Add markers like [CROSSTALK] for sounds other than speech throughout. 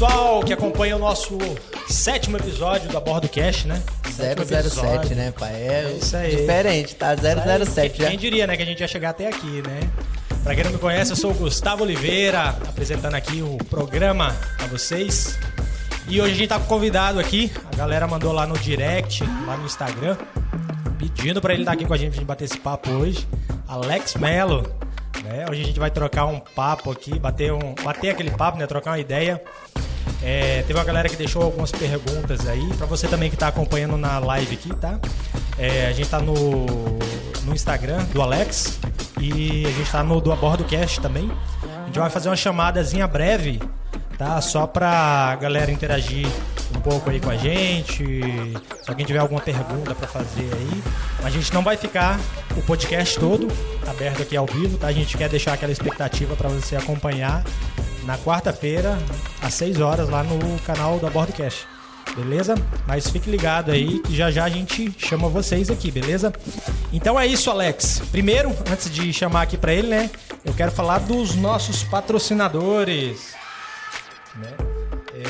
pessoal que acompanha o nosso sétimo episódio do Abordo Cast, né? Sétimo 007, episódio. né, pai? É, É isso aí. diferente, tá? 007 Quem, já. quem diria, né, que a gente ia chegar até aqui, né? Pra quem não me conhece, eu sou o Gustavo Oliveira, apresentando aqui o programa pra vocês. E hoje a gente tá com um convidado aqui, a galera mandou lá no direct, lá no Instagram, pedindo pra ele estar aqui com a gente pra gente bater esse papo hoje. Alex Melo, né? Hoje a gente vai trocar um papo aqui, bater, um, bater aquele papo, né? Trocar uma ideia. É, teve uma galera que deixou algumas perguntas aí. Pra você também que tá acompanhando na live aqui, tá? É, a gente tá no, no Instagram do Alex e a gente tá no do Abordo Cast também. A gente vai fazer uma chamadazinha breve, tá? Só pra galera interagir um pouco aí com a gente. Se alguém tiver alguma pergunta pra fazer aí. A gente não vai ficar o podcast todo aberto aqui ao vivo, tá? A gente quer deixar aquela expectativa pra você acompanhar na quarta-feira, às 6 horas, lá no canal do Abordo Cash. Beleza? Mas fique ligado aí que já já a gente chama vocês aqui, beleza? Então é isso, Alex. Primeiro, antes de chamar aqui pra ele, né? Eu quero falar dos nossos patrocinadores. Né?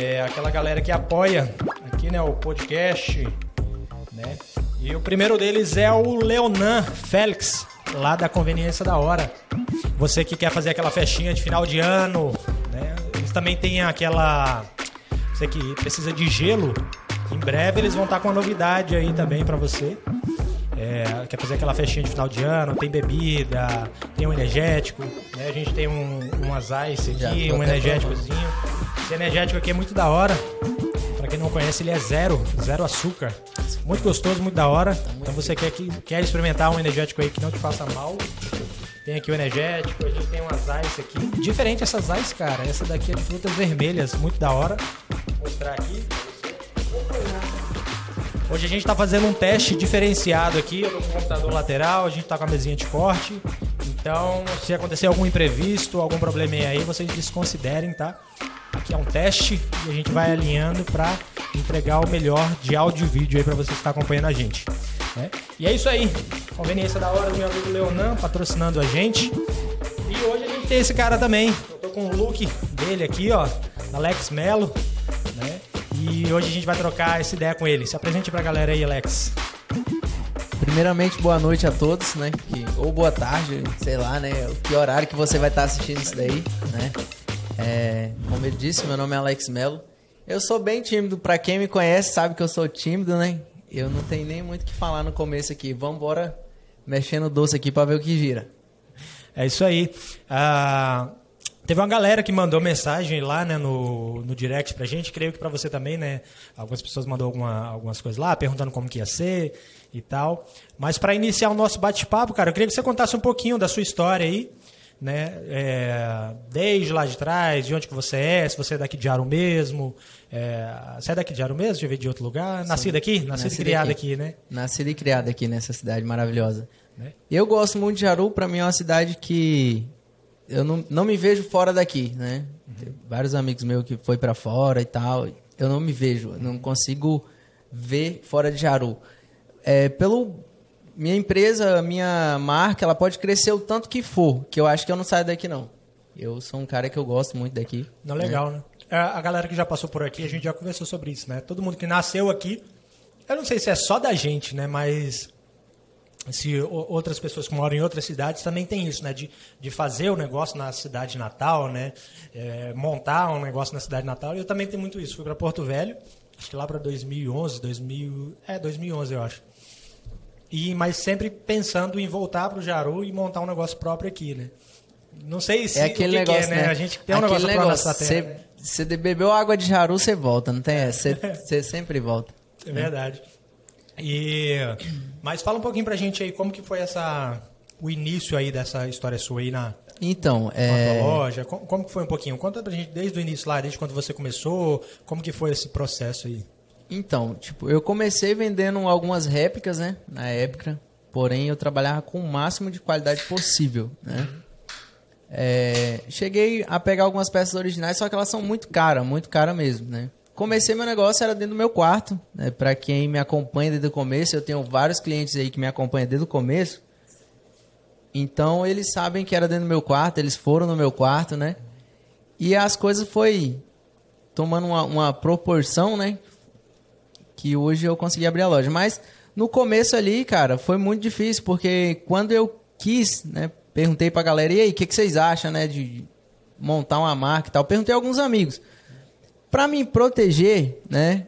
É aquela galera que apoia aqui, né, o podcast, né? E o primeiro deles é o Leonan Félix, lá da Conveniência da Hora. Você que quer fazer aquela festinha de final de ano, né? Eles também têm aquela. Você que precisa de gelo. Em breve eles vão estar com uma novidade aí também pra você. É, quer fazer aquela festinha de final de ano, tem bebida, tem um energético, né? A gente tem um, umas ice Já aqui, tô um energéticozinho. Esse energético aqui é muito da hora. Pra quem não conhece, ele é zero, zero açúcar. Muito gostoso, muito da hora. Então você quer, que, quer experimentar um energético aí que não te faça mal. Tem aqui o energético, a gente tem umas ice aqui. Diferente essas ice, cara. Essa daqui é de frutas vermelhas, muito da hora. Vou mostrar aqui. Hoje a gente tá fazendo um teste diferenciado aqui. Eu tô com o computador lateral, a gente tá com a mesinha de corte. Então, se acontecer algum imprevisto, algum probleminha aí, vocês desconsiderem, tá? Aqui é um teste e a gente vai alinhando pra entregar o melhor de áudio e vídeo aí pra você que está acompanhando a gente. né? E é isso aí. Conveniência da hora do meu amigo Leonan patrocinando a gente. E hoje a gente tem esse cara também. Eu tô com o look dele aqui, ó. Alex Melo, né? E hoje a gente vai trocar essa ideia com ele. Se apresente pra galera aí, Alex. Primeiramente, boa noite a todos, né? Que- ou boa tarde, sei lá, né? Que horário que você vai estar assistindo isso daí, né? É, como ele disse, meu nome é Alex Melo. Eu sou bem tímido, pra quem me conhece sabe que eu sou tímido, né? Eu não tenho nem muito o que falar no começo aqui. Vambora mexendo o doce aqui pra ver o que gira. É isso aí. Ah, teve uma galera que mandou mensagem lá né, no, no direct pra gente, creio que pra você também, né? Algumas pessoas mandou alguma, algumas coisas lá, perguntando como que ia ser e tal. Mas pra iniciar o nosso bate-papo, cara, eu queria que você contasse um pouquinho da sua história aí, né? É, desde lá de trás, de onde que você é, se você é daqui de Aro mesmo. É, você é daqui de Aro mesmo? Já veio de outro lugar? Nascido aqui? Nascido e criado aqui. aqui, né? Nascido e criado aqui nessa cidade maravilhosa. Né? Eu gosto muito de Jaru, pra mim é uma cidade que eu não, não me vejo fora daqui, né? Tem vários amigos meus que foi pra fora e tal, eu não me vejo, não consigo ver fora de Jaru. É, pelo minha empresa, minha marca, ela pode crescer o tanto que for, que eu acho que eu não saio daqui não. Eu sou um cara que eu gosto muito daqui. Não, legal, né? A a galera que já passou por aqui, a gente já conversou sobre isso, né? Todo mundo que nasceu aqui, eu não sei se é só da gente, né? Mas se outras pessoas que moram em outras cidades também tem isso, né? De, de fazer o negócio na cidade natal, né? É, montar um negócio na cidade natal. E eu também tenho muito isso. Fui para Porto Velho, acho que lá para 2011, 2000, é 2011 eu acho. E mas sempre pensando em voltar para o Jaru e montar um negócio próprio aqui, né? Não sei se É aquele que negócio, é, né? A gente tem um Aquele negócio para nossa terra. né? Você bebeu água de Jaru, você volta, não tem? Você sempre volta. É verdade. E, mas fala um pouquinho pra gente aí como que foi essa o início aí dessa história sua aí na, Então, é... loja. Como, como que foi um pouquinho? Conta pra gente desde o início lá, desde quando você começou, como que foi esse processo aí? Então, tipo, eu comecei vendendo algumas réplicas, né, na época. Porém, eu trabalhava com o máximo de qualidade possível, né? É, cheguei a pegar algumas peças originais, só que elas são muito caras, muito caras mesmo, né? Comecei meu negócio, era dentro do meu quarto, né? Pra quem me acompanha desde o começo, eu tenho vários clientes aí que me acompanham desde o começo. Então, eles sabem que era dentro do meu quarto, eles foram no meu quarto, né? E as coisas foi tomando uma, uma proporção, né? Que hoje eu consegui abrir a loja. Mas no começo ali, cara, foi muito difícil, porque quando eu quis, né? Perguntei pra galera, e aí, o que, que vocês acham, né? De montar uma marca e tal. Perguntei a alguns amigos. Pra me proteger, né?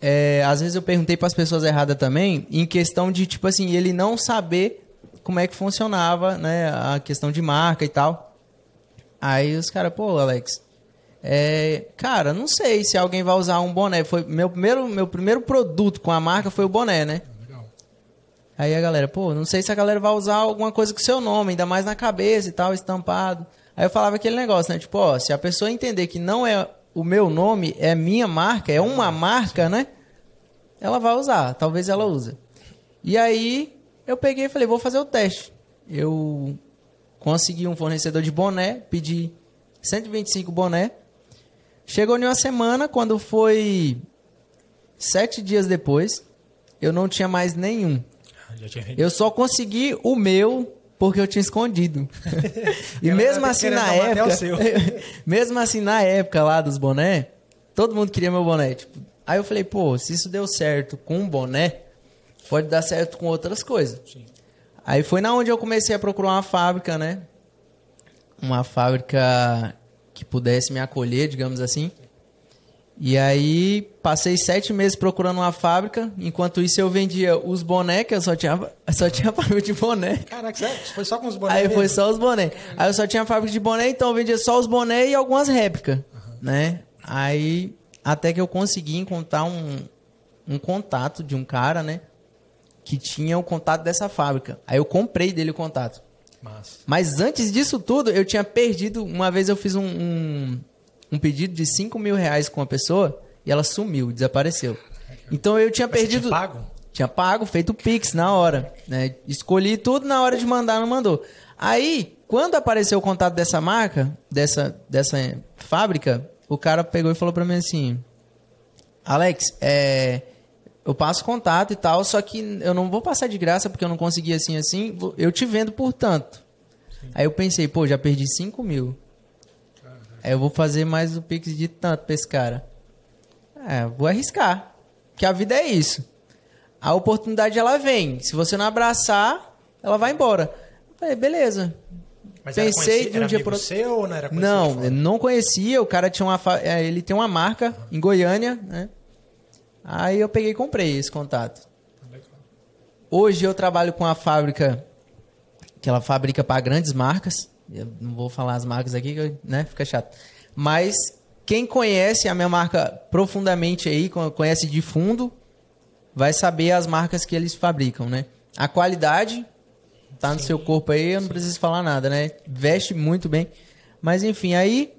É, às vezes eu perguntei para as pessoas erradas também, em questão de, tipo assim, ele não saber como é que funcionava, né? A questão de marca e tal. Aí os caras, pô, Alex, é, cara, não sei se alguém vai usar um boné. Foi meu primeiro, meu primeiro produto com a marca foi o boné, né? Aí a galera, pô, não sei se a galera vai usar alguma coisa com seu nome, ainda mais na cabeça e tal, estampado. Aí eu falava aquele negócio, né? Tipo, ó, se a pessoa entender que não é o meu nome, é minha marca, é uma marca, né? Ela vai usar, talvez ela use. E aí eu peguei e falei, vou fazer o teste. Eu consegui um fornecedor de boné, pedi 125 boné. Chegou em uma semana, quando foi sete dias depois, eu não tinha mais nenhum. Eu só consegui o meu porque eu tinha escondido. [LAUGHS] e mesmo assim na época, [LAUGHS] mesmo assim na época lá dos boné, todo mundo queria meu boné. Tipo, aí eu falei, pô, se isso deu certo com um boné, pode dar certo com outras coisas. Sim. Aí foi na onde eu comecei a procurar uma fábrica, né? Uma fábrica que pudesse me acolher, digamos assim. E aí passei sete meses procurando uma fábrica. Enquanto isso eu vendia os bonés, que eu só tinha, só tinha [LAUGHS] fábrica de boné. Caraca, sério? Foi só com os bonés? Aí mesmo? foi só os bonés. Aí eu só tinha fábrica de boné, então eu vendia só os bonés e algumas réplicas, uhum. né? Aí até que eu consegui encontrar um, um contato de um cara, né? Que tinha o contato dessa fábrica. Aí eu comprei dele o contato. Massa. Mas antes disso tudo, eu tinha perdido. Uma vez eu fiz um, um um pedido de 5 mil reais com uma pessoa e ela sumiu, desapareceu. Então eu tinha Mas perdido. Tinha pago? Tinha pago, feito o Pix na hora. Né? Escolhi tudo na hora de mandar, não mandou. Aí, quando apareceu o contato dessa marca, dessa, dessa fábrica, o cara pegou e falou pra mim assim: Alex, é, eu passo contato e tal, só que eu não vou passar de graça porque eu não consegui assim assim, eu te vendo por tanto. Sim. Aí eu pensei, pô, já perdi 5 mil. Aí eu vou fazer mais o Pix de tanto pra esse cara. É, vou arriscar. Que a vida é isso. A oportunidade ela vem. Se você não abraçar, ela vai embora. falei, beleza. Mas Pensei de um dia pro outro. ou não era Não, eu não conhecia. O cara tinha uma é, ele tem uma marca uhum. em Goiânia, né? Aí eu peguei e comprei esse contato. Hoje eu trabalho com a fábrica que ela fabrica para grandes marcas. Eu não vou falar as marcas aqui, né? Fica chato. Mas quem conhece a minha marca profundamente aí, conhece de fundo, vai saber as marcas que eles fabricam, né? A qualidade tá no sim, seu corpo aí, eu não sim. preciso falar nada, né? Veste muito bem. Mas enfim, aí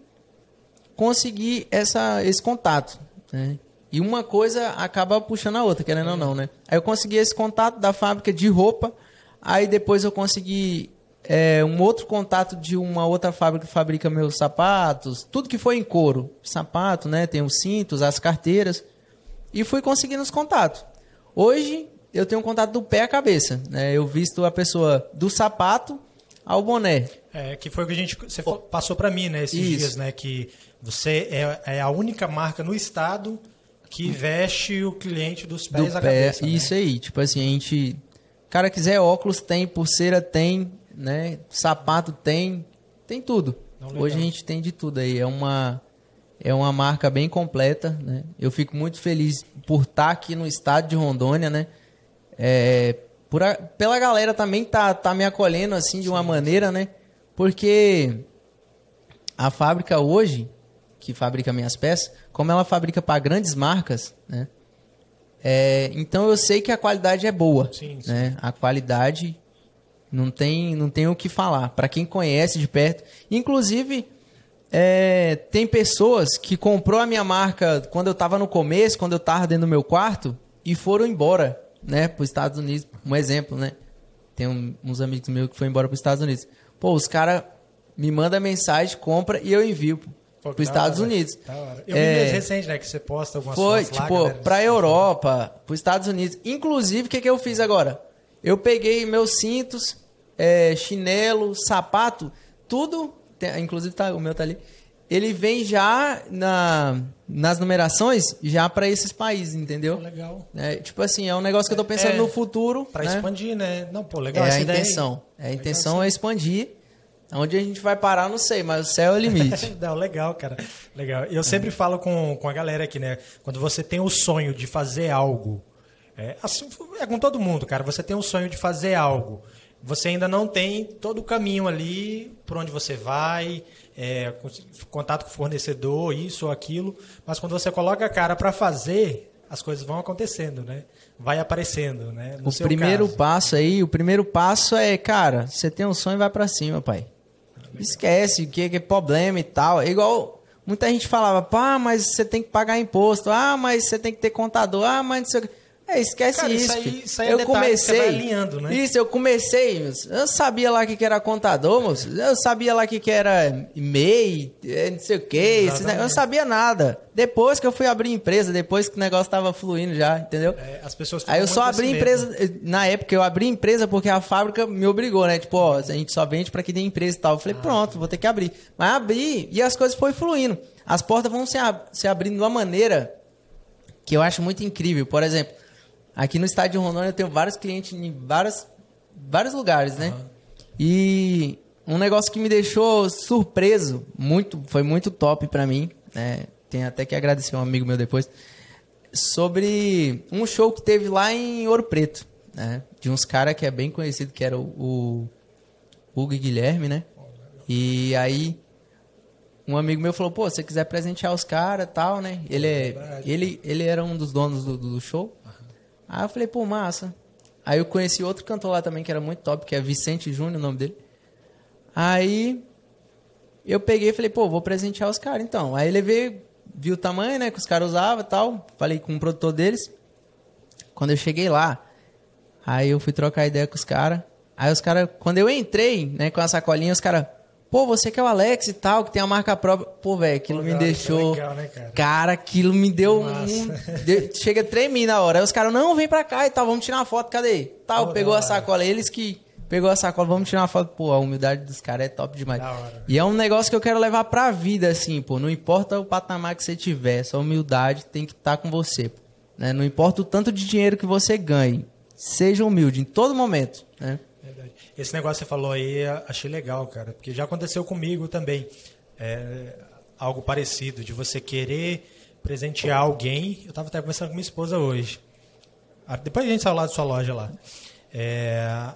consegui essa, esse contato, né? E uma coisa acaba puxando a outra, querendo é. ou não, né? Aí eu consegui esse contato da fábrica de roupa, aí depois eu consegui é, um outro contato de uma outra fábrica que fabrica meus sapatos, tudo que foi em couro, sapato, né? Tem os cintos, as carteiras, e fui conseguindo os contatos. Hoje eu tenho um contato do pé à cabeça, né? Eu visto a pessoa do sapato ao boné. É, que foi o que a gente você passou para mim, né, esses Isso. dias, né, que você é, é, a única marca no estado que veste o cliente dos pés do à pé, cabeça. Né? Isso né? aí, tipo assim, a gente cara quiser óculos tem, pulseira tem, né? Sapato tem, tem tudo. Não, Hoje a gente tem de tudo aí. É uma é uma marca bem completa, né? Eu fico muito feliz por estar aqui no estado de Rondônia, né? É, por a, pela galera também tá, tá me acolhendo assim de uma sim, maneira, sim. né? Porque a fábrica hoje, que fabrica minhas peças, como ela fabrica para grandes marcas, né? É, então eu sei que a qualidade é boa, sim, né? A qualidade não tem, não tem o que falar. Para quem conhece de perto. Inclusive, é, tem pessoas que comprou a minha marca quando eu estava no começo, quando eu estava dentro do meu quarto, e foram embora, né, para os Estados Unidos. Um exemplo, né? Tem um, uns amigos meus que foram embora para os Estados Unidos. Pô, os caras me mandam mensagem, compra e eu envio para os Estados hora, Unidos. Eu é, vi recente, né, que você posta algumas Foi, tipo, para a Europa, para os Estados Unidos. Inclusive, o que, que eu fiz agora? Eu peguei meus cintos, é, chinelo, sapato, tudo, tem, inclusive tá, o meu tá ali. ele vem já na, nas numerações já para esses países, entendeu? Legal. É, tipo assim, é um negócio que eu tô pensando É, no futuro. Pra né? expandir, né? Não, pô, legal É a aí. intenção. É, a intenção é expandir. Onde a gente vai parar, não sei, mas o céu é o limite. [LAUGHS] Não, legal, cara. Legal. Eu sempre falo com, com a galera aqui, né? Quando você tem o sonho de fazer algo, é, assim, é com todo mundo, cara. Você tem o sonho de fazer algo. Você ainda não tem todo o caminho ali por onde você vai, é, contato com o fornecedor, isso ou aquilo. Mas quando você coloca a cara para fazer, as coisas vão acontecendo, né? Vai aparecendo, né? No o primeiro caso. passo aí, o primeiro passo é, cara, você tem um sonho, vai pra cima, pai. Esquece o que, que é problema e tal. É igual muita gente falava, pá, mas você tem que pagar imposto. Ah, mas você tem que ter contador. Ah, mas não sei o quê. É, esquece Cara, isso isso. aí- isso aí é eu você comecei. alinhando, né? Isso, eu comecei. Eu sabia lá o que, que era contador, moço. Eu sabia lá o que, que era e-mail, eh, não sei o quê. negócio. Eu não sabia nada. Depois que eu fui abrir empresa, depois que o negócio tava fluindo já, entendeu? É, as pessoas Aí eu só abri empresa, eh, na época eu abri empresa porque a fábrica me obrigou, né? Tipo, ó, a gente só vende pra quem tem empresa e tal. Eu Ah, falei, pronto, vou ter que abrir. Mas abri e as coisas foram fluindo. As portas vão se, ab- se abrindo de uma maneira que eu acho muito incrível. Por exemplo, aqui no estádio de Rondônia eu tenho vários clientes em várias, vários lugares, né? E um negócio que me deixou surpreso, muito, foi muito top pra mim, né? Tem até que agradecer um amigo meu depois sobre um show que teve lá em Ouro Preto, né? De uns caras que é bem conhecido, que era o, o Hugo Guilherme, né? E aí um amigo meu falou, pô, se você quiser presentear os caras tal, né? Ele, é, verdade. ele, ele era um dos donos do, do show. Aí eu falei, pô, massa. Aí eu conheci outro cantor lá também que era muito top, que é Vicente Júnior, o nome dele. Aí eu peguei e falei, pô, vou presentear os caras então. Aí ele veio, viu o tamanho, né, que os caras usavam e tal. Falei com o produtor deles. Quando eu cheguei lá, aí eu fui trocar ideia com os caras. Aí os caras, quando eu entrei, né, com a sacolinha, os caras, pô, você que é o Alex e tal, que tem a marca própria. Pô, velho, aquilo Pô, me é deixou. legal, né, cara? Cara, aquilo me deu um. de- chega a tremer na hora. Aí os caras, não, vem pra cá e tal, vamos tirar uma foto, cadê? Tal, Pô, pegou a sacola, eles que pegou a sacola, vamos tirar uma foto. Pô, a humildade dos caras é top demais. E é um negócio que eu quero levar pra vida, assim, pô. Não importa o patamar que você tiver, essa humildade tem que estar com você, pô. Né? Não importa o tanto de dinheiro que você ganhe. Seja humilde em todo momento, né? Esse negócio que você falou aí, achei legal, cara, porque já aconteceu comigo também. É, algo parecido, de você querer presentear alguém. Eu tava até conversando com minha esposa hoje. Ah, Depois a gente saiu lá da sua loja lá. É,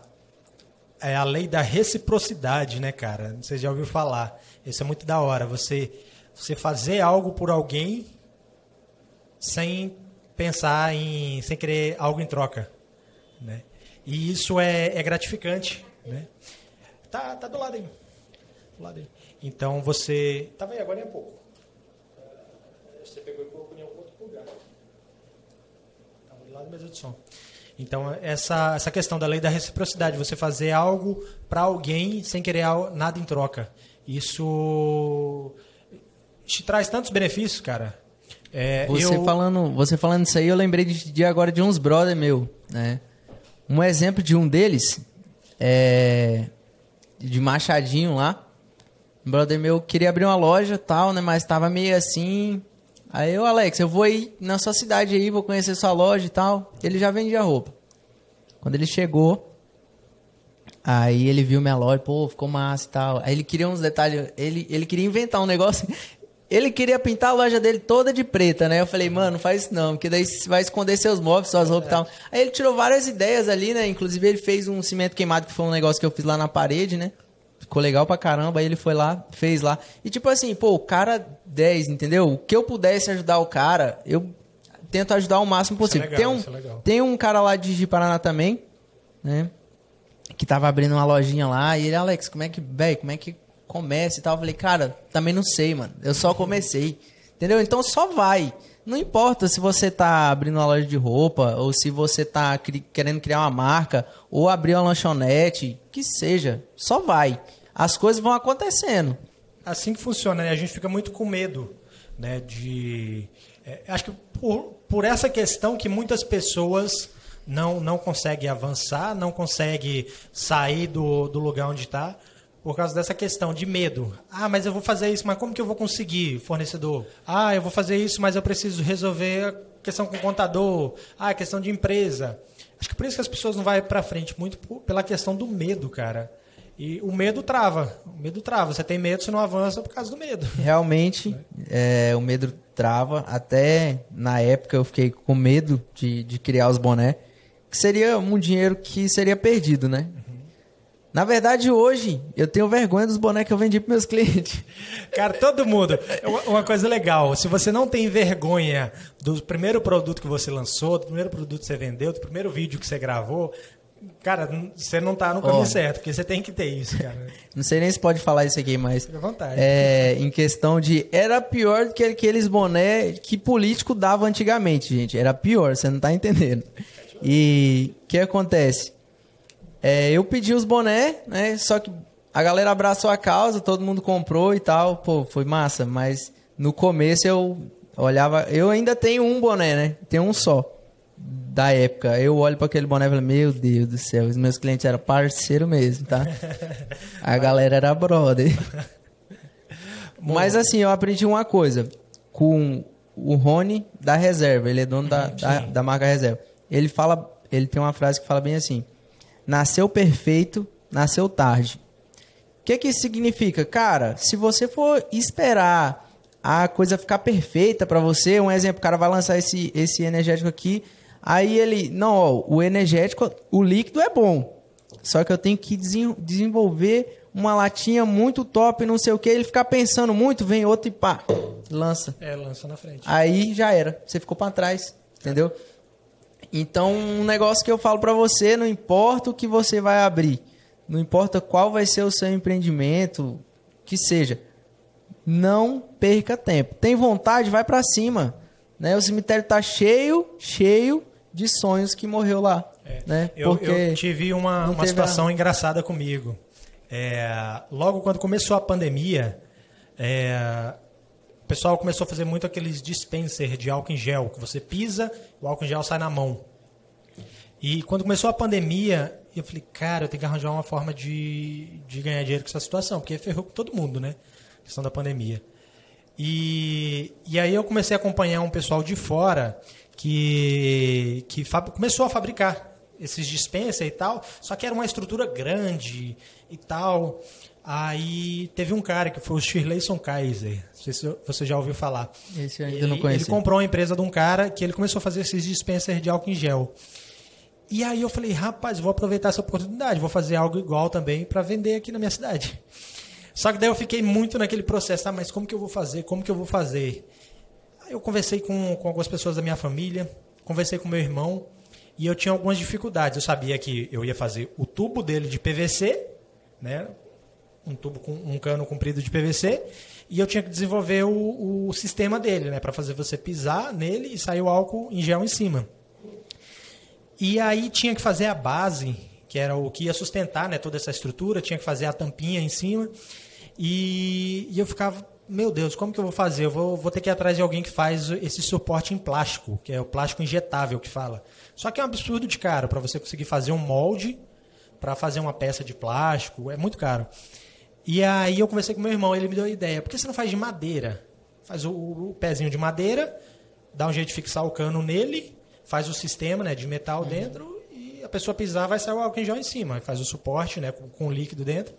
é a lei da reciprocidade, né, cara? Você já ouviu falar. Isso é muito da hora. Você, você fazer algo por alguém sem pensar em. sem querer algo em troca. Né? E isso é, é gratificante. Né? Tá, tá do lado aí. Do lado aí. Então você. Tava aí agora em pouco. Você pegou e colocou em algum outro lugar. Tava do lado mesmo do som. Então, essa, essa questão da lei da reciprocidade, você fazer algo para alguém sem querer nada em troca. Isso te traz tantos benefícios, cara. É, Você eu- falando, você falando isso aí, eu lembrei de, de agora de uns brother meu, né? Um exemplo de um deles é de Machadinho lá. Um brother meu queria abrir uma loja, tal, né, mas tava meio assim. Aí eu, Alex, eu vou aí na sua cidade aí, vou conhecer sua loja e tal. Ele já vendia roupa. Quando ele chegou, Aí ele viu minha loja, pô, ficou massa e tal. Aí ele queria uns detalhes, ele, ele queria inventar um negócio. Ele queria pintar a loja dele toda de preta, né? Eu falei, mano, não faz isso não, porque daí você vai esconder seus móveis, suas roupas e tal. Aí ele tirou várias ideias ali, né? Inclusive ele fez um cimento queimado, que foi um negócio que eu fiz lá na parede, né? Ficou legal pra caramba, aí ele foi lá, fez lá. E tipo assim, pô, o cara 10, entendeu? O que eu pudesse ajudar o cara, eu tento ajudar o máximo é possível. legal, tem, um, é tem um cara lá de Paraná também, né? que tava abrindo uma lojinha lá, e ele, Alex, como é que, velho, como é que começa e tal? Eu falei, cara, também não sei, mano. Eu só comecei. Entendeu? Então só vai. Não importa se você tá abrindo uma loja de roupa, ou se você tá cri- querendo criar uma marca, ou abrir uma lanchonete, que seja. Só vai. As coisas vão acontecendo. assim que funciona, né? A gente fica muito com medo, né? De, é, acho que por, por essa questão que muitas pessoas não não conseguem avançar, não conseguem sair do, do lugar onde está, por causa dessa questão de medo. Ah, mas eu vou fazer isso, mas como que eu vou conseguir, fornecedor? Ah, eu vou fazer isso, mas eu preciso resolver a questão com o contador. Ah, questão de empresa. Acho que por isso que as pessoas não vão para frente muito pela questão do medo, cara. E o medo trava. O medo trava. Você tem medo, você não avança por causa do medo. [LAUGHS] Realmente, é, o medo trava. Até na época eu fiquei com medo de, de criar os bonés. Que seria um dinheiro que seria perdido, né? Na verdade, hoje, eu tenho vergonha dos bonecos que eu vendi para meus clientes. Cara, todo mundo. Uma coisa legal, se você não tem vergonha do primeiro produto que você lançou, do primeiro produto que você vendeu, do primeiro vídeo que você gravou, cara, você não tá no caminho oh. certo, porque você tem que ter isso, cara. Não sei nem se pode falar isso aqui, mas. Fique à vontade. É, em questão de. Era pior do que aqueles boné que político dava antigamente, gente. Era pior, você não tá entendendo. E o que acontece? É, eu pedi os boné, né? Só que a galera abraçou a causa, todo mundo comprou e tal. Pô, foi massa. Mas no começo eu olhava. Eu ainda tenho um boné, né? Tenho um só. Da época. Eu olho para aquele boné e falo, meu Deus do céu, os meus clientes eram parceiro mesmo, tá? [LAUGHS] A galera era brother. [LAUGHS] Mas assim, eu aprendi uma coisa com o Rony da reserva. Ele é dono da, da, da marca reserva. Ele fala, ele tem uma frase que fala bem assim: nasceu perfeito, nasceu tarde. O que, que isso significa? Cara, se você for esperar a coisa ficar perfeita para você, um exemplo, o cara vai lançar esse, esse energético aqui, aí ele, não, ó, o energético, o líquido é bom, só que eu tenho que desenvolver uma latinha muito top, não sei o que, ele ficar pensando muito, vem outro e pá, lança. É, lança na frente. Aí já era, você ficou para trás, entendeu? Então, um negócio que eu falo para você, não importa o que você vai abrir, não importa qual vai ser o seu empreendimento, que seja, não perca tempo. Tem vontade, vai para cima, né? O cemitério tá cheio, cheio de sonhos que morreu lá, é. né? Eu, eu tive uma, uma situação a... engraçada comigo. É, logo quando começou a pandemia, é, o pessoal começou a fazer muito aqueles dispenser de álcool em gel, que você pisa, o álcool em gel sai na mão. E quando começou a pandemia, eu falei, cara, eu tenho que arranjar uma forma de, de ganhar dinheiro com essa situação, porque ferrou com todo mundo, né? A questão da pandemia. E, e aí eu comecei a acompanhar um pessoal de fora que, que começou a fabricar esses dispenser e tal, só que era uma estrutura grande e tal. Aí teve um cara que foi o Shirleyson Kaiser, não sei se você já ouviu falar. Esse eu ainda ele, não conheci. Ele comprou uma empresa de um cara que ele começou a fazer esses dispensers de álcool em gel. E aí eu falei, rapaz, vou aproveitar essa oportunidade, vou fazer algo igual também para vender aqui na minha cidade. Só que daí eu fiquei muito naquele processo, tá, mas como que eu vou fazer? Como que eu vou fazer? Aí eu conversei com, com algumas pessoas da minha família, conversei com meu irmão, e eu tinha algumas dificuldades. Eu sabia que eu ia fazer o tubo dele de PVC, né? Um tubo com um cano comprido de PVC e eu tinha que desenvolver o, o sistema dele, né, para fazer você pisar nele e sair o álcool em gel em cima. E aí tinha que fazer a base, que era o que ia sustentar, né, toda essa estrutura, tinha que fazer a tampinha em cima. E, e eu ficava, meu Deus, como que eu vou fazer? Eu vou, vou ter que ir atrás de alguém que faz esse suporte em plástico, que é o plástico injetável que fala. Só que é um absurdo de caro para você conseguir fazer um molde para fazer uma peça de plástico, é muito caro. E aí eu conversei com meu irmão, ele me deu a ideia. Por que você não faz de madeira? Faz o, o pezinho de madeira, dá um jeito de fixar o cano nele, faz o sistema né, de metal uhum. dentro e a pessoa pisar vai sair o álcool em gel em cima. Faz o suporte né, com, com líquido dentro.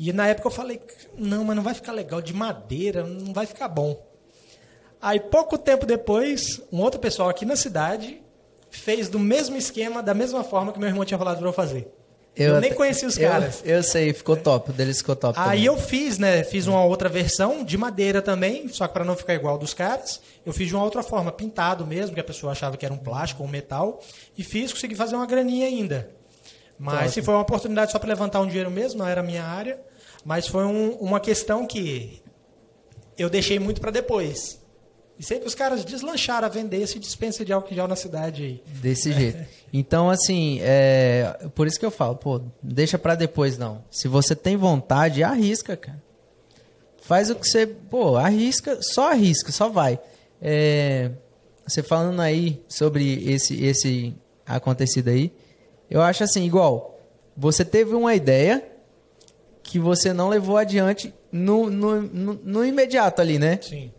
E na época eu falei, não, mas não vai ficar legal de madeira, não vai ficar bom. Aí pouco tempo depois, um outro pessoal aqui na cidade fez do mesmo esquema, da mesma forma que meu irmão tinha falado para eu fazer. Eu, eu nem conheci os caras. Eu, eu, sei, ficou top, o deles ficou top. Aí também. eu fiz, né? Fiz uma outra versão de madeira também, só que para não ficar igual dos caras, eu fiz de uma outra forma, pintado mesmo, que a pessoa achava que era um plástico ou um metal, e fiz, consegui fazer uma graninha ainda. Mas se foi uma oportunidade só para levantar um dinheiro mesmo, não era a minha área, mas foi um, uma questão que eu deixei muito para depois. E sempre os caras deslancharam a vender esse dispensa de álcool gel na cidade aí. Desse jeito. Então, assim, é... por isso que eu falo, pô, deixa para depois não. Se você tem vontade, arrisca, cara. Faz o que você, pô, arrisca, só arrisca, só vai. É... Você falando aí sobre esse, esse acontecido aí, eu acho assim, igual, você teve uma ideia que você não levou adiante no, no, no, no imediato ali, né? Sim.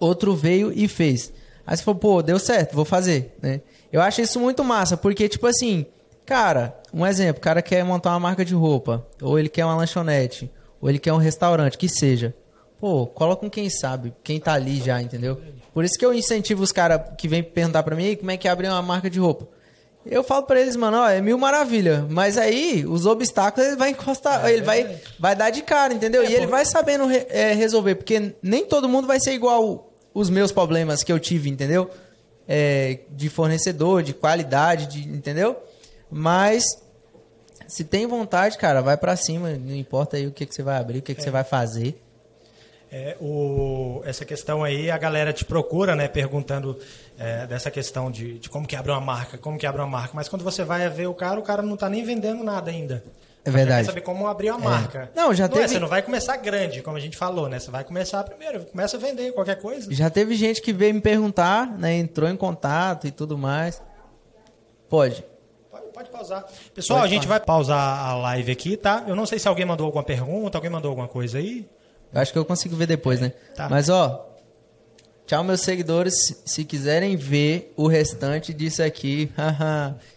Outro veio e fez. Aí você falou, pô, deu certo, vou fazer, né? Eu acho isso muito massa, porque, tipo assim, cara, um exemplo, o cara quer montar uma marca de roupa, ou ele quer uma lanchonete, ou ele quer um restaurante, que seja. Pô, cola com quem sabe, quem tá ali já, entendeu? Por isso que eu incentivo os caras que vêm perguntar pra mim "Ei, como é que abre uma marca de roupa. Eu falo pra eles, mano, ó, é mil maravilha. Mas aí, os obstáculos, ele vai encostar, ele vai, vai dar de cara, entendeu? e ele vai sabendo re- é, resolver, porque nem todo mundo vai ser igual os meus problemas que eu tive, entendeu? É, de fornecedor, de qualidade, de, entendeu? Mas se tem vontade, cara, vai pra cima. Não importa aí o que, que você vai abrir, o que, que você vai fazer. É, o, essa questão aí, a galera te procura, né, perguntando é, dessa questão de, de como que abre uma marca, como que abre uma marca. Mas quando você vai ver o cara, o cara não tá nem vendendo nada ainda. É verdade. Quer saber como abrir uma marca. Não, já é, teve- você não vai começar grande, como a gente falou, né? Você vai começar primeiro, começa a vender qualquer coisa. Já teve gente que veio me perguntar, né? Entrou em contato e tudo mais. Pode. Pode, pode pausar. Pessoal, Pode a gente vai pausar a live aqui, tá? Eu não sei se alguém mandou alguma pergunta, alguém mandou alguma coisa aí. Eu acho que eu consigo ver depois, né? Tá. Mas ó, tchau meus seguidores. Se- Se quiserem ver o restante disso aqui,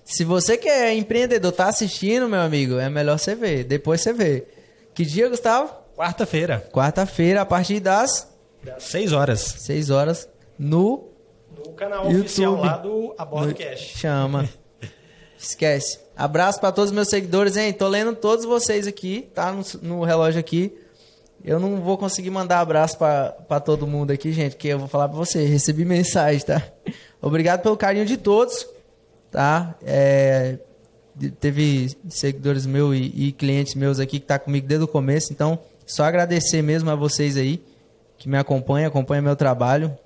se você que é empreendedor, tá assistindo, meu amigo, é melhor você ver. Depois você vê. Que dia, Gustavo? Quarta-feira, Quarta-feira, a partir das das 6 horas. 6 horas, no No canal YouTube. oficial lá do Abordo no- Cash. Chama. [LAUGHS] Esquece. Abraço pra todos os meus seguidores, hein? Tô lendo todos vocês aqui, tá no, no relógio aqui. Eu não vou conseguir mandar abraço pra todo mundo aqui, gente, que eu vou falar pra você. Recebi mensagem, tá? [LAUGHS] Obrigado pelo carinho de todos, tá? É, teve seguidores meus e, e clientes meus aqui que tá comigo desde o começo, então só agradecer mesmo a vocês aí que me acompanham, acompanham meu trabalho.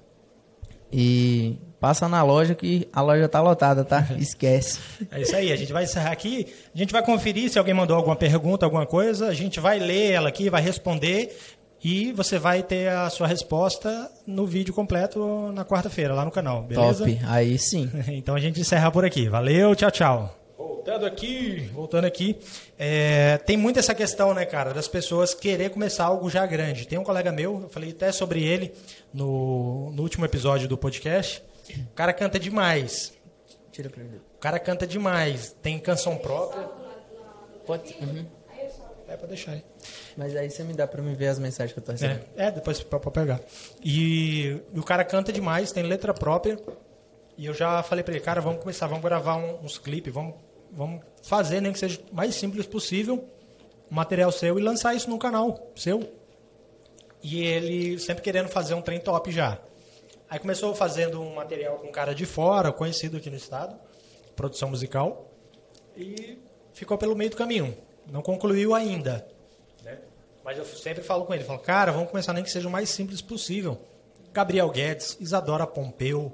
E passa na loja que a loja tá lotada, tá? [LAUGHS] Esquece. É isso aí, a gente vai encerrar aqui. A gente vai conferir se alguém mandou alguma pergunta, alguma coisa. A gente vai ler ela aqui, vai responder. E você vai ter a sua resposta no vídeo completo na quarta-feira, lá no canal, beleza? Top. Aí sim. [LAUGHS] Então a gente encerra por aqui. Valeu, tchau, tchau. Voltando aqui, voltando aqui, é, tem muito essa questão, né, cara, das pessoas querer começar algo já grande. Tem um colega meu, eu falei até sobre ele no, no último episódio do podcast. O cara canta demais. Tira pra mim. O cara canta demais. Tem canção própria. Pode. Uhum. É pra deixar aí. Mas aí você me dá pra me ver as mensagens que eu tô recebendo. É, é depois pra, pra pegar. E, e o cara canta demais, tem letra própria. E eu já falei pra ele, cara, vamos começar, vamos gravar um- uns clipes, vamos, vamos fazer, nem que seja o mais simples possível, um material seu e lançar isso no canal seu. E ele sempre querendo fazer um trem top já. Aí começou fazendo um material com um cara de fora, conhecido aqui no estado, produção musical, e ficou pelo meio do caminho. Não concluiu ainda. né? Mas eu sempre falo com ele, falo, cara, vamos começar nem que seja o mais simples possível. Gabriel Guedes, Isadora Pompeu,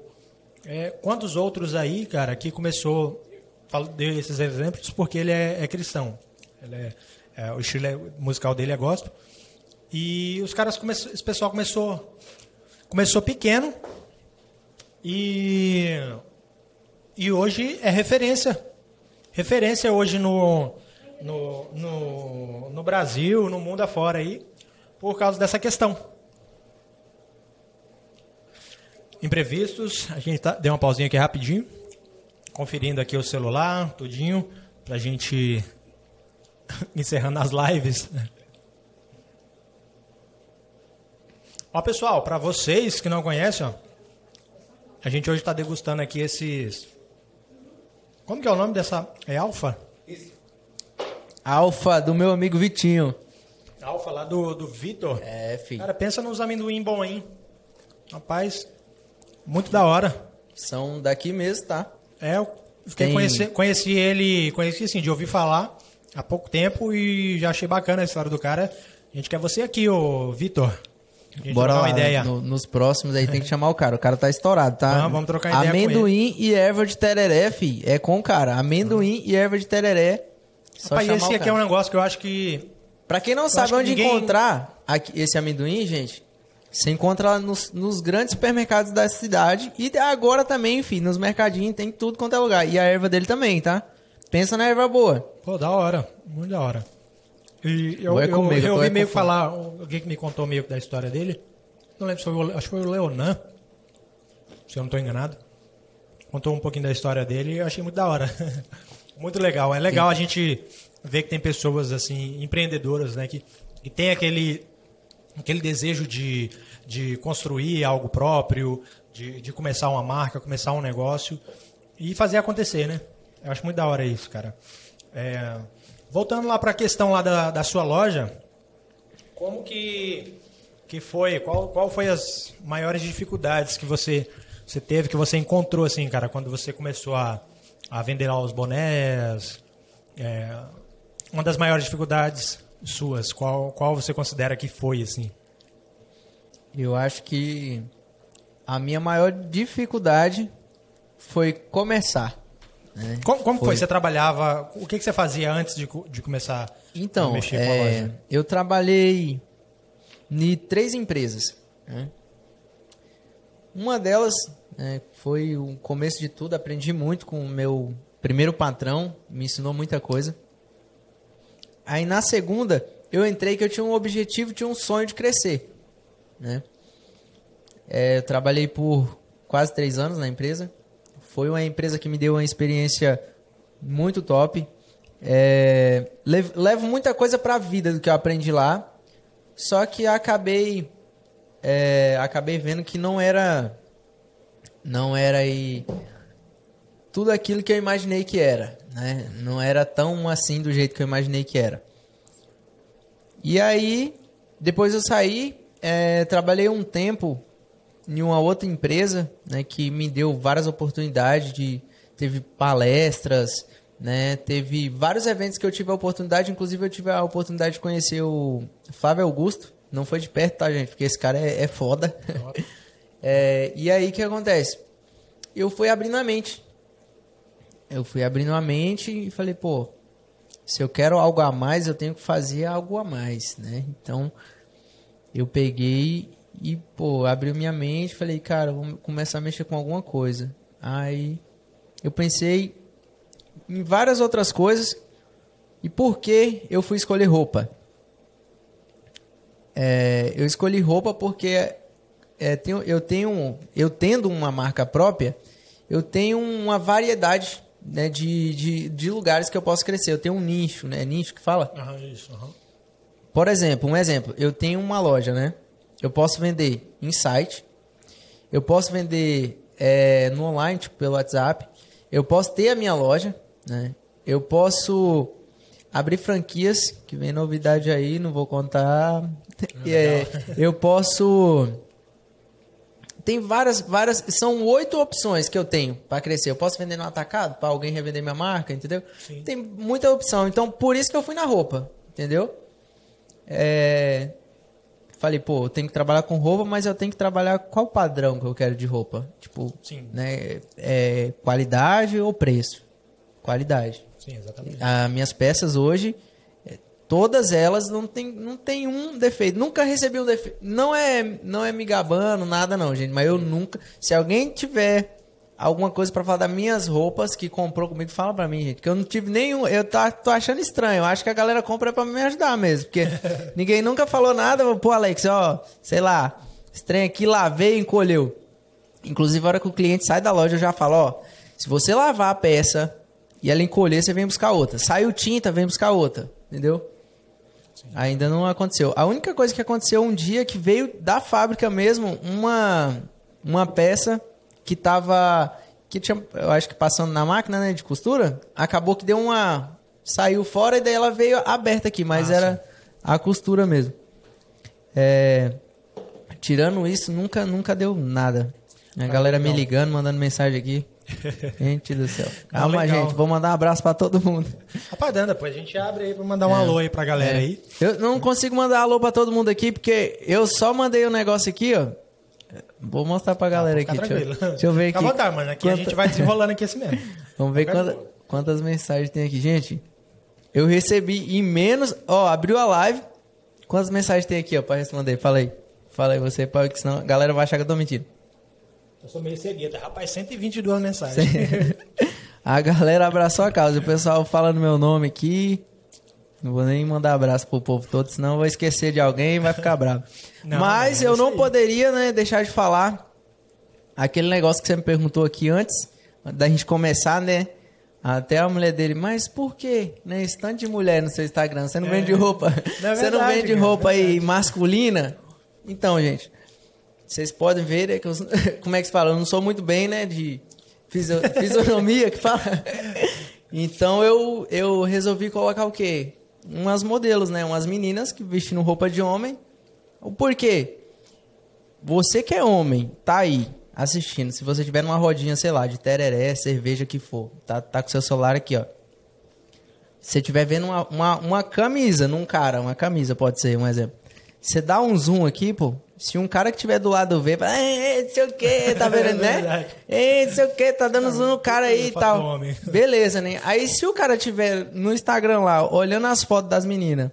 é, quantos outros aí, cara, que começou, falo, dei esses exemplos porque ele é, é cristão. Ele é, é, o estilo é- musical dele é gospel. E os caras esse pessoal começou começou pequeno e e hoje é referência. Referência hoje no, no, no, no Brasil, no mundo afora aí, por causa dessa questão. Imprevistos, a gente tá, deu uma pausinha aqui rapidinho, conferindo aqui o celular, tudinho, pra gente [LAUGHS] encerrando as lives. Ó, pessoal, para vocês que não conhecem, ó, a gente hoje está degustando aqui esses. Como que é o nome dessa? É Alfa? Alfa do meu amigo Vitinho. Alfa lá do, do Vitor. É, filho. Cara, pensa nos amendoim bom, hein? Rapaz, muito da hora. São daqui mesmo, tá? É, eu fiquei Tem- conheci, conheci ele, conheci assim, de ouvir falar há pouco tempo e já achei bacana a história do cara. A gente quer você aqui, ô Vitor. Bora lá, uma ideia. no- nos próximos aí tem que chamar o cara. O cara tá estourado, tá? Vamos, vamos trocar ideia Amendoim e erva de tereré, fi. É com o cara. Amendoim e erva de tereré. Só Rapaz, esse aqui é um negócio que eu acho que Pra quem não acho sabe onde ninguém- encontrar aqui- esse amendoim, gente, você encontra lá nos, nos grandes supermercados da cidade e agora também, enfim, nos mercadinhos tem tudo quanto é lugar. E a erva dele também, tá? Pensa na erva boa. Pô, da hora. Muito da hora. E eu, eu, comigo, eu tô ouvi é meio com falar, alguém que me contou meio da história dele. Não lembro se foi o, acho que foi o Leonan, se eu não estou enganado. Contou um pouquinho da história dele e eu achei muito da hora. [LAUGHS] muito legal. É legal a gente ver que tem pessoas assim, empreendedoras, né, que, que tem aquele, aquele desejo de, de construir algo próprio, de, de começar uma marca, começar um negócio e fazer acontecer, né? Eu acho muito da hora isso, cara. É, voltando lá para a questão lá da, da sua loja, como que, que foi? Qual, qual foi as maiores dificuldades que você, você teve, que você encontrou, assim, cara, quando você começou a, a vender lá os bonés? É, uma das maiores dificuldades suas, qual, qual você considera que foi, assim? Eu acho que a minha maior dificuldade foi começar. Né? Como, como foi? Você trabalhava, o que, que você fazia antes de, de começar a Então, mexer com a é, loja? eu trabalhei em três empresas. né? Uma delas né, foi o começo de tudo, aprendi muito com o meu primeiro patrão, me ensinou muita coisa. Aí na segunda, eu entrei que eu tinha um objetivo, tinha um sonho de crescer. Né? É, eu trabalhei por quase três anos na empresa. Foi uma empresa que me deu uma experiência muito top. É, levo, levo muita coisa para a vida do que eu aprendi lá. Só que acabei é, acabei vendo que não era não era aí tudo aquilo que eu imaginei que era, né? Não era tão assim do jeito que eu imaginei que era. E aí, depois eu saí, é, trabalhei um tempo em uma outra empresa, né, que me deu várias oportunidades de teve palestras, né, teve vários eventos que eu tive a oportunidade, inclusive eu tive a oportunidade de conhecer o Flávio Augusto, não foi de perto, tá, gente, porque esse cara é, é foda. [LAUGHS] É, e aí o que acontece? Eu fui abrindo a mente. Eu fui abrindo a mente e falei, pô, se eu quero algo a mais, eu tenho que fazer algo a mais, né? Então, eu peguei e, pô, abriu minha mente, falei, cara, vou começar a mexer com alguma coisa. Aí eu pensei em várias outras coisas e por que eu fui escolher roupa? É, eu escolhi roupa porque é, tenho, eu tenho, eu tendo uma marca própria, eu tenho uma variedade né, de, de, de lugares que eu posso crescer. Eu tenho um nicho, né? Nicho que fala? Aham, isso, aham. Por exemplo, um exemplo, eu tenho uma loja, né? Eu posso vender em site, eu posso vender é, no online, tipo pelo WhatsApp, eu posso ter a minha loja, né? Eu posso abrir franquias, que vem novidade aí, não vou contar. [LAUGHS] É, eu posso. Tem várias, várias. São oito opções que eu tenho para crescer. Eu posso vender no atacado, para alguém revender minha marca, entendeu? Sim. Tem muita opção. Então, por isso que eu fui na roupa, entendeu? É, Falei, pô, eu tenho que trabalhar com roupa, mas eu tenho que trabalhar qual padrão que eu quero de roupa? Tipo, Sim. né? É, qualidade ou preço? Qualidade. Sim, exatamente. As minhas peças hoje, é, todas elas não tem, não tem um defeito. Nunca recebi um defeito. Não é, não é me gabando, nada não, gente. Mas eu nunca. Se alguém tiver alguma coisa pra falar das minhas roupas que comprou comigo, fala pra mim, gente. Que eu não tive nenhum. Eu tá, tô achando estranho. Eu acho que a galera compra pra me ajudar mesmo. Porque [LAUGHS] ninguém nunca falou nada. Pô, Alex, ó, sei lá, trem aqui lavei e encolheu. Inclusive, a hora que o cliente sai da loja, eu já falo, ó, se você lavar a peça e ela encolher, você vem buscar outra. Saiu tinta, vem buscar outra. Entendeu? Ainda não aconteceu. A única coisa que aconteceu um dia que veio da fábrica mesmo, uma, uma peça que tava. Que tinha, eu acho que passando na máquina, né, de costura, acabou que deu uma. Saiu fora e daí ela veio aberta aqui, mas Ah, era a costura mesmo. É, tirando isso, nunca, nunca deu nada. A galera me legal. ligando, mandando mensagem aqui. [LAUGHS] Gente do céu. Calma, Ah, gente. Vou mandar um abraço pra todo mundo. Rapaz, Dan, depois a gente abre aí pra mandar um alô aí pra galera É. aí. Eu não consigo mandar alô pra todo mundo aqui, porque eu só mandei o um negócio aqui, ó. Vou mostrar pra galera Fica aqui. Deixa eu, deixa eu ver aqui. Fica vontade, mano. Aqui a Quanta- gente vai desenrolando aqui assim mesmo. [LAUGHS] Vamos ver quanta- quantas mensagens tem aqui. Gente, eu recebi em menos... Ó, abriu a live. Quantas mensagens tem aqui, ó, pra responder? Fala aí. Fala aí você, porque senão a galera vai achar que eu tô mentindo. Eu sou meio cegueta. Rapaz, 122 mensagens. [LAUGHS] a galera abraçou a causa. O pessoal falando meu nome aqui. Não vou nem mandar abraço pro povo todo, senão eu vou esquecer de alguém e vai ficar bravo. Não, Mas é eu não poderia, né, deixar de falar aquele negócio que você me perguntou aqui antes, da gente começar, né? Até a mulher dele, mas por quê? Né, esse tanto de mulher no seu Instagram, você não É. vende roupa? Não, é [LAUGHS] você não verdade, vende cara, roupa aí masculina? Então, gente, vocês podem ver, né, que eu, [LAUGHS] como é que se fala? Eu não sou muito bem, né, de fisio- [LAUGHS] fisionomia que fala. Então eu, eu resolvi colocar o quê? Umas modelos, né? Umas meninas que vestindo roupa de homem. O porquê? Você que é homem, tá aí assistindo. Se você tiver numa rodinha, sei lá, de tereré, cerveja, que for, tá, tá com seu celular aqui, ó. Se você estiver vendo uma, uma, uma camisa num cara, uma camisa pode ser um exemplo. Você dá um zoom aqui, pô. Se um cara que tiver do lado ver, fala, "Ei, não sei o que, [LAUGHS] tá vendo, É né? Ei, não sei o que, tá dando zoom no cara aí e tal. Beleza, né? Aí se o cara tiver no Instagram lá, olhando as fotos das meninas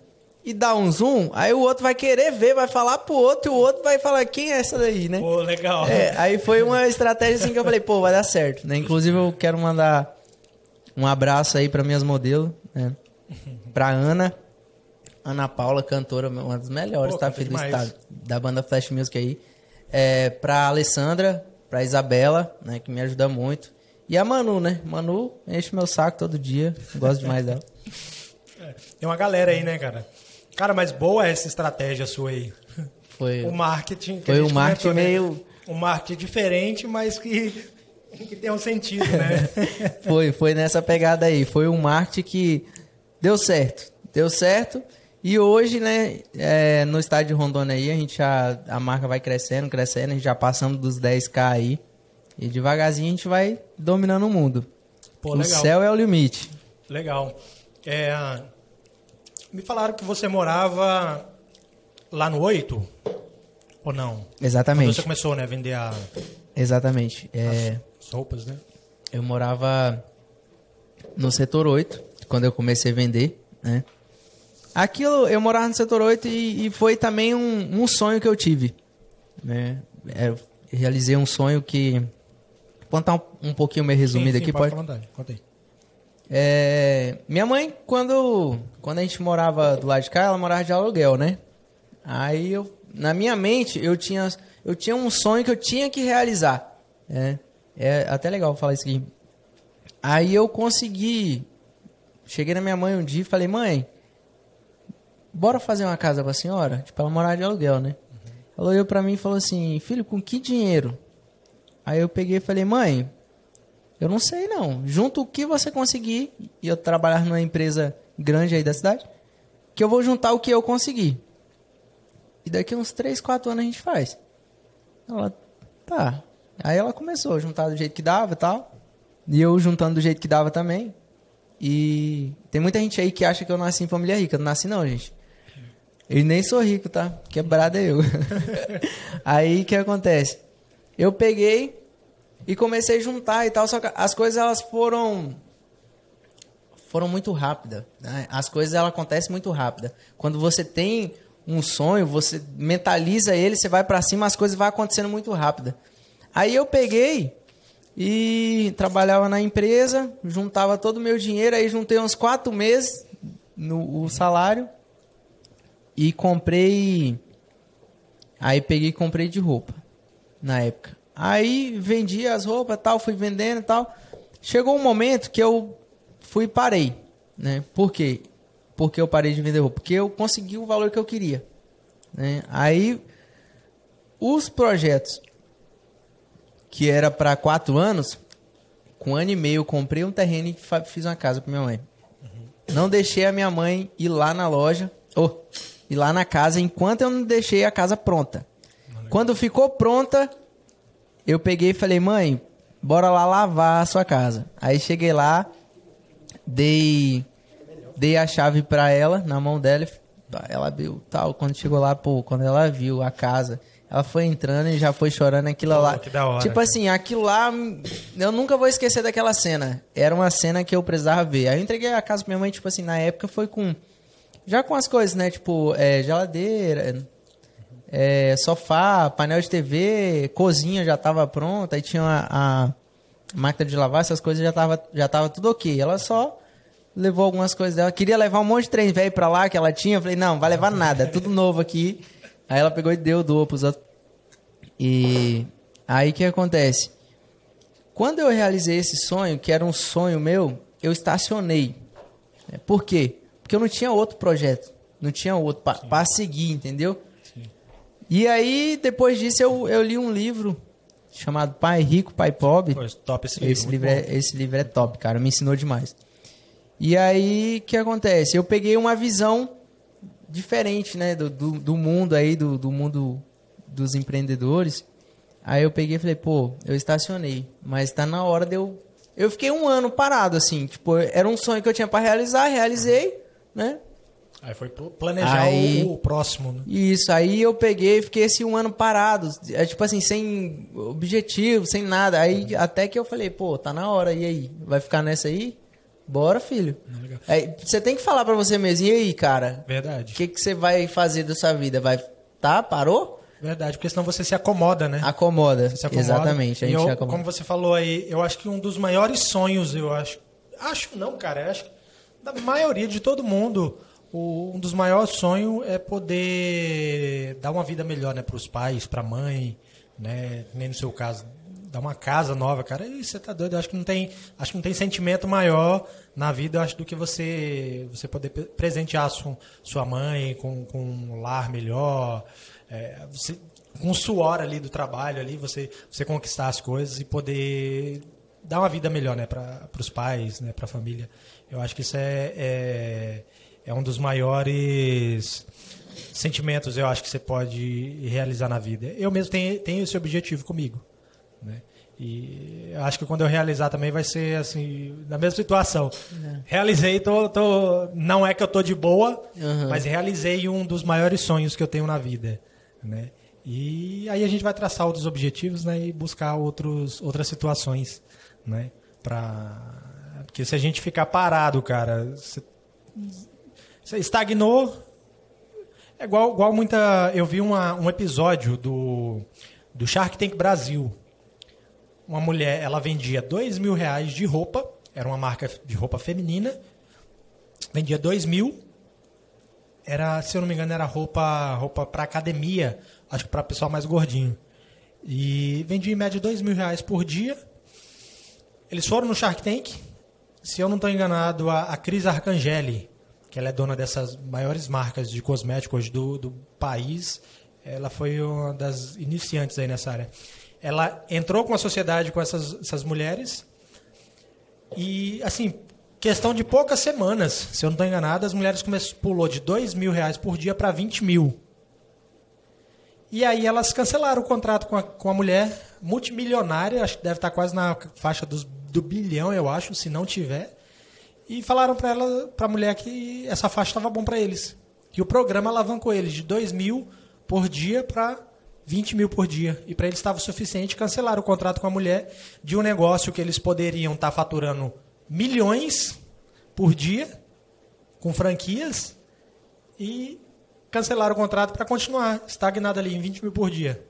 e dá um zoom, aí o outro vai querer ver, vai falar pro outro e o outro vai falar, quem é essa daí, né? Pô, legal. É, aí foi uma estratégia assim que eu falei, pô, vai dar certo, né? Inclusive eu quero mandar um abraço aí para minhas modelos, né? Pra Ana, Ana Paula, cantora, uma das melhores, Pô, tá, filho do estado, da banda Flash Music aí. É, pra Alessandra, pra Isabela, né, que me ajuda muito. E a Manu, né? Manu enche meu saco todo dia, gosto demais dela. [LAUGHS] Tem uma galera aí, né, cara? Cara, mas boa essa estratégia sua aí. Foi, O marketing. que Foi um marketing né? meio- Um marketing diferente, mas que, que tem um sentido, né? [LAUGHS] Foi, foi nessa pegada aí. Foi um marketing que deu certo. Deu certo. E hoje, né, é, no estádio de Rondônia aí, a gente já, a marca vai crescendo, crescendo, a gente já passamos dos 10k aí. E devagarzinho a gente vai dominando o mundo. Pô, o legal. céu é o limite. Legal. É, me falaram que você morava lá no 8? Ou não? Quando Exatamente. você começou, né, a vender a- Exatamente. É, as roupas, né? eu morava no setor 8, quando eu comecei a vender, né? Aquilo, eu morava no setor 8 e, e foi também um, um sonho que eu tive, né? É, eu realizei um sonho que... Vou contar um, um pouquinho meio resumido Sim, sim, aqui, pode? pode? Conta aí. É, minha mãe, quando, quando a gente morava do lado de cá, ela morava de aluguel, né? Aí eu, na minha mente, eu tinha, eu tinha um sonho que eu tinha que realizar. né? É até legal falar isso aqui. Aí eu consegui. Cheguei na minha mãe um dia e falei, mãe, bora fazer uma casa pra senhora? Tipo, ela morava de aluguel, né? Ela olhou pra mim e falou assim, filho, com que dinheiro? Aí eu peguei e falei, mãe, eu não sei não. Junto o que você conseguir, e eu trabalhar numa empresa grande aí da cidade, que eu vou juntar o que eu conseguir. E daqui uns 3, 4 anos a gente faz. Ela, tá. Aí ela começou a juntar do jeito que dava e tal. E eu juntando do jeito que dava também. E tem muita gente aí que acha que eu nasci em família rica. Eu não nasci não, gente. Eu nem sou rico, tá? Quebrado é eu. [LAUGHS] aí o que acontece? Eu peguei e comecei a juntar e tal, só que as coisas elas foram foram muito rápidas. né? As coisas elas acontecem muito rápida. Quando você tem um sonho, você mentaliza ele, você vai pra cima, as coisas vão acontecendo muito rápida. Aí eu peguei e trabalhava na empresa, juntava todo o meu dinheiro, aí juntei uns quatro meses no o salário e comprei. Aí peguei e comprei de roupa na época. Aí vendi as roupas tal, fui vendendo e tal. Chegou um momento que eu fui e parei, né? Por quê? Porque eu parei de vender roupa? Porque eu consegui o valor que eu queria, né? Aí os projetos que era para quatro anos, com um ano e meio eu comprei um terreno e fiz uma casa para minha mãe. Não deixei a minha mãe ir lá na loja, ou ir lá na casa enquanto eu não deixei a casa pronta. Quando ficou pronta, eu peguei e falei, mãe, bora lá lavar a sua casa. Aí cheguei lá, dei, dei a chave pra ela, na mão dela, ela viu tal. Quando chegou lá, pô, quando ela viu a casa, ela foi entrando e já foi chorando aquilo Pô, lá. que da hora, tipo cara. assim, aquilo lá, eu nunca vou esquecer daquela cena. Era uma cena que eu precisava ver. Aí eu entreguei a casa pra minha mãe, tipo assim, na época foi com. Já com as coisas, né? Tipo, é, geladeira, é, sofá, painel de TV, cozinha já tava pronta, aí tinha a, a máquina de lavar, essas coisas já tava, já tava tudo ok. Ela só levou algumas coisas dela. Queria levar um monte de trem velho pra lá que ela tinha. Eu falei, não, vai levar nada, é tudo novo aqui. Aí ela pegou e deu, doou pros outros. E aí o que acontece? Quando eu realizei esse sonho, que era um sonho meu, eu estacionei. Por quê? Porque eu não tinha outro projeto. Não tinha outro para seguir, entendeu? E aí, depois disso, eu, eu li um livro chamado Pai Rico, Pai Pobre. Pô, top esse livro. Esse livro, é, esse livro é top, cara. Me ensinou demais. E aí, o que acontece? Eu peguei uma visão diferente, né? Do, do, do mundo aí, do, do mundo dos empreendedores. Aí eu peguei e falei, pô, eu estacionei. Mas tá na hora de eu... Eu fiquei um ano parado, assim. Tipo, era um sonho que eu tinha pra realizar, realizei, né? Aí foi pl- planejar Aí- o, o próximo, né? Isso, aí eu peguei e fiquei esse um ano parado. É tipo assim, sem objetivo, sem nada. Aí até que eu falei, pô, tá na hora, e aí? Vai ficar nessa aí? Bora, filho. Aí, você tem que falar pra você mesmo, e aí, cara? Verdade. O que, que você vai fazer da sua vida? Vai. Tá? Parou? Verdade, porque senão você se acomoda, né? Acomoda. Você se acomoda. Exatamente, a gente eu, se acomoda. como você falou aí, eu acho que um dos maiores sonhos, eu acho. Acho não, cara. Acho que da maioria de todo mundo, o- um dos maiores sonhos é poder dar uma vida melhor, né, para os pais, para a mãe, né, nem no seu caso, dar uma casa nova, cara. E você tá doido? Eu acho que não tem, acho que não tem sentimento maior na vida, acho, do que você você poder pre- presentear sua, sua mãe com, com um lar melhor, é, você, com o suor ali do trabalho ali, você você conquistar as coisas e poder dar uma vida melhor, né, para os pais, né, para a família. Eu acho que isso é, é é um dos maiores sentimentos eu acho que você pode realizar na vida. Eu mesmo tenho, tenho esse objetivo comigo, né? E acho que quando eu realizar também vai ser assim, na mesma situação. Realizei, tô, tô, não é que eu tô de boa, mas realizei um dos maiores sonhos que eu tenho na vida, né? E aí a gente vai traçar outros objetivos, né, e buscar outros, outras situações, né, para porque se a gente ficar parado, cara, você você estagnou. É igual, igual muita. Eu vi uma, um episódio do, do Shark Tank Brasil. Uma mulher, ela vendia dois mil reais de roupa, era uma marca de roupa feminina. Vendia dois mil. Era, se eu não me engano, era roupa, roupa para academia, acho que para pessoal mais gordinho. E vendia em média dois mil reais por dia. Eles foram no Shark Tank. Se eu não estou enganado, a, a Cris Arcangeli, que ela é dona dessas maiores marcas de cosméticos do, do país, ela foi uma das iniciantes aí nessa área. Ela entrou com a sociedade com essas, essas mulheres e, assim, questão de poucas semanas, se eu não estou enganado, as mulheres começou, pulou de 2 mil reais por dia para 20 mil. E aí elas cancelaram o contrato com a, com a mulher, multimilionária, acho que deve estar quase na faixa dos, do bilhão, eu acho, se não tiver. E falaram para ela, para a mulher que essa faixa estava bom para eles. Que o programa alavancou eles de 2 mil por dia para 20 mil por dia. E para eles estava o suficiente, cancelaram o contrato com a mulher de um negócio que eles poderiam estar faturando milhões por dia com franquias e cancelaram o contrato para continuar estagnado ali em 20 mil por dia.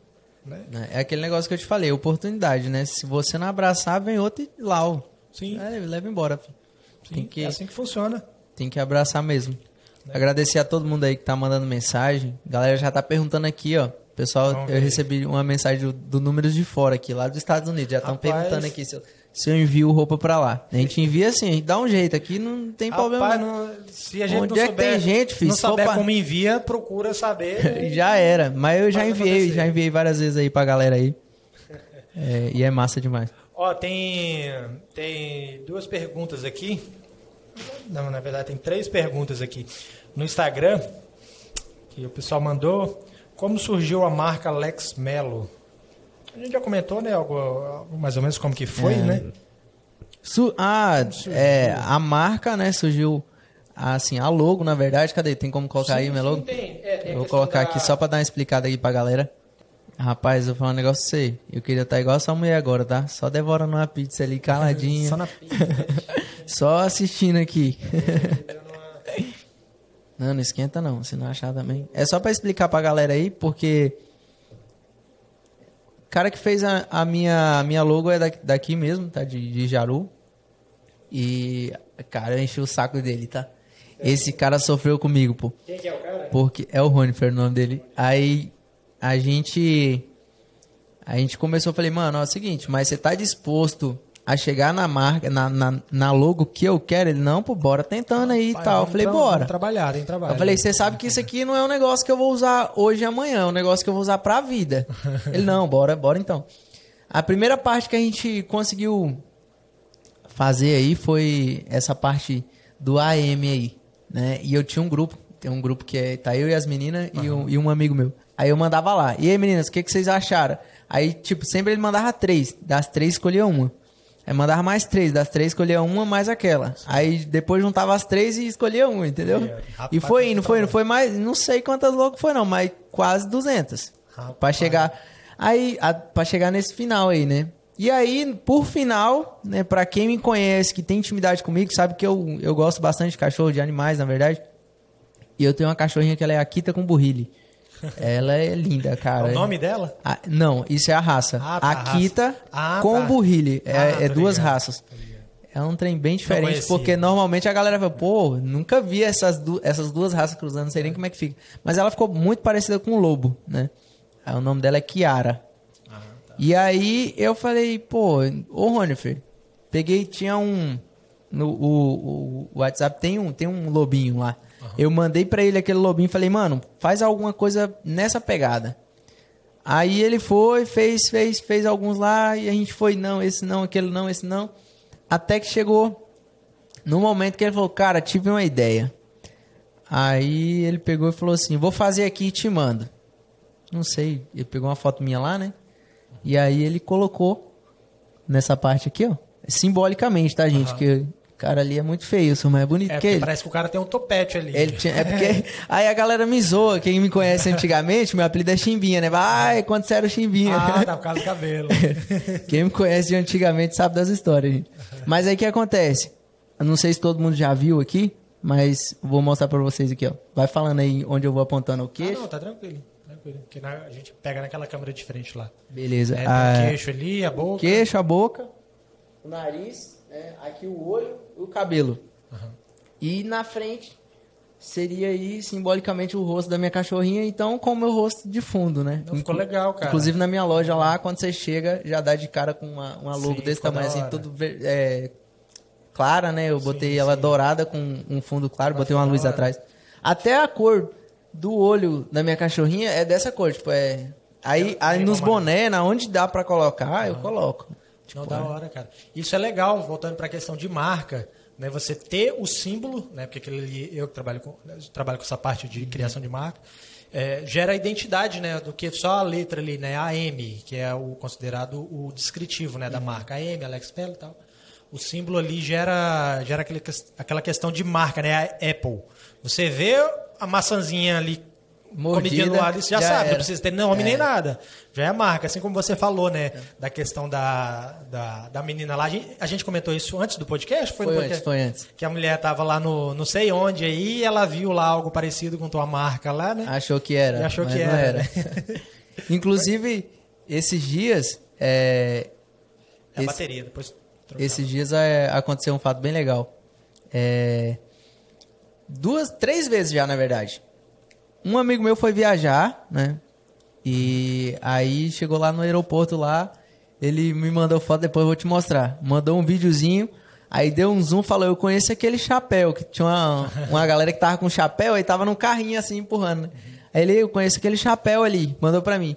Né? É aquele negócio que eu te falei, oportunidade, né? Se você não abraçar, vem outro e lau. Sim, É, leva embora. filho. Sim, Tem que, é assim que funciona. tem que abraçar mesmo. Agradecer a todo mundo aí que tá mandando mensagem. A galera já tá perguntando aqui, ó. Pessoal, Vamos eu ver. recebi uma mensagem do, do Números de Fora aqui, lá dos Estados Unidos. Já estão perguntando aqui se eu, se eu envio roupa pra lá. A gente envia assim, a gente dá um jeito aqui, não tem problema Rapaz, não. não- se a gente Onde não é que souber, tem gente, filho? não Se souber pra- como envia, procura saber. [LAUGHS] Já era, mas eu já enviei, acontecer. já enviei várias vezes aí pra galera aí. É, e é massa demais. Ó, tem, tem duas perguntas aqui. Não, na verdade, tem três perguntas aqui no Instagram que o pessoal mandou. Como surgiu a marca Lex Melo? A gente já comentou, né? Algo, mais ou menos como que foi, É. né? Su- ah, é, a marca, né, surgiu assim, a logo, na verdade, cadê? Tem como colocar aí minha logo? Tem, é, tem vou colocar da- aqui só pra dar uma explicada aí pra galera. Rapaz, eu vou falar um negócio pra você. Eu queria estar igual a sua mulher agora, tá? Só devorando uma pizza ali, caladinha. Só na pizza. [LAUGHS] Só assistindo aqui. [LAUGHS] não, não esquenta não, se não achar também. É só pra explicar pra galera aí, porque o cara que fez a, a minha, a minha logo é daqui, daqui mesmo, tá? De, de Jaru. E Cara, eu enchi o saco dele, tá? Esse cara sofreu comigo, pô. Quem que é o cara? Porque é o Ronifer o nome dele. Aí a gente. A gente começou, eu falei, mano, é o seguinte, mas você tá disposto a chegar na marca, na, na, na logo que eu quero? Ele, não, pô, bora tentando aí e tal. Eu falei, tra- bora. trabalhar, tem trabalho. Eu falei, você sabe que isso aqui não é um negócio que eu vou usar hoje e amanhã, é um negócio que eu vou usar pra vida. [LAUGHS] Ele, não, bora, bora então. A primeira parte que a gente conseguiu fazer aí foi essa parte do AM aí, né? E eu tinha um grupo, tem um grupo que é, tá eu e as meninas e, um, e um amigo meu. Aí eu mandava lá, e aí meninas, o que, que vocês acharam? Aí, tipo, sempre ele mandava três, das três escolhia uma. Aí mandava mais três, das três escolhia uma mais aquela. Aí depois juntava as três e escolhia uma, entendeu? É, rapaz, E foi indo, foi indo, trabalho. foi mais, não sei quantas logos foi não, mas quase 200. Rapaz. Pra chegar aí, a, pra chegar nesse final aí, né? E aí, por final, né, para quem me conhece, que tem intimidade comigo, sabe que eu, eu gosto bastante de cachorro, de animais, na verdade. E eu tenho uma cachorrinha que ela é Akita com burrili. Ela é linda, cara. É o nome dela? Ah, não, isso é a raça. Ah, tá, Akita raça. Ah, com tá. burrili. É, Ah, é duas ligado, raças. É um trem bem diferente, porque normalmente a galera fala, pô, nunca vi essas, du essas duas raças cruzando, não sei nem como é que fica. Mas ela ficou muito parecida com o lobo, né? Aí o nome dela é Kiara. Ah, tá. E aí eu falei, pô, ô Ronifer, peguei, tinha um. No, o, o- o WhatsApp tem um, tem um lobinho lá. Eu mandei pra ele aquele lobinho e falei, mano, faz alguma coisa nessa pegada. Aí ele foi, fez, fez, fez alguns lá e a gente foi, não, esse não, aquele não, esse não. Até que chegou no momento que ele falou, cara, tive uma ideia. Aí ele pegou e falou assim, vou fazer aqui e te mando. Não sei, ele pegou uma foto minha lá, né? E aí ele colocou nessa parte aqui, ó. Simbolicamente, tá, gente? Aham. Que cara ali é muito feio, sou mais bonito É, que ele. parece que o cara tem um topete ali. Ele tinha, é porque. [LAUGHS] Aí a galera me zoa. Quem me conhece antigamente, meu apelido é Chimbinha, né? Ai, quando você era o Chimbinha. Ah, tá por causa do cabelo. [LAUGHS] Quem me conhece de antigamente sabe das histórias, gente. Mas aí o que acontece? Eu não sei se todo mundo já viu aqui, mas vou mostrar pra vocês aqui, ó. Vai falando aí onde eu vou apontando o ah, queixo. não, tá tranquilo. Tranquilo. Porque na- a gente pega naquela câmera de frente lá. Beleza. É, Ah, o queixo ali, a boca. queixo, a boca, o nariz, né? aqui o olho e o cabelo. Aham. E na frente seria aí simbolicamente o rosto da minha cachorrinha, então com o meu rosto de fundo, né? Não, ficou legal, cara. Inclusive na minha loja lá, quando você chega, já dá de cara com uma, uma logo Sim, desse tamanho, assim, tudo é, clara, né? Eu botei ela sim. dourada com um fundo claro, botei uma luz atrás. Até a cor do olho da minha cachorrinha é dessa cor, tipo, é... Aí, aí tem nos boné, na onde dá pra colocar, eu coloco. Não, Tipo, da hora, cara. Isso é legal, voltando para a questão de marca, né? Você ter o símbolo, né? Porque ali, eu trabalho com, eu trabalho com essa parte de criação de marca, é, gera identidade, né? Do que só a letra ali, né? AM, que é o considerado o descritivo, né? Da marca. AM, Alex Pell e tal. O símbolo ali gera, gera aquele, aquela questão de marca, né? A Apple. Você vê a maçãzinha ali Mordida, comidinha do lado, você já, já sabe, era. não precisa ter nome É. nem nada. Já é a marca, assim como você falou, né? Da questão da, da, da menina lá. A gente, a gente comentou isso antes do podcast? Foi, Foi no antes, podcast? foi antes. Que a mulher tava lá no não sei onde aí, e ela viu lá algo parecido com tua marca lá, né? Achou que era. E achou que não era, né? [LAUGHS] Inclusive, esses dias. É, É a esse- bateria, depois trocar. esses dias é, aconteceu um fato bem legal. É, duas, três vezes já, na verdade. Um amigo meu foi viajar, né? E aí chegou lá no aeroporto lá, ele me mandou foto, depois eu vou te mostrar. Mandou um videozinho, aí deu um zoom, falou, eu conheço aquele chapéu, que tinha uma, uma galera que tava com chapéu, aí tava num carrinho assim, empurrando, né? Aí ele, eu conheço aquele chapéu ali, mandou pra mim.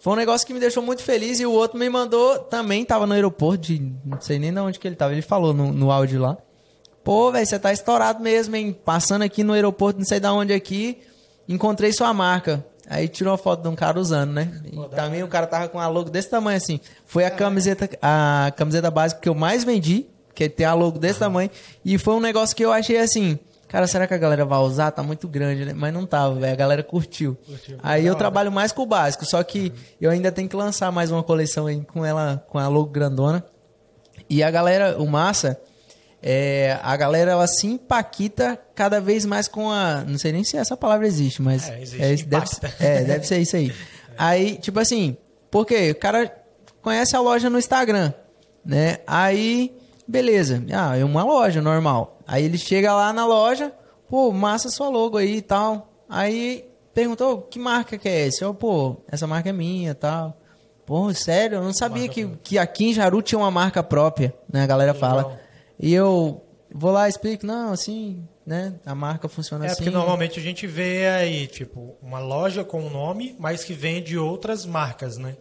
Foi um negócio que me deixou muito feliz e o outro me mandou também, tava no aeroporto, de, não sei nem de onde que ele tava, ele falou no, no áudio lá. Pô, velho, você tá estourado mesmo, hein? Passando aqui no aeroporto, não sei de onde aqui, encontrei sua marca. Aí tirou uma foto de um cara usando, né? E também o cara tava com a logo desse tamanho assim. Foi a camiseta, a camiseta básica que eu mais vendi, que tem a logo desse tamanho. E foi um negócio que eu achei assim, cara, será que a galera vai usar? Tá muito grande, né? Mas não tava, velho. A galera curtiu. Curtiu. Aí eu hora. trabalho mais com o básico, só que eu ainda tenho que lançar mais uma coleção aí com ela, com a logo grandona. E a galera, o massa, é, a galera ela se empaquita cada vez mais com a. Não sei nem se essa palavra existe, mas. É, existe, isso, deve, é, deve ser isso aí. [LAUGHS] Aí, tipo assim, porque o cara conhece a loja no Instagram, né? Aí Beleza. Ah, é uma loja normal. Aí ele chega lá na loja, pô, massa sua logo aí e tal. Aí perguntou, que marca que é esse? Eu, pô, essa marca é minha e tal. Pô, sério, eu não sabia que, que aqui em Jaru tinha uma marca própria, né? A galera fala. Legal. E eu vou lá e explico, não, assim, né? A marca funciona É, assim. porque normalmente a gente vê aí, tipo, uma loja com um nome, mas que vende outras marcas, né?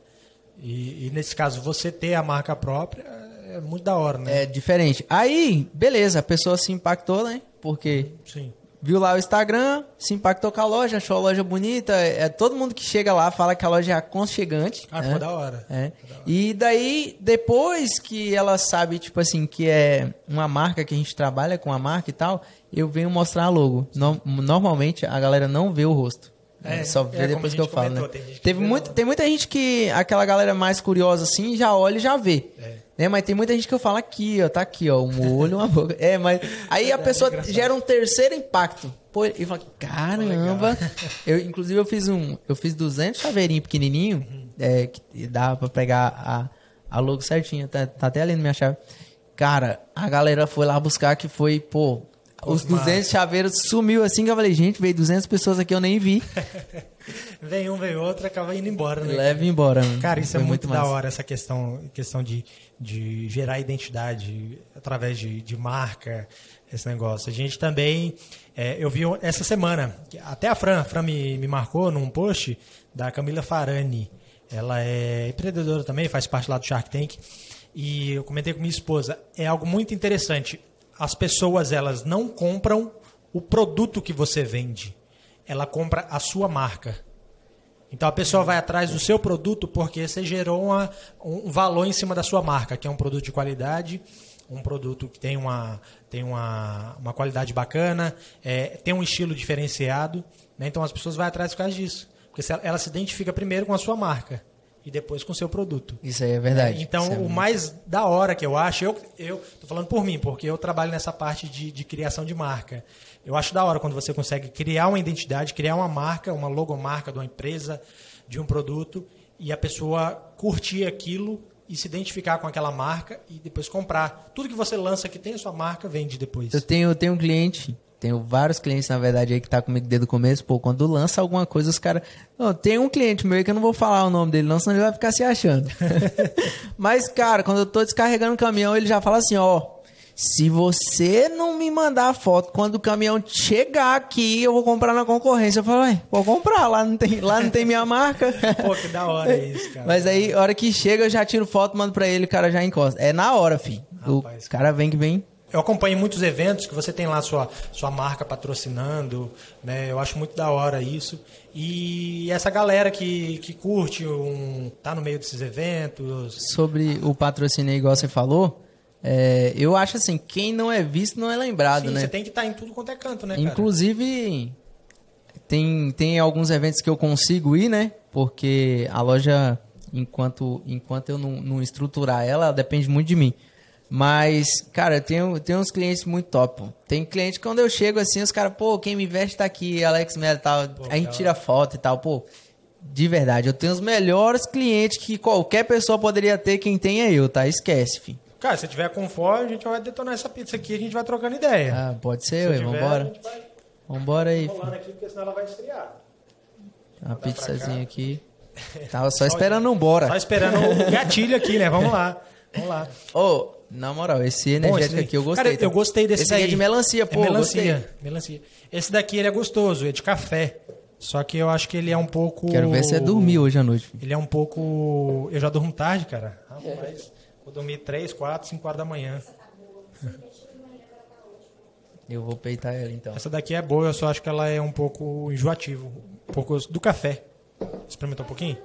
E, e nesse caso, você ter a marca própria é muito da hora, né? É diferente. Aí, beleza, a pessoa se impactou, né? Porque Sim. Viu lá o Instagram, se impactou com a loja, achou a loja bonita. É, todo mundo que chega lá fala que a loja é aconchegante. Ah, né? ficou da hora. É. E daí, depois que ela sabe, tipo assim, que é uma marca que a gente trabalha com a marca e tal, eu venho mostrar a logo. No- normalmente a galera não vê o rosto. É, só é, vê como depois que eu gente falo, comentou, né? tem Teve muito, tem muita gente que, aquela galera mais curiosa assim, já olha e já vê. É. Né? Mas tem muita gente que eu falo aqui, ó, tá aqui, ó, um olho, uma boca. É, mas aí a pessoa engraçado. gera um terceiro impacto. Pô, e fala, caramba. [LAUGHS] Eu, inclusive, eu fiz um, eu fiz 200 chaveirinhos pequenininho, Uhum. é, que dava pra pegar a, a logo certinha, tá, tá até ali na minha chave. Cara, a galera foi lá buscar que foi, pô, os Pô, 200 chaveiros sumiu assim que eu falei, gente, veio 200 pessoas aqui, eu nem vi. [LAUGHS] Vem um, vem outro, acaba indo embora, né? Leve embora. mano. Cara, isso Foi é muito, da massa. hora, essa questão, questão de, de gerar identidade através de, de marca, esse negócio. A gente também, é, eu vi essa semana, até a Fran, a Fran me, me marcou num post da Camila Farani. Ela é empreendedora também, faz parte lá do Shark Tank. E eu comentei com minha esposa, é algo muito interessante. As pessoas, elas não compram o produto que você vende. Ela compra a sua marca. Então a pessoa vai atrás do seu produto porque você gerou uma- um valor em cima da sua marca, que é um produto de qualidade, um produto que tem uma, tem uma, uma qualidade bacana, é, tem um estilo diferenciado. né? Então as pessoas vão atrás por causa disso. Porque ela, se identifica primeiro com a sua marca e depois com o seu produto. Isso aí é verdade. Então, Isso é o muito- mais da hora que eu acho, eu, eu tô falando por mim, porque eu trabalho nessa parte de, de criação de marca. Eu acho da hora quando você consegue criar uma identidade, criar uma marca, uma logomarca de uma empresa, de um produto, e a pessoa curtir aquilo e se identificar com aquela marca e depois comprar. Tudo que você lança que tem a sua marca, vende depois. Eu tenho, eu tenho um cliente, tenho vários clientes, na verdade, aí que tá comigo desde o começo. Pô, quando lança alguma coisa, os caras. Tem um cliente meu que eu não vou falar o nome dele, não, senão ele vai ficar se achando. [LAUGHS] Mas, cara, quando eu tô descarregando o caminhão, ele já fala assim: ó. Se você não me mandar foto quando o caminhão chegar aqui, eu vou comprar na concorrência. Eu falo, vou comprar, lá não tem, lá não tem minha marca. [LAUGHS] Pô, que da hora isso, cara. Mas aí, a hora que chega, eu já tiro foto, mando pra ele, o cara já encosta. É na hora, fi. Rapaz, o cara vem que vem. Eu acompanho muitos eventos que você tem lá sua, sua marca patrocinando, né? Eu acho muito da hora isso. E essa galera que, que curte, um, tá no meio desses eventos. Sobre o patrocínio, igual você falou, é, eu acho assim, quem não é visto não é lembrado, Sim, né? Você tem que estar em tudo quanto é canto, né, cara? Inclusive, tem, tem alguns eventos que eu consigo ir, né? Porque a loja, enquanto, enquanto eu não, não estruturar ela, ela depende muito de mim. Mas, cara, eu tenho, tenho uns clientes muito top. pô. Tem cliente que quando eu chego assim, os caras, pô, quem me veste tá aqui, Alex Melo e tal. a gente cara. tira foto e tal, pô. De verdade, eu tenho os melhores clientes que qualquer pessoa poderia ter, quem tem é eu, tá? Esquece, filho. Cara, se tiver com fome, a gente vai detonar essa pizza aqui, a gente vai trocando ideia. Ah, pode Se ser, ué, vambora. vai Vambora aí, rolando aqui, porque senão ela vai esfriar. Uma pizzazinha aqui. [LAUGHS] Tava só esperando um bora. Só esperando o [LAUGHS] gatilho aqui, né? Vamos lá. Vamos lá. Ô, na moral, esse Bom, energético esse- aqui eu gostei. Cara, tá? eu gostei desse Esse aqui é de melancia, É pô, melancia, gostei. melancia. Esse daqui ele é gostoso, é de café. Só que eu acho que ele é um pouco. Quero ver se é dormir hoje à noite. filho. Ele é um pouco. Eu já durmo tarde, cara. Rapaz, vou dormir 3, 4, 5 horas da manhã. Eu vou peitar ela então. Essa daqui é boa, eu só acho que ela é um pouco enjoativa. Um pouco do café. Experimenta um pouquinho?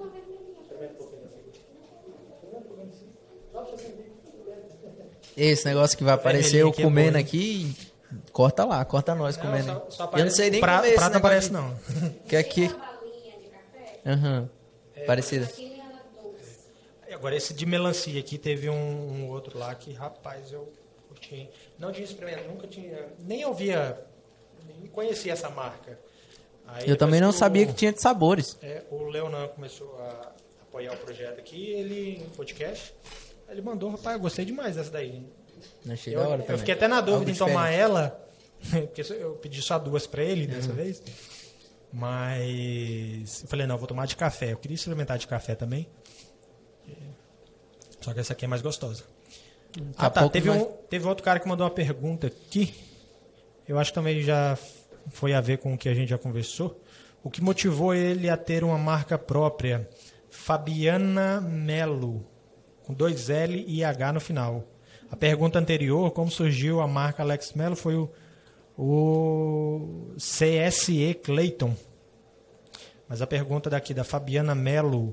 Esse negócio que vai aparecer Vermelhinho eu é comendo aqui, corta lá, corta nós comendo. só- só eu não aparece- sei nem pra- comer esse prato não negócio aparece, não. Que aqui. Aham. Parecida. Agora, esse de melancia aqui, teve um, um outro lá que, rapaz, eu curti. Não tinha experimentado, nunca tinha. Nem ouvia, nem conhecia essa marca. Aí Eu também não depois sabia o- que tinha de sabores. É, o Leonan começou a apoiar o projeto aqui, ele, no podcast, ele mandou, rapaz, eu gostei demais dessa daí. Achei Eu, da hora eu também. fiquei até na dúvida Algo em tomar ela, [LAUGHS] porque eu pedi só duas pra ele dessa vez. Mas eu falei, não, eu vou tomar de café. Eu queria experimentar de café também. Só que essa aqui é mais gostosa. Ah, tá. Teve, um, teve outro cara que mandou uma pergunta aqui. Eu acho que também já foi a ver com o que a gente já conversou. O que motivou ele a ter uma marca própria? Fabiana Melo, com dois L e H no final. A pergunta anterior, como surgiu a marca Alex Melo, foi o, o CSE Clayton. Mas a pergunta daqui da Fabiana Melo,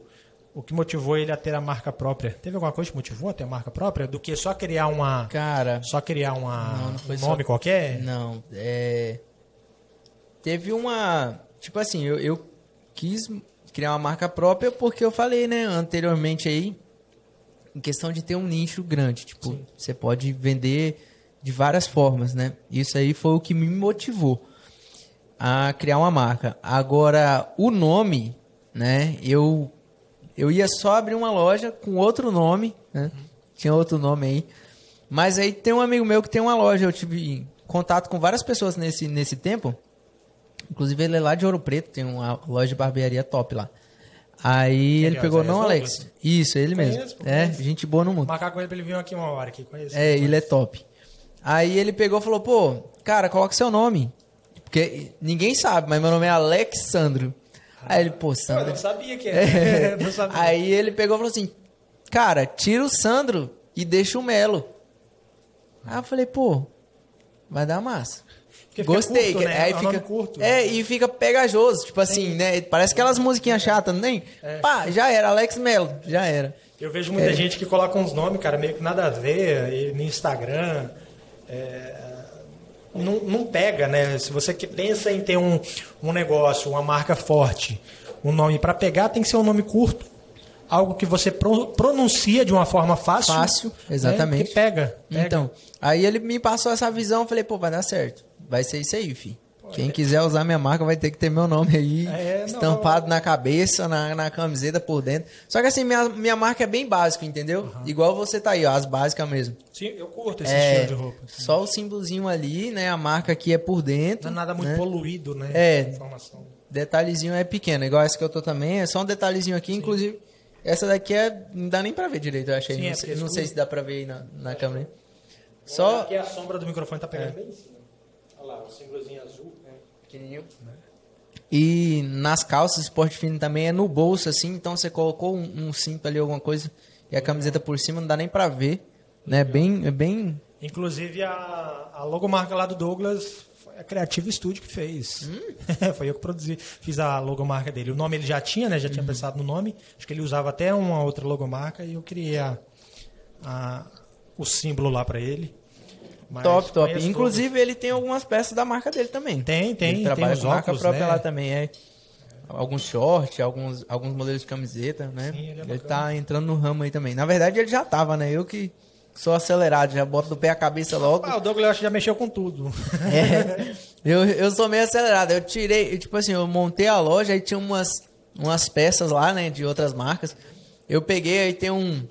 o que motivou ele a ter a marca própria? Teve alguma coisa que motivou a ter a marca própria? Do que só criar uma. Cara, Só criar uma, Não, não foi um só- nome qualquer? Não, é. Teve uma. Tipo assim, eu, eu quis criar uma marca própria porque eu falei, né, anteriormente aí, em questão de ter um nicho grande. Tipo, você pode vender de várias formas, né? Isso aí foi o que me motivou a criar uma marca. Agora, o nome, né, eu. Eu ia só abrir uma loja com outro nome, né? Tinha outro nome aí. Mas aí tem um amigo meu que tem uma loja. Eu tive contato com várias pessoas nesse, nesse tempo. Inclusive ele é lá de Ouro Preto, tem uma loja de barbearia top lá. Aí ele pegou, não? Alex? Isso, ele mesmo. Conheço, pô, É, conheço. gente boa no mundo. Marcar com ele pra ele vir aqui uma hora aqui. Conheço. É, ele é top. Aí ele pegou e falou, pô, cara, coloca seu nome. Porque ninguém sabe, mas meu nome é Alexandro. Aí ele, pô, Eu Sandro. não sabia que É. [LAUGHS] era. não sabia. Aí ele pegou e falou assim: Cara, tira o Sandro e deixa o Melo. Aí eu falei, pô, vai dar massa. Gostei. curto, que- né? Aí É fica, curto. É, e fica pegajoso. Tipo assim, né? Parece aquelas musiquinhas chatas, não tem? É. Pá, já era, Alex Melo, já era. Eu vejo muita É. gente que coloca uns nomes, cara, meio que nada a ver, no Instagram. é, não, não pega, né? Se você que pensa em ter um, um negócio, uma marca forte, um nome para pegar, tem que ser um nome curto. Algo que você pro- pronuncia de uma forma fácil. Fácil, né? exatamente. Que pega, pega. Então, aí ele me passou essa visão, falei, pô, vai dar certo. Vai ser isso aí, fi. Quem quiser usar minha marca vai ter que ter meu nome aí É, não, estampado na cabeça, na, na camiseta por dentro. Só que assim, minha, minha marca é bem básica, entendeu? Igual você tá aí, ó, as básicas mesmo. Sim, eu curto esse É, estilo de roupa. só o símbolozinho ali, né? A marca aqui é por dentro. Não é nada muito né? poluído, né? É. Informação. Detalhezinho é pequeno, igual essa que eu tô também, é só um detalhezinho aqui, inclusive. Essa daqui é. Não dá nem pra ver direito, eu achei. Sim, não é sei, não sei se dá pra ver aí na, na câmera. Só. Aqui a sombra do microfone tá pegando bem em cima. Olha lá, o símbolozinho azul. né? Pequenininho. E nas calças, esporte fino também é no bolso, assim, então você colocou um, um cinto ali, alguma coisa, e a camiseta por cima não dá nem pra ver. Né? Bem, é bem. Inclusive a, a logomarca lá do Douglas foi a Creative Studio que fez. Hum? [LAUGHS] foi eu que produzi, fiz a logomarca dele. O nome ele já tinha, né? Já Uhum. tinha pensado no nome. Acho que ele usava até uma outra logomarca e eu criei a, a- o símbolo lá pra ele. Mas top, top. Inclusive, ele tem algumas peças da marca dele também. Tem, tem, Ele tem trabalha os com marca óculos, própria né? lá também, é. Alguns shorts, alguns, alguns modelos de camiseta, né? Sim, ele é ele tá entrando no ramo aí também. Na verdade, ele já tava, né? Eu que sou acelerado, já boto do pé a cabeça logo. Ah, o Douglas acho que já mexeu com tudo. É, eu, eu sou meio acelerado. Eu tirei, eu, tipo assim, eu montei a loja e tinha umas, umas peças lá, né, de outras marcas. Eu peguei, aí tem um,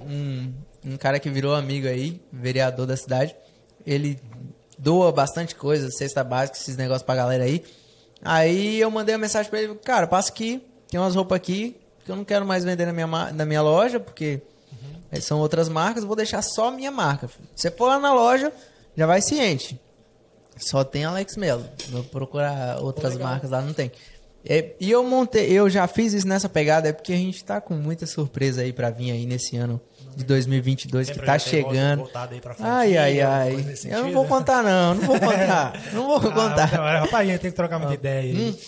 um, um cara que virou amigo aí, vereador da cidade. Ele doa bastante coisa, cesta básica, esses negócios pra galera aí. Aí eu mandei uma mensagem pra ele, cara, passa aqui, tem umas roupas aqui que eu não quero mais vender na minha, na minha loja, porque Aí são outras marcas, vou deixar só minha marca. você for lá na loja, já vai ciente. Só tem Alex Melo. Vou procurar outras marcas lá, não tem. É, e eu montei, eu já fiz isso nessa pegada, é porque a gente tá com muita surpresa aí pra vir aí nesse ano de 2022 que tá chegando. Ai, ai, ai. Eu não vou contar não, não vou contar. [LAUGHS] Não vou Ah, contar. então, rapaz, tem que trocar muita ideia aí.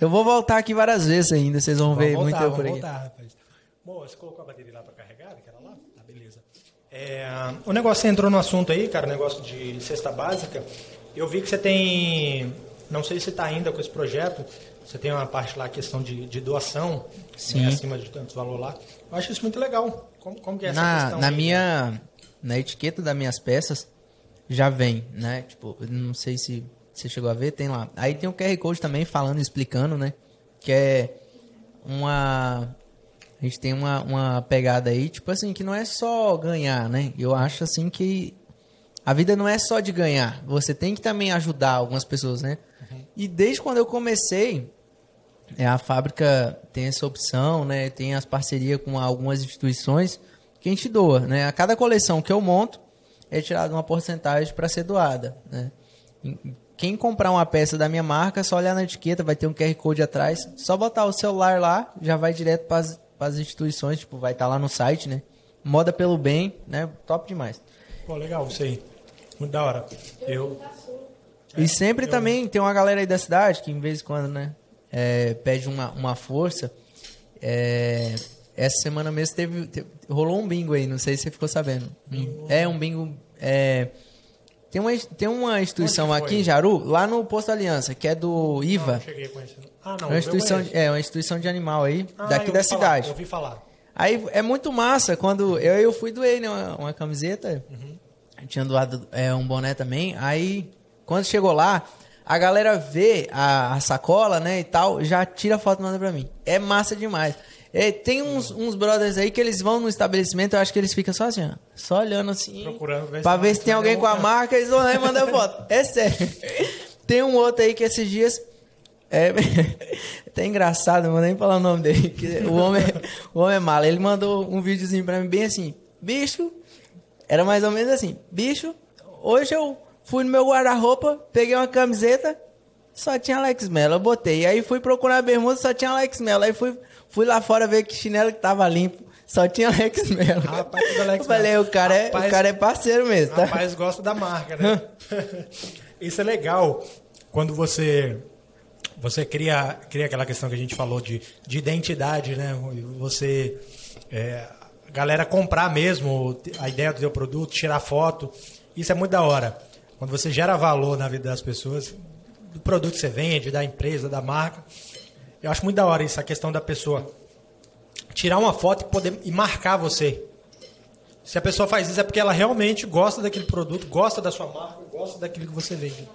Eu vou voltar aqui várias vezes ainda, vocês vão ver Vamos muito voltar, eu por aqui. voltar, rapaz. Bom, você colocou a bateria lá pra carregar, que era lá? Tá, beleza. É, o negócio, você entrou no assunto aí, cara, o negócio de cesta básica. Eu vi que você tem, não sei se está ainda com esse projeto, você tem uma parte lá, questão de, de doação, Sim. né, acima de tantos valor lá. Eu acho isso muito legal. Como, como que é essa na, questão na aí? minha na etiqueta das minhas peças já vem, né? Tipo, não sei se você chegou a ver, tem lá. Aí tem o QR Code também falando, explicando, né? Que é uma a gente tem uma, uma pegada aí, tipo assim, que não é só ganhar, né? Eu acho assim que a vida não é só de ganhar. Você tem que também ajudar algumas pessoas, né? Uhum. E desde quando eu comecei, é, a fábrica tem essa opção, né? Tem as parcerias com algumas instituições que a gente doa, né? A cada coleção que eu monto é tirada uma porcentagem para ser doada, né? Quem comprar uma peça da minha marca, só olhar na etiqueta, vai ter um QR Code atrás, só botar o celular lá, já vai direto para as instituições, tipo, vai estar tá lá no site, né? Moda pelo bem, né? Top demais. Pô, legal isso aí. Muito da hora. Eu. E sempre eu... também tem uma galera aí da cidade que, em vez em quando, né? É, pede uma, uma força. É, essa semana mesmo teve, teve, rolou um bingo aí, não sei se você ficou sabendo. Bingo. É um bingo. É, tem, uma, tem uma instituição aqui em Jaru, lá no Posto Aliança, que é do IVA. Não, cheguei. Ah, não. É uma instituição, é uma instituição de animal aí, ah, daqui da cidade. eu ouvi falar. Aí é muito massa quando eu, eu fui doei né, uma, uma camiseta. Uhum. Tinha doado é, um boné também. Aí, quando chegou lá, a galera vê a, a, sacola, né, e tal, já tira foto e manda pra mim. É massa demais. É, tem uns, uns brothers aí que eles vão no estabelecimento, eu acho que eles ficam só assim, ó, só olhando assim. Procurando ver pra ver se tem alguém com a marca, eles vão lá e mandam [LAUGHS] foto. É sério. Tem um outro aí que esses dias. É [LAUGHS] até engraçado, não vou nem falar o nome dele. o, homem, o homem é mala. Ele mandou um videozinho pra mim bem assim: bicho, era mais ou menos assim: bicho, hoje eu fui no meu guarda-roupa, peguei uma camiseta, só tinha Alex Mello. Eu botei. Aí fui procurar a bermuda, só tinha Alex Mello. Aí fui, fui lá fora ver que chinelo que tava limpo. Só tinha Alex Mello. Rapaz, Alex Eu falei, o cara, é, o cara é parceiro mesmo, tá? Rapaz, gosta da marca, né? [LAUGHS] Isso é legal quando você você cria, cria aquela questão que a gente falou de, de identidade, né? Você é, galera comprar mesmo a ideia do seu produto, tirar foto. Isso é muito da hora. Quando você gera valor na vida das pessoas, do produto que você vende, da empresa, da marca. Eu acho muito da hora isso, a questão da pessoa tirar uma foto e poder e marcar você. Se a pessoa faz isso é porque ela realmente gosta daquele produto, gosta da sua marca, gosta daquilo que você vende.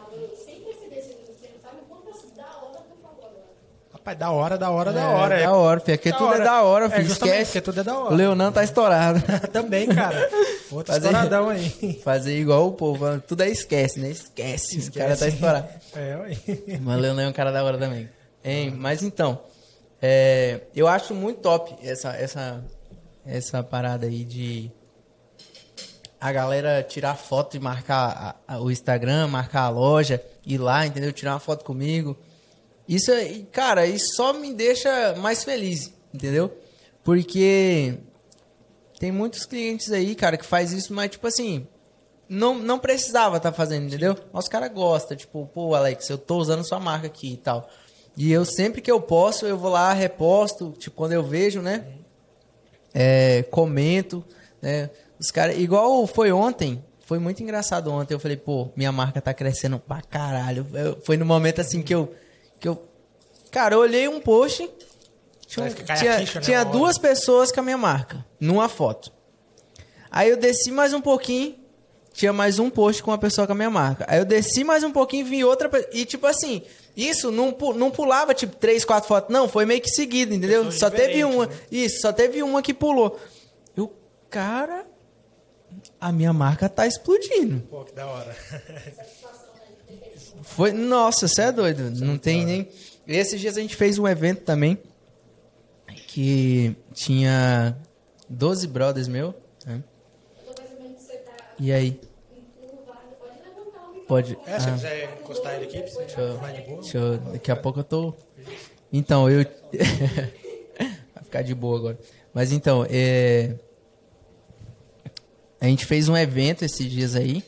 Rapaz, da hora, da hora, da hora. É, da hora, filho. Aqui tudo hora. é da hora, é, filho. É, Esquece. Tudo é da hora. O Leonan tá estourado. [LAUGHS] Também, cara. Outro fazer, estouradão [LAUGHS] aí. Fazer igual o povo. Tudo é esquece, né? Esquece. esquece. O cara tá estourado. É, ué. [LAUGHS] Mas o Leonan é um cara da hora também. Hein? Mas então, é, eu acho muito top essa, essa, essa parada aí de a galera tirar foto e marcar a, a, o Instagram, marcar a loja, ir lá, entendeu? Tirar uma foto comigo. Isso, cara, isso só me deixa mais feliz, entendeu? Porque tem muitos clientes aí, cara, que faz isso, mas tipo assim, não, não precisava estar tá fazendo, entendeu? Mas os caras gostam, tipo, pô, Alex, eu tô usando sua marca aqui e tal. E eu sempre que eu posso, eu vou lá, reposto, tipo, quando eu vejo, né? É, comento, né? Os caras, igual foi ontem, foi muito engraçado ontem. Eu falei, pô, minha marca tá crescendo pra caralho. Eu, foi no momento assim que eu que eu, cara, eu olhei um post, tinha, tinha, ficha, né, tinha duas pessoas com a minha marca, numa foto. Aí eu desci mais um pouquinho, tinha mais um post com uma pessoa com a minha marca. Aí eu desci mais um pouquinho, vi outra e tipo assim, isso não, não pulava tipo três, quatro fotos, não, foi meio que seguido, entendeu? Só teve uma, né? isso, só teve uma que pulou. Eu, cara, a minha marca tá explodindo. Pô, que da hora. Foi, nossa, você é doido. Não tem nem. Esses dias a gente fez um evento também que tinha 12 brothers meu. Né? E aí? Pode. É, se ah. quiser encostar ele aqui, deixa eu, mais de boa. Deixa eu, daqui a pouco eu tô. Então, eu. [LAUGHS] Vai ficar de boa agora. Mas então, é... a gente fez um evento esses dias aí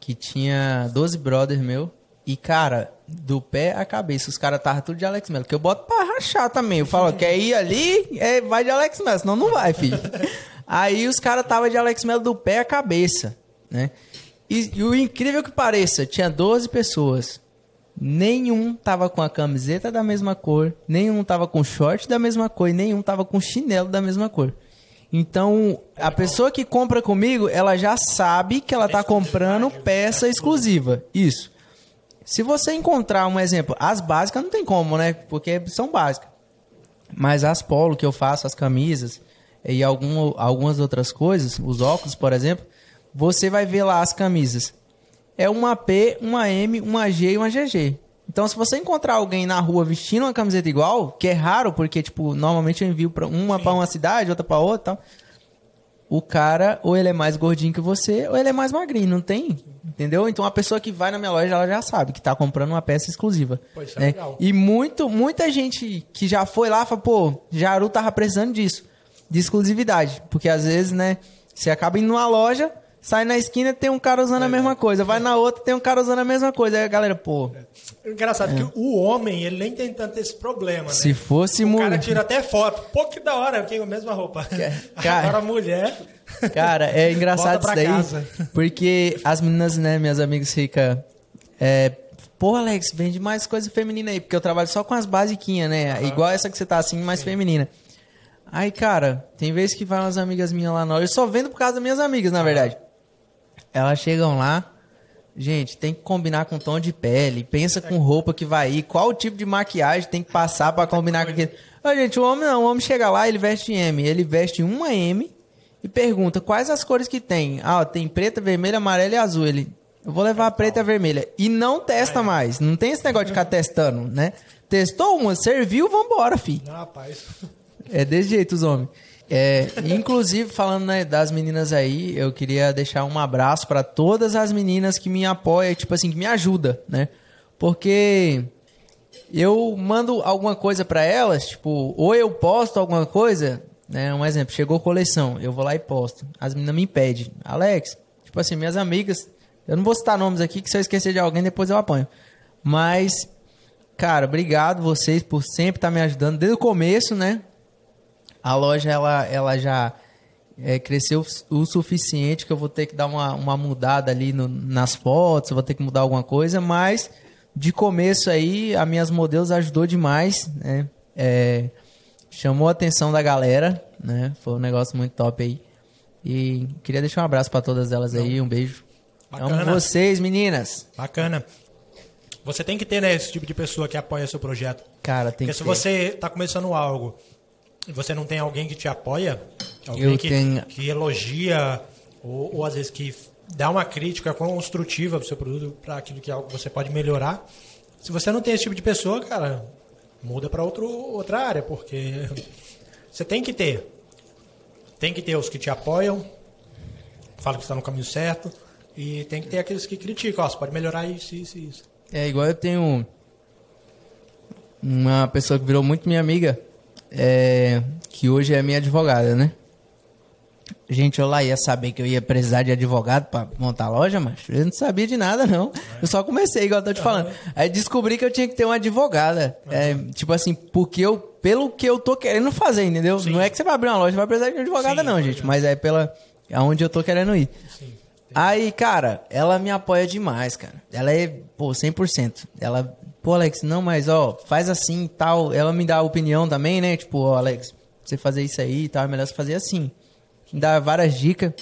que tinha 12 brothers meu e, cara, do pé à cabeça, os caras estavam tudo de Alex Melo. Que eu boto pra rachar também. Eu falo, quer ir ali? É, vai de Alex Melo, senão não vai, filho. [LAUGHS] Aí os caras estavam de Alex Melo do pé à cabeça, né? E, e, o incrível que pareça, tinha 12 pessoas. Nenhum tava com a camiseta da mesma cor, nenhum tava com short da mesma cor e nenhum tava com chinelo da mesma cor. Então, a pessoa que compra comigo, ela já sabe que ela tá comprando peça exclusiva. Isso. Se você encontrar um exemplo, as básicas não tem como, né? Porque são básicas. Mas as polo que eu faço, as camisas e algum, algumas outras coisas, os óculos, por exemplo, você vai ver lá as camisas. É uma P, uma M, uma G e uma GG. Então, se você encontrar alguém na rua vestindo uma camiseta igual, que é raro, porque, tipo, normalmente eu envio pra uma para uma cidade, outra para outra tal. O cara, ou ele é mais gordinho que você, ou ele é mais magrinho, não tem? Entendeu? Então, a pessoa que vai na minha loja, ela já sabe que tá comprando uma peça exclusiva. É né? legal. E muito, muita gente que já foi lá fala, pô, Jaru tava precisando disso, de exclusividade. Porque às vezes, né, você acaba indo numa loja, sai na esquina tem um cara usando a mesma coisa, vai na outra tem um cara usando a mesma coisa. Aí a galera, pô, Engraçado que o homem, ele nem tem tanto esse problema, né? se fosse O cara mulher. tira até foto. Pô, que da hora, eu tenho a mesma roupa. [LAUGHS] cara- Agora a mulher. Cara, é engraçado isso daí. casa. Porque as meninas, né, minhas amigas ficam. É, Pô, Alex, vende mais coisa feminina aí, porque eu trabalho só com as basiquinhas, né? Igual essa que você tá assim, mais feminina. Aí, cara, tem vezes que vai umas amigas minhas lá na hora. Eu só vendo por causa das minhas amigas, na verdade. Elas chegam lá. Gente, tem que combinar com tom de pele. Pensa com roupa que vai ir. Qual o tipo de maquiagem tem que passar pra combinar com aquele. Ô, gente, o homem não. O homem chega lá, ele veste M. Ele veste uma M e pergunta quais as cores que tem. Ah, tem preta, vermelha, amarela e azul. Ele. Eu vou levar a preta e a vermelha. E não testa mais. Não tem esse negócio de ficar testando, né? Testou uma, serviu, vambora, fi. Não, rapaz. É desse jeito os homens. É, inclusive, falando né, das meninas aí, eu queria deixar um abraço para todas as meninas que me apoiam, tipo assim, que me ajudam, né? Porque eu mando alguma coisa para elas, tipo, ou eu posto alguma coisa, né? Um exemplo, chegou coleção, eu vou lá e posto. As meninas me pedem, Alex, tipo assim, minhas amigas, eu não vou citar nomes aqui, que se eu esquecer de alguém, depois eu apanho. Mas, cara, obrigado vocês por sempre estar me ajudando desde o começo, né? A loja ela, ela já é, cresceu o suficiente que eu vou ter que dar uma, uma mudada ali no- nas fotos, vou ter que mudar alguma coisa, mas de começo aí a minhas modelos ajudou demais, né? É, chamou a atenção da galera, né? Foi um negócio muito top aí. E queria deixar um abraço para todas elas aí, um beijo. Bacana. Amo vocês, meninas. Bacana. Você tem que ter, né, esse tipo de pessoa que apoia seu projeto. Cara, tem Porque que se ter. você tá começando algo você não tem alguém que te apoia, alguém Eu que, tenho- que elogia, ou, ou às vezes que dá uma crítica construtiva pro seu produto, para aquilo que é que você pode melhorar. Se você não tem esse tipo de pessoa, cara, muda para outra área, porque [LAUGHS] você tem que ter. Tem que ter os que te apoiam, falam que está no caminho certo, e tem que ter aqueles que criticam, ó, você pode melhorar isso, isso e isso. É igual eu tenho uma pessoa que virou muito minha amiga, é, que hoje é minha advogada, né? Gente, eu lá ia saber que eu ia precisar de advogado pra montar a loja, mas eu não sabia de nada, não. Eu só comecei, igual eu tô te falando. Aí descobri que eu tinha que ter uma advogada. É, tipo assim, porque eu, pelo que eu tô querendo fazer, entendeu? Não é que você vai abrir uma loja e vai precisar de uma advogada, Sim, não, gente. exemplo. Mas é pela aonde eu tô querendo ir. Sim. Aí, cara, ela me apoia demais, cara. Ela é, pô, 100%. Ela, pô, Alex, não, mas ó, faz assim e tal. Ela me dá a opinião também, né? Tipo, ó, Alex, você fazer isso aí e tal, é melhor você fazer assim. Me dá várias dicas.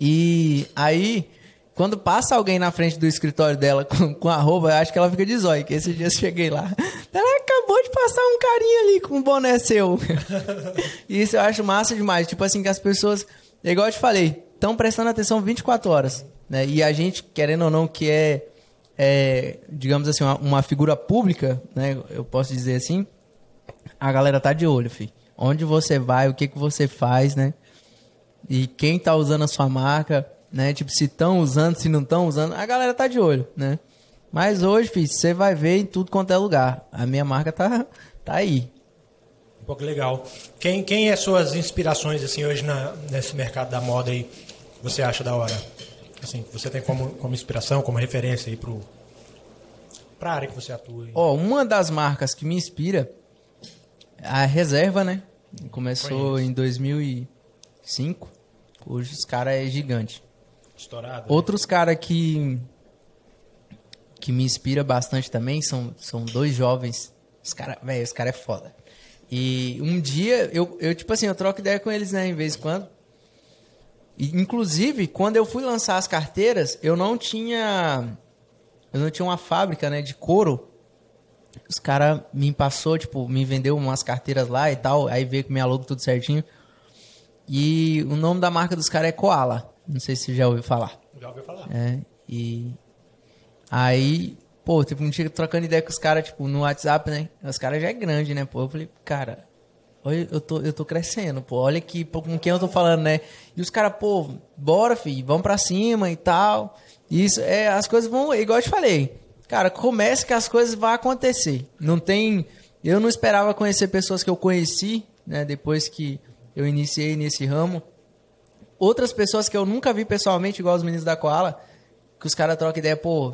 E aí, quando passa alguém na frente do escritório dela [LAUGHS] com, com arroba, eu acho que ela fica de zóio, que esses dias eu cheguei lá. Ela acabou de passar um carinha ali com um boné seu. e [LAUGHS] isso eu acho massa demais. Tipo assim, que as pessoas, igual eu te falei, estão prestando atenção 24 horas. Né? E a gente, querendo ou não, que é, é, digamos assim, uma, uma figura pública, né? Eu posso dizer assim, a galera tá de olho, filho. Onde você vai, o que, que você faz, né? E quem tá usando a sua marca, né? Tipo, se estão usando, se não estão usando, a galera tá de olho, né? Mas hoje, filho, você vai ver em tudo quanto é lugar. A minha marca tá, tá aí. Pô, que legal. Quem, quem é suas inspirações, assim, hoje na, nesse mercado da moda aí, você acha da hora? Assim, que você tem como, como inspiração, como referência aí pro, pra área que você atua. Ó, uma das marcas que me inspira é a Reserva, né? Começou em 2005. Hoje os caras é gigante. Estourado. né? Outros caras que que me inspira bastante também são, são dois jovens. Os caras, velho, os caras é foda. E um dia eu, eu tipo assim, eu troco ideia com eles, né, em vez em quando. Inclusive, quando eu fui lançar as carteiras, eu não tinha eu não tinha uma fábrica, né, de couro Os caras me passou, tipo, me vendeu umas carteiras lá e tal, aí veio com minha logo tudo certinho. E o nome da marca dos caras é Koala. Não sei se você já ouviu falar. Já ouviu falar. É, e aí, pô, tipo, um dia trocando ideia com os caras, tipo, no WhatsApp, né? Os caras já é grande, né, pô? Eu falei, cara, olha, eu tô, eu tô crescendo, pô, olha aqui pô, com quem eu tô falando, né? E os caras, pô, bora, filho, vamos pra cima e tal. Isso, é, as coisas vão, igual eu te falei, cara, comece que as coisas vão acontecer. Não tem, eu não esperava conhecer pessoas que eu conheci, né, depois que eu iniciei nesse ramo outras pessoas que eu nunca vi pessoalmente, igual os meninos da Koala, que os caras trocam ideia, pô,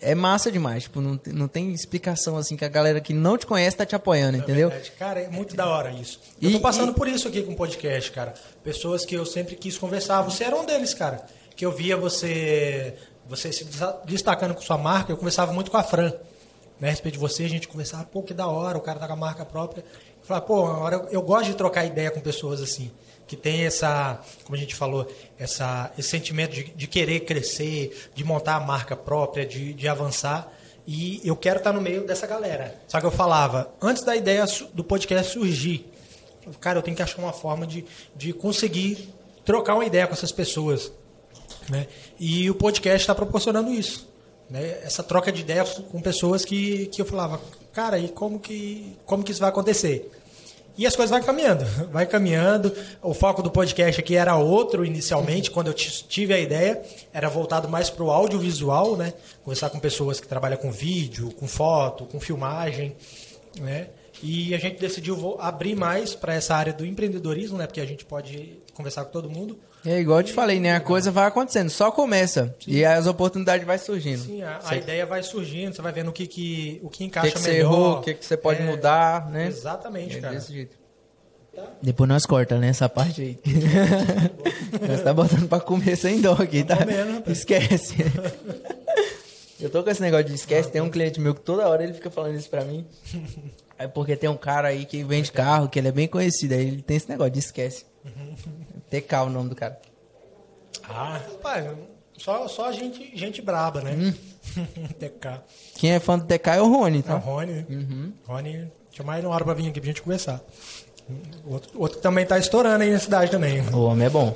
é massa demais. Tipo, não, não tem explicação assim que a galera que não te conhece tá te apoiando, é entendeu? Verdade. Cara, é muito da hora isso. Eu tô passando e... por isso aqui com o podcast, cara. Pessoas que eu sempre quis conversar. Você era um deles, cara. Que eu via você você se destacando com sua marca. Eu conversava muito com a Fran. Né, a respeito de você, a gente conversava, pô, que da hora, o cara tá com a marca própria. Eu falava, pô, hora eu, eu gosto de trocar ideia com pessoas assim que tem essa, como a gente falou, essa, esse sentimento de, de querer crescer, de montar a marca própria, de, de avançar. E eu quero estar no meio dessa galera. Só que eu falava, antes da ideia do podcast surgir, cara, eu tenho que achar uma forma de, de conseguir trocar uma ideia com essas pessoas. Né? E o podcast está proporcionando isso. Né? Essa troca de ideias com pessoas que, que eu falava, cara, e como que, como que isso vai acontecer? E as coisas vão caminhando, [LAUGHS] vai caminhando. O foco do podcast aqui era outro inicialmente, quando eu tive a ideia, era voltado mais para o audiovisual, né? Conversar com pessoas que trabalham com vídeo, com foto, com filmagem, né? E a gente decidiu abrir mais para essa área do empreendedorismo, né? Porque a gente pode conversar com todo mundo. É igual eu te falei, né? A coisa vai acontecendo, só começa. Sim. E as oportunidades vai surgindo. Sim, a, a ideia vai surgindo, você vai vendo o que, que, o que encaixa que que melhor. Você errou, o que, que você pode é, mudar, né? Exatamente, é cara. Desse jeito. Tá. Depois nós corta, né? Essa parte aí. [LAUGHS] nós tá botando pra comer sem dó aqui, tá? Comendo, Esquece. [LAUGHS] eu tô com esse negócio de esquece. Tem um cliente meu que toda hora ele fica falando isso pra mim. [LAUGHS] É porque tem um cara aí que vende carro, que ele é bem conhecido. Aí ele tem esse negócio de esquece. TK o nome do cara. Ah, rapaz, só, só gente, gente braba, né? Hum. [LAUGHS] TK. Quem é fã do TK é o Rony, tá? É o Rony. Uhum. Rony, chamar ele uma hora pra vir aqui pra gente conversar. Outro, outro também tá estourando aí na cidade também. O homem é bom.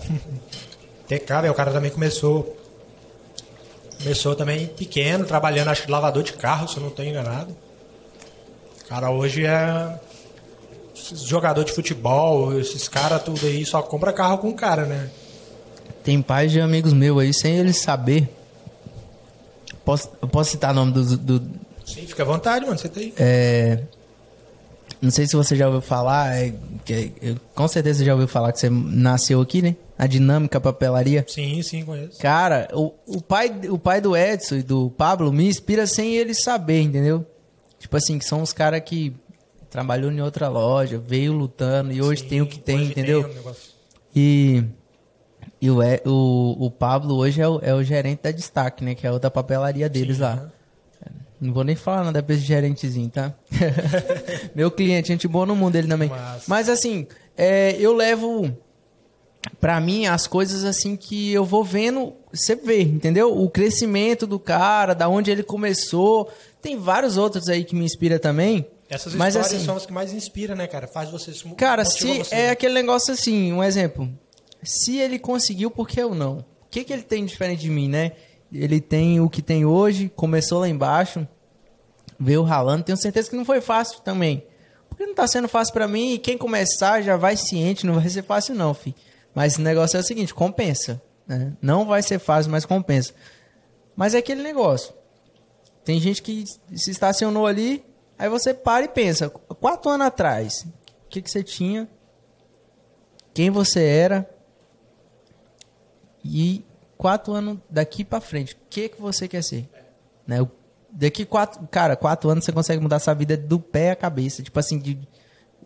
[LAUGHS] TK, velho, o cara também começou. Começou também pequeno, trabalhando, acho que lavador de carro, se eu não estou enganado. O cara hoje é jogador de futebol, esses caras tudo aí, só compra carro com cara, né? Tem pais de amigos meus aí, sem eles saber. Posso, eu posso citar o nome do, do. Sim, fica à vontade, mano, você tem. É. Não sei se você já ouviu falar, é, que, eu, com certeza você já ouviu falar que você nasceu aqui, né? A Dinâmica Papelaria. Sim, sim, conheço. Cara, o, o, pai, o pai do Edson e do Pablo me inspira sem eles saber, entendeu? Tipo assim, que são os caras que trabalhou em outra loja, veio lutando e hoje Sim, tem o que tem, entendeu? Tem um e e o, o, o Pablo hoje é o, é o gerente da Destaque, né? Que é o da papelaria deles Sim, lá. Né? Não vou nem falar nada pra esse gerentezinho, tá? [LAUGHS] Meu cliente, gente boa no mundo ele também. Mas, Mas assim, é, eu levo para mim as coisas assim que eu vou vendo, você vê, entendeu? O crescimento do cara, da onde ele começou. Tem vários outros aí que me inspira também. Essas Mas, histórias assim, são as que mais inspiram, né, cara? Faz você se Cara, se você, é né? aquele negócio assim, um exemplo. Se ele conseguiu, por que eu não? O que, que ele tem diferente de mim, né? Ele tem o que tem hoje, começou lá embaixo, veio ralando. Tenho certeza que não foi fácil também. Porque não tá sendo fácil para mim e quem começar já vai ciente, não vai ser fácil não, fi. Mas o negócio é o seguinte, compensa. Né? Não vai ser fácil, mas compensa. Mas é aquele negócio. Tem gente que se estacionou ali, Aí você para e pensa, quatro anos atrás, o que, que você tinha? Quem você era? E quatro anos daqui para frente, o que, que você quer ser? Né? Daqui quatro, cara, quatro anos você consegue mudar sua vida do pé à cabeça, tipo assim, de,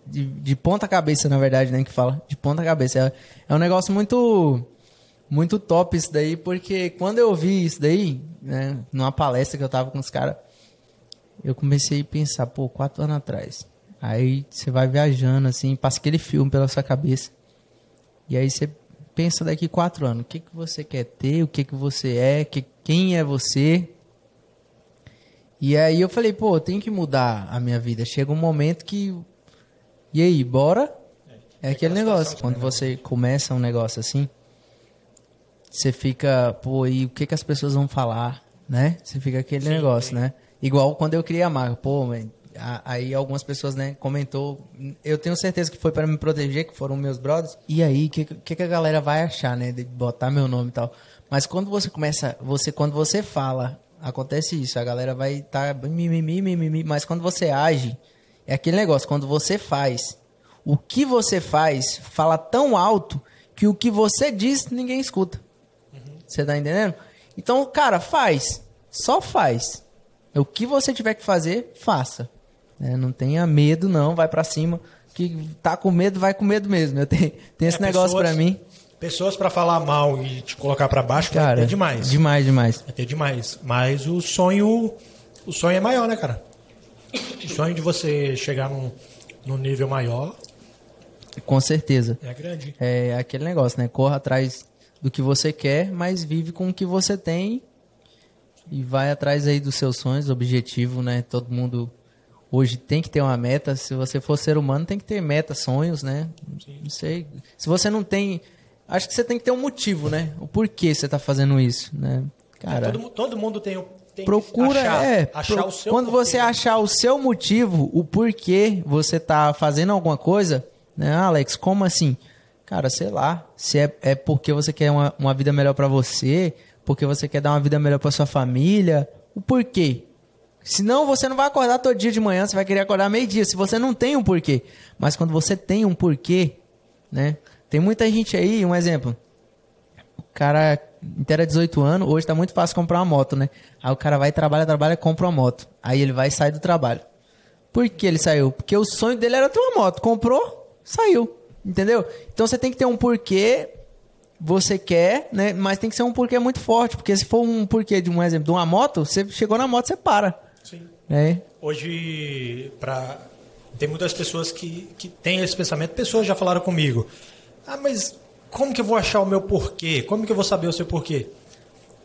de, de ponta cabeça, na verdade, né, que fala, de ponta cabeça. É, é um negócio muito muito top isso daí, porque quando eu vi isso daí, né, numa palestra que eu tava com os caras, eu comecei a pensar, pô, quatro anos atrás. Aí você vai viajando, assim, passa aquele filme pela sua cabeça. E aí você pensa daqui quatro anos, o que, que você quer ter, o que, que você é, que, quem é você. E aí eu falei, pô, eu tenho que mudar a minha vida. Chega um momento que. E aí, bora? É aquele negócio. Quando você começa um negócio assim, você fica, pô, e o que, que as pessoas vão falar, né? Você fica aquele Sim, negócio, sim. né? Igual quando eu criei a marca, pô, mas aí algumas pessoas, né, comentou, eu tenho certeza que foi para me proteger, que foram meus brothers. E aí, o que, que, a galera vai achar, né, de botar meu nome e tal. Mas quando você começa, você quando você fala, acontece isso, a galera vai estar tá, mimimi, mimimi, mas quando você age, é aquele negócio, quando você faz, o que você faz fala tão alto que o que você diz ninguém escuta. Você tá entendendo? Então, cara, faz. Só faz. O que você tiver que fazer, faça. né? não tenha medo, não. Vai pra cima. Que tá com medo, vai com medo mesmo. Eu tenho, tenho esse É, negócio pra mim. Pessoas pra falar mal e te colocar pra baixo Cara, ter demais. Demais, demais. Ter demais. Mas o sonho. O sonho é maior, né, cara? O sonho de você chegar num, num nível maior Com certeza. é grande. É aquele negócio, né? Corra atrás do que você quer, mas vive com o que você tem e vai atrás aí dos seus sonhos, objetivo, né? Todo mundo hoje tem que ter uma meta. Se você for ser humano, tem que ter meta, sonhos, né? Não sei. Se você não tem, acho que você tem que ter um motivo, né? O porquê você tá fazendo isso, né? Cara, todo, mu- todo mundo tem, o- tem procura achar, é achar pro- o seu quando porquê. você achar o seu motivo o porquê você tá fazendo alguma coisa né Alex como assim cara sei lá se é, é porque você quer uma, uma vida melhor pra você porque você quer dar uma vida melhor pra sua família o porquê Senão você não vai acordar todo dia de manhã, você vai querer acordar meio-dia, se você não tem um porquê. Mas quando você tem um porquê, né? Tem muita gente aí, um exemplo. O cara inteira 18 anos, hoje tá muito fácil comprar uma moto, né? Aí o cara vai, trabalha, trabalha, compra uma moto. Aí ele vai e sai do trabalho. Por que ele saiu? Porque o sonho dele era ter uma moto. Comprou, saiu. Entendeu? Então você tem que ter um porquê você quer, né? Mas tem que ser um porquê muito forte. Porque se for um porquê de um exemplo, de uma moto, você chegou na moto, você para. Sim. Né? Hoje, pra... tem muitas pessoas que, que têm esse pensamento. Pessoas já falaram comigo. Ah, mas como que eu vou achar o meu porquê? Como que eu vou saber o seu porquê?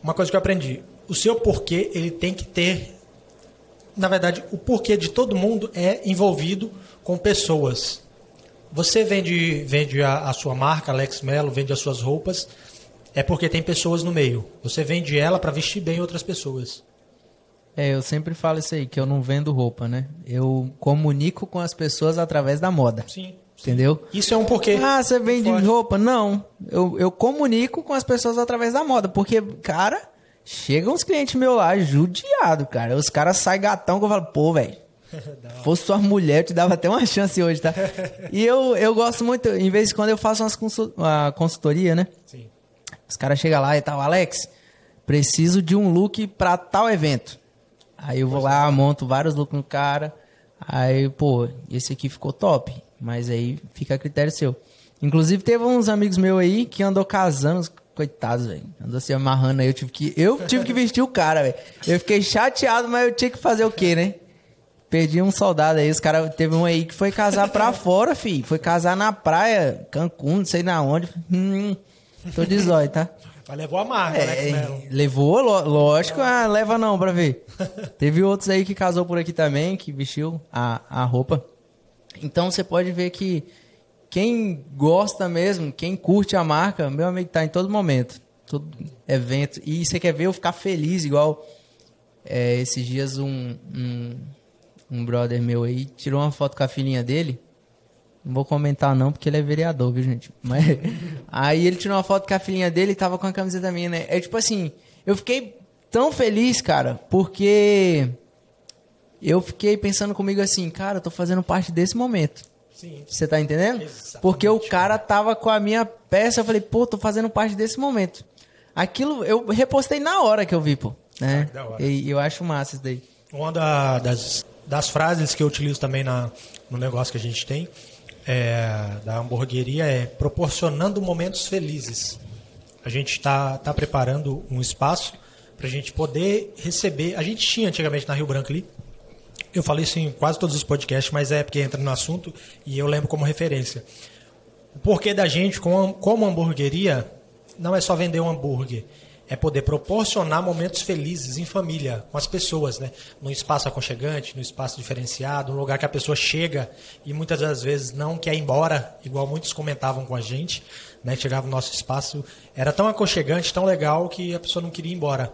Uma coisa que eu aprendi. O seu porquê, ele tem que ter... Na verdade, o porquê de todo mundo é envolvido com pessoas. Você vende, vende a, a sua marca, Alex Mello, vende as suas roupas, é porque tem pessoas no meio. Você vende ela para vestir bem outras pessoas. É, eu sempre falo isso aí, que eu não vendo roupa, né? Eu comunico com as pessoas através da moda. Sim. Entendeu? Isso é um porquê. Ah, você vende roupa? Não. Eu, eu comunico com as pessoas através da moda. Porque, cara, chegam uns clientes meus lá judiado, cara. Os caras saem gatão que eu falo, pô, velho. [LAUGHS] Fosse sua mulher, eu te dava até uma chance hoje, tá? [LAUGHS] E eu, eu gosto muito, em vez de quando eu faço umas consul- uma consultoria, né? Sim. Os caras chegam lá e tal, Alex, preciso de um look pra tal evento. Aí eu vou lá, monto vários looks no cara. Aí, pô, esse aqui ficou top. Mas aí fica a critério seu. Inclusive, teve uns amigos meus aí que andou casando, os coitados, velho. Andou se amarrando aí. Eu tive que, eu tive que vestir o cara, velho. Eu fiquei chateado, mas eu tinha que fazer o quê, né? Perdi um soldado aí, os caras. Teve um aí que foi casar pra [LAUGHS] fora, fi. Foi casar na praia, Cancún, não sei na onde. Hum, tô de zóio, tá? Mas levou a marca, né? É, Melo? levou, lógico, ah, leva não pra ver. [LAUGHS] Teve outros aí que casou por aqui também, que vestiu a, a roupa. Então você pode ver que quem gosta mesmo, quem curte a marca, meu amigo, tá em todo momento. Todo evento. E você quer ver eu ficar feliz, igual é, esses dias um, um, um brother meu aí tirou uma foto com a filhinha dele. Não vou comentar não, porque ele é vereador, viu, gente? Mas [LAUGHS] aí ele tirou uma foto com a filhinha dele e tava com a camiseta minha, né? É tipo assim, eu fiquei tão feliz, cara, porque eu fiquei pensando comigo assim, cara, eu tô fazendo parte desse momento. Sim. Você tá entendendo? Exatamente. Porque o cara tava com a minha peça, eu falei, pô, tô fazendo parte desse momento. Aquilo eu repostei na hora que eu vi, pô. Né? Ah, que da hora. E eu acho massa isso daí. Uma da- das, das frases que eu utilizo também na, no negócio que a gente tem, é, da hamburgueria, é proporcionando momentos felizes. A gente está tá preparando um espaço para a gente poder receber. A gente tinha antigamente na Rio Branco ali. Eu falei isso em quase todos os podcasts, mas é porque entra no assunto e eu lembro como referência. O porquê da gente, como, como hamburgueria, não é só vender um hambúrguer. É poder proporcionar momentos felizes em família, com as pessoas, né? Num espaço aconchegante, num espaço diferenciado, um lugar que a pessoa chega e muitas das vezes não quer ir embora, igual muitos comentavam com a gente, né? Chegava no nosso espaço, era tão aconchegante, tão legal que a pessoa não queria ir embora.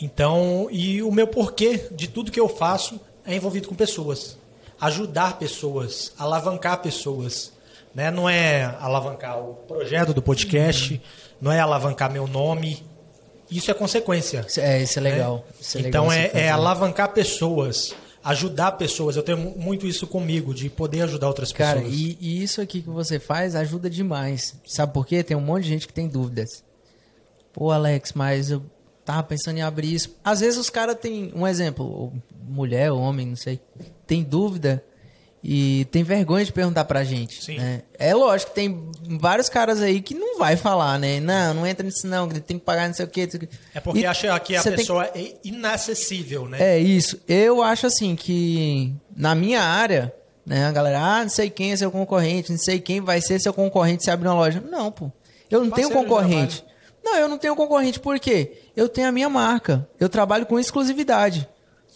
Então, e o meu porquê de tudo que eu faço é envolvido com pessoas. Ajudar pessoas, alavancar pessoas. Né? Não é alavancar o projeto do podcast, uhum. Não é alavancar meu nome. Isso é consequência. É, isso é legal. Né? Isso é então legal, é, é alavancar pessoas, ajudar pessoas. Eu tenho muito isso comigo, de poder ajudar outras Cara, pessoas. Cara, e, e, isso aqui que você faz ajuda demais. Sabe por quê? Tem um monte de gente que tem dúvidas. Pô, Alex, mas eu tava pensando em abrir isso. Às vezes os caras têm, um exemplo, mulher, homem, não sei, tem dúvida e tem vergonha de perguntar pra gente. Sim. Né? É lógico que tem vários caras aí que não vai falar, né? Não, não entra nisso não, tem que pagar não sei o quê. É porque e acha que a pessoa é inacessível, né? É isso. Eu acho assim que na minha área, né, a galera, ah, não sei quem é seu concorrente, não sei quem vai ser seu concorrente se abrir uma loja. Não, pô. Eu não Parceiro tenho concorrente. Não, eu não tenho concorrente. Por quê? Eu tenho a minha marca. Eu trabalho com exclusividade.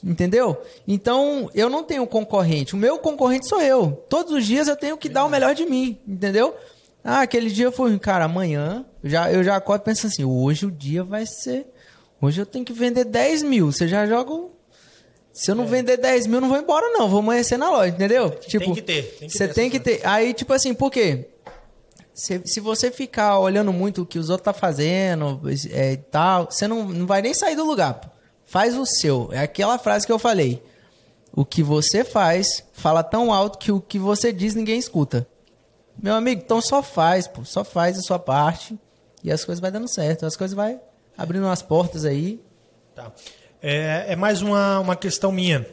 Entendeu? Então, eu não tenho concorrente. O meu concorrente sou eu. Todos os dias eu tenho que dar o melhor de mim. Entendeu? Ah, aquele dia eu fui, cara, amanhã eu já, eu já acordo pensando assim: hoje o dia vai ser. Hoje eu tenho que vender 10 mil. Você já joga. Se eu não é. vender 10 mil, não vou embora, não. Vou amanhecer na loja, entendeu? Tem tipo, que ter. Tem que você ter tem que ter. Aí, tipo assim, por quê? Se, se você ficar olhando muito o que os outros tá fazendo é, tal, você não, não vai nem sair do lugar. Faz o seu. É aquela frase que eu falei. O que você faz fala tão alto que o que você diz ninguém escuta. Meu amigo, então só faz, pô. Só faz a sua parte e as coisas vai dando certo. As coisas vai abrindo as portas aí. Tá. É, é mais uma, uma questão minha.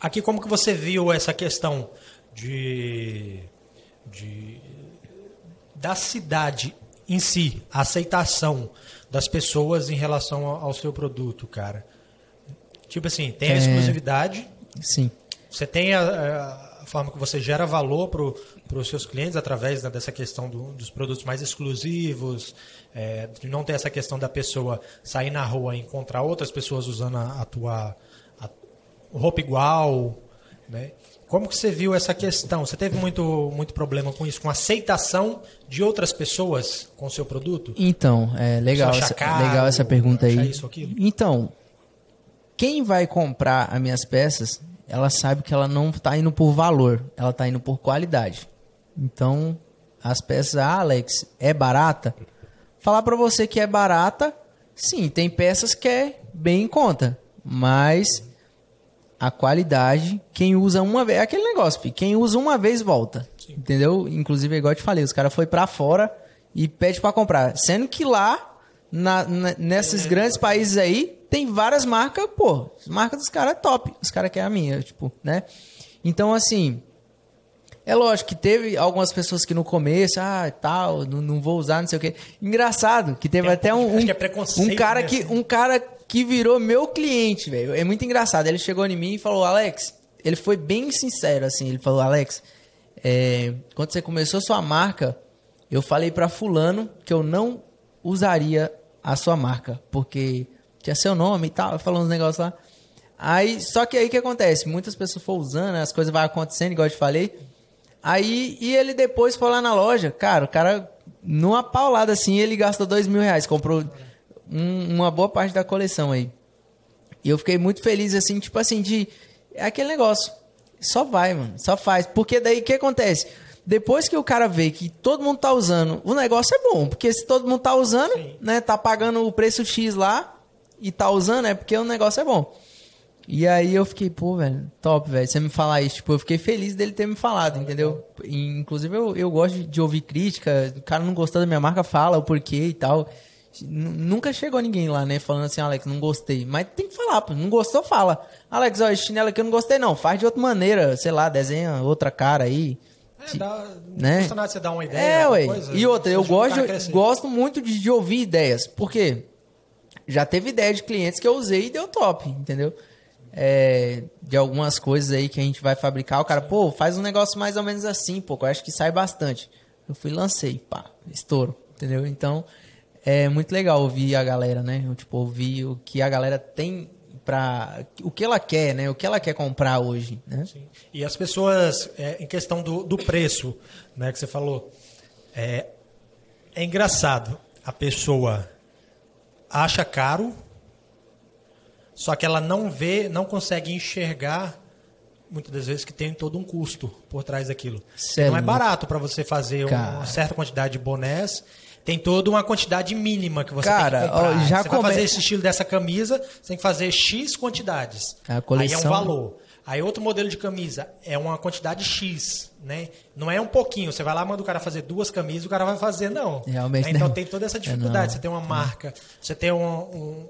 Aqui, como que você viu essa questão de, de da cidade em si, a aceitação das pessoas em relação ao seu produto, cara? Tipo assim, tem a é... exclusividade. Sim. Você tem a, a, forma que você gera valor para os seus clientes através dessa questão do, dos produtos mais exclusivos, é, de não ter essa questão da pessoa sair na rua e encontrar outras pessoas usando a, a tua a, roupa igual, né? Como que você viu essa questão? Você teve muito, muito problema com isso, com aceitação de outras pessoas com o seu produto? Então, é legal, essa, caro, legal essa pergunta aí. Isso, então, quem vai comprar as minhas peças, ela sabe que ela não está indo por valor, ela está indo por qualidade. Então, as peças, ah, Alex, é barata? Falar para você que é barata, sim, tem peças que é bem em conta, mas a qualidade, quem usa uma vez, é aquele negócio, filho, quem usa uma vez volta. Sim. Entendeu? Inclusive, igual eu te falei, os caras foi para fora e pede para comprar. Sendo que lá, na, na, nesses é. grandes países aí, tem várias marcas, pô, as marcas dos caras é top. Os caras querem a minha, tipo, né? Então, assim, é lógico que teve algumas pessoas que no começo, ah, tal, não, não vou usar, não sei o quê. Engraçado, que teve é, até um, um, é um cara que um cara que virou meu cliente, velho. É muito engraçado. Ele chegou em mim e falou, Alex, ele foi bem sincero, assim. Ele falou, Alex, é, quando você começou sua marca, eu falei para fulano que eu não usaria a sua marca, porque tinha seu nome e tal, falou uns negócios lá. Aí, só que aí que acontece? Muitas pessoas foram usando, as coisas vão acontecendo, igual eu te falei. Aí, e ele depois foi lá na loja, cara, o cara, numa paulada assim, ele gastou dois mil reais, comprou um, uma boa parte da coleção aí. E eu fiquei muito feliz, assim, tipo assim, de. É aquele negócio. Só vai, mano. Só faz. Porque daí o que acontece? Depois que o cara vê que todo mundo tá usando, o negócio é bom. Porque se todo mundo tá usando, Sim. né? Tá pagando o preço X lá e tá usando, é porque o negócio é bom. E aí eu fiquei, pô, velho, top, velho. Você me falar isso, tipo, eu fiquei feliz dele ter me falado, entendeu? E, inclusive eu, eu gosto de, de ouvir crítica. O cara não gostou da minha marca, fala o porquê e tal. Nunca chegou ninguém lá, né? Falando assim, Alex, não gostei. Mas tem que falar, pô. Não gostou, fala. Alex, ó, esse chinelo aqui eu não gostei, não. Faz de outra maneira, sei lá, desenha outra cara aí. É, dá, né? não você dar uma ideia. É, ué. Coisa, e outra, eu gosto, gosto muito de, de ouvir ideias. Por quê? Já teve ideia de clientes que eu usei e deu top, entendeu? É, de algumas coisas aí que a gente vai fabricar. O cara, pô, faz um negócio mais ou menos assim, pô. Eu acho que sai bastante. Eu fui lancei, pá, estouro, entendeu? Então, é muito legal ouvir a galera, né? Tipo, ouvir o que a galera tem para o que ela quer, né? O que ela quer comprar hoje, né? Sim. E as pessoas, é, em questão do, do preço, né, que você falou, é, é engraçado. A pessoa acha caro, só que ela não vê, não consegue enxergar muitas das vezes que tem todo um custo por trás daquilo. Não é barato para você fazer Cara. uma certa quantidade de bonés. Tem toda uma quantidade mínima que você Cara, tem que comprar. Ó, já você come... vai fazer esse estilo dessa camisa, você tem que fazer X quantidades. A coleção... Aí é um valor. Aí outro modelo de camisa é uma quantidade X, né? Não é um pouquinho. Você vai lá, manda o cara fazer duas camisas, o cara vai fazer, não. Realmente então não. tem toda essa é, dificuldade. É, você tem uma marca, você tem um, um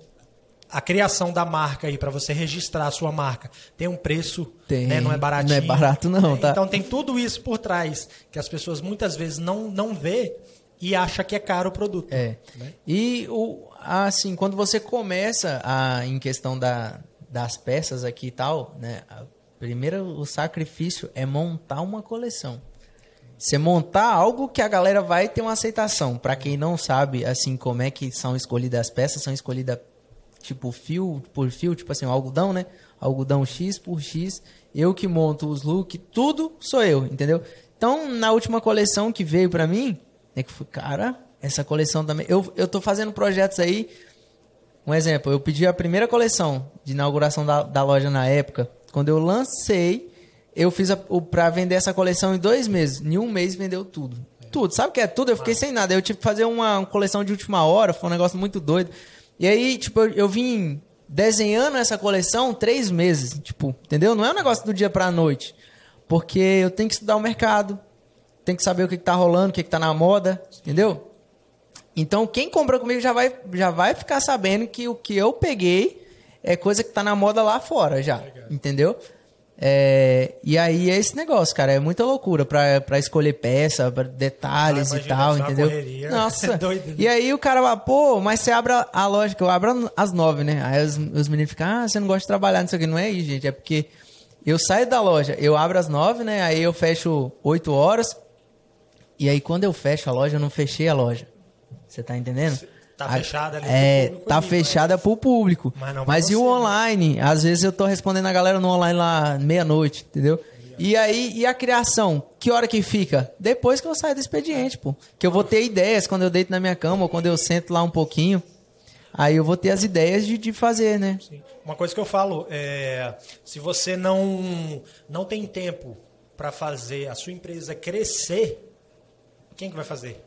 a criação da marca aí para você registrar a sua marca tem um preço, tem, né? não é baratinho. Não é barato não, tá? Então tem tudo isso por trás que as pessoas muitas vezes não não vê e acha que é caro o produto. É. Né? E o assim, quando você começa a em questão da, das peças aqui e tal, né? Primeiro o sacrifício é montar uma coleção. Você montar algo que a galera vai ter uma aceitação. Para quem não sabe, assim, como é que são escolhidas as peças, são escolhidas tipo fio por fio, tipo assim, algodão, né? Algodão X por X. Eu que monto os looks, tudo sou eu, entendeu? Então, na última coleção que veio pra mim, é que foi, cara, essa coleção também. Eu, eu tô fazendo projetos aí. Um exemplo, eu pedi a primeira coleção de inauguração da, da loja na época. Quando eu lancei, eu fiz a, o, pra vender essa coleção em dois meses. Em um mês vendeu tudo. Tudo. Sabe o que é tudo? Eu fiquei sem nada. Eu tive que fazer uma, uma coleção de última hora. Foi um negócio muito doido. E aí, tipo, eu, eu vim desenhando essa coleção três meses, tipo, entendeu? Não é um negócio do dia pra noite. Porque eu tenho que estudar o mercado, tenho que saber o que, que tá rolando, o que, que tá na moda, entendeu? Então, quem compra comigo já vai, já vai ficar sabendo que o que eu peguei é coisa que tá na moda lá fora já, entendeu? É, e aí é esse negócio, cara, é muita loucura pra, pra escolher peça, pra detalhes ah, e tal, entendeu? [LAUGHS] Nossa. É doido, né? E aí o cara vai, pô, mas você abre a loja, que eu abro às nove, né? Aí os, os meninos ficam, ah, você não gosta de trabalhar nisso aqui. Não é isso, gente, é porque eu saio da loja, eu abro às nove, né? Aí eu fecho oito horas. E aí quando eu fecho a loja, eu não fechei a loja. Você tá entendendo? Tá fechada ali É, público, tá fechada mas... pro público. Mas, não mas e o né? online? Né? Às vezes eu tô respondendo a galera no online lá meia-noite, entendeu? E aí, e a criação? Que hora que fica? Depois que eu saio do expediente, pô. Que eu vou ter ideias quando eu deito na minha cama ou quando eu sento lá um pouquinho. Aí eu vou ter as ideias de, de fazer, né? Sim. Uma coisa que eu falo é: se você não, não tem tempo para fazer a sua empresa crescer, quem que vai fazer?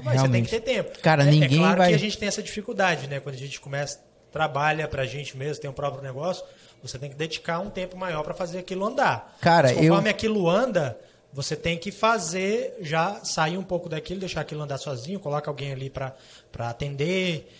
Mas você tem que ter tempo. Cara, é, ninguém é claro vai... que a gente tem essa dificuldade, né? Quando a gente começa, trabalha pra gente mesmo, tem um próprio negócio, você tem que dedicar um tempo maior para fazer aquilo andar. Cara, Mas conforme eu... aquilo anda, você tem que fazer, já sair um pouco daquilo, deixar aquilo andar sozinho, coloca alguém ali para atender,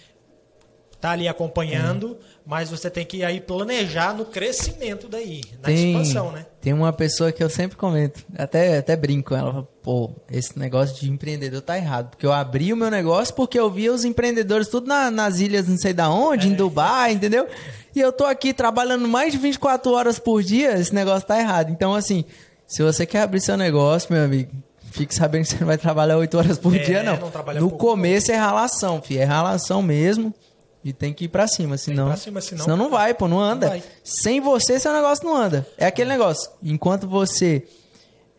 tá ali acompanhando, é. mas você tem que aí planejar no crescimento daí, na tem, expansão, né? Tem uma pessoa que eu sempre comento, até, até brinco com ela, pô, esse negócio de empreendedor tá errado, porque eu abri o meu negócio porque eu via os empreendedores tudo na, nas ilhas não sei da onde, é. em Dubai, entendeu? E eu tô aqui trabalhando mais de 24 horas por dia, esse negócio tá errado. Então, assim, se você quer abrir seu negócio, meu amigo, fique sabendo que você não vai trabalhar 8 horas por é, dia, não. não no começo é ralação, filho, é ralação mesmo. E tem que ir pra cima, senão. Pra cima, senão, senão não vai, pô, não anda. Não Sem você, seu negócio não anda. É aquele negócio. Enquanto você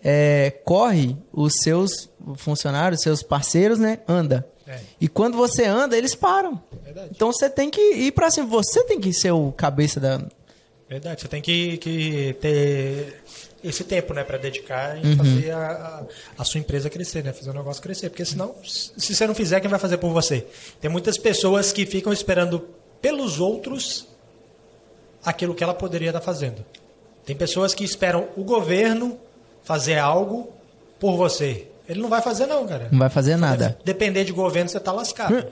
é, corre, os seus funcionários, seus parceiros, né, anda. É. E quando você anda, eles param. Verdade. Então você tem que ir pra cima. Você tem que ser o cabeça da. Verdade, você tem que, que ter esse tempo, né, para dedicar e uhum. fazer a, a, a, sua empresa crescer, né, fazer o negócio crescer, porque senão, se você não fizer, quem vai fazer por você? Tem muitas pessoas que ficam esperando pelos outros aquilo que ela poderia estar fazendo. Tem pessoas que esperam o governo fazer algo por você. Ele não vai fazer não, cara. Não vai fazer nada. Depender de governo, você está lascado. Hum.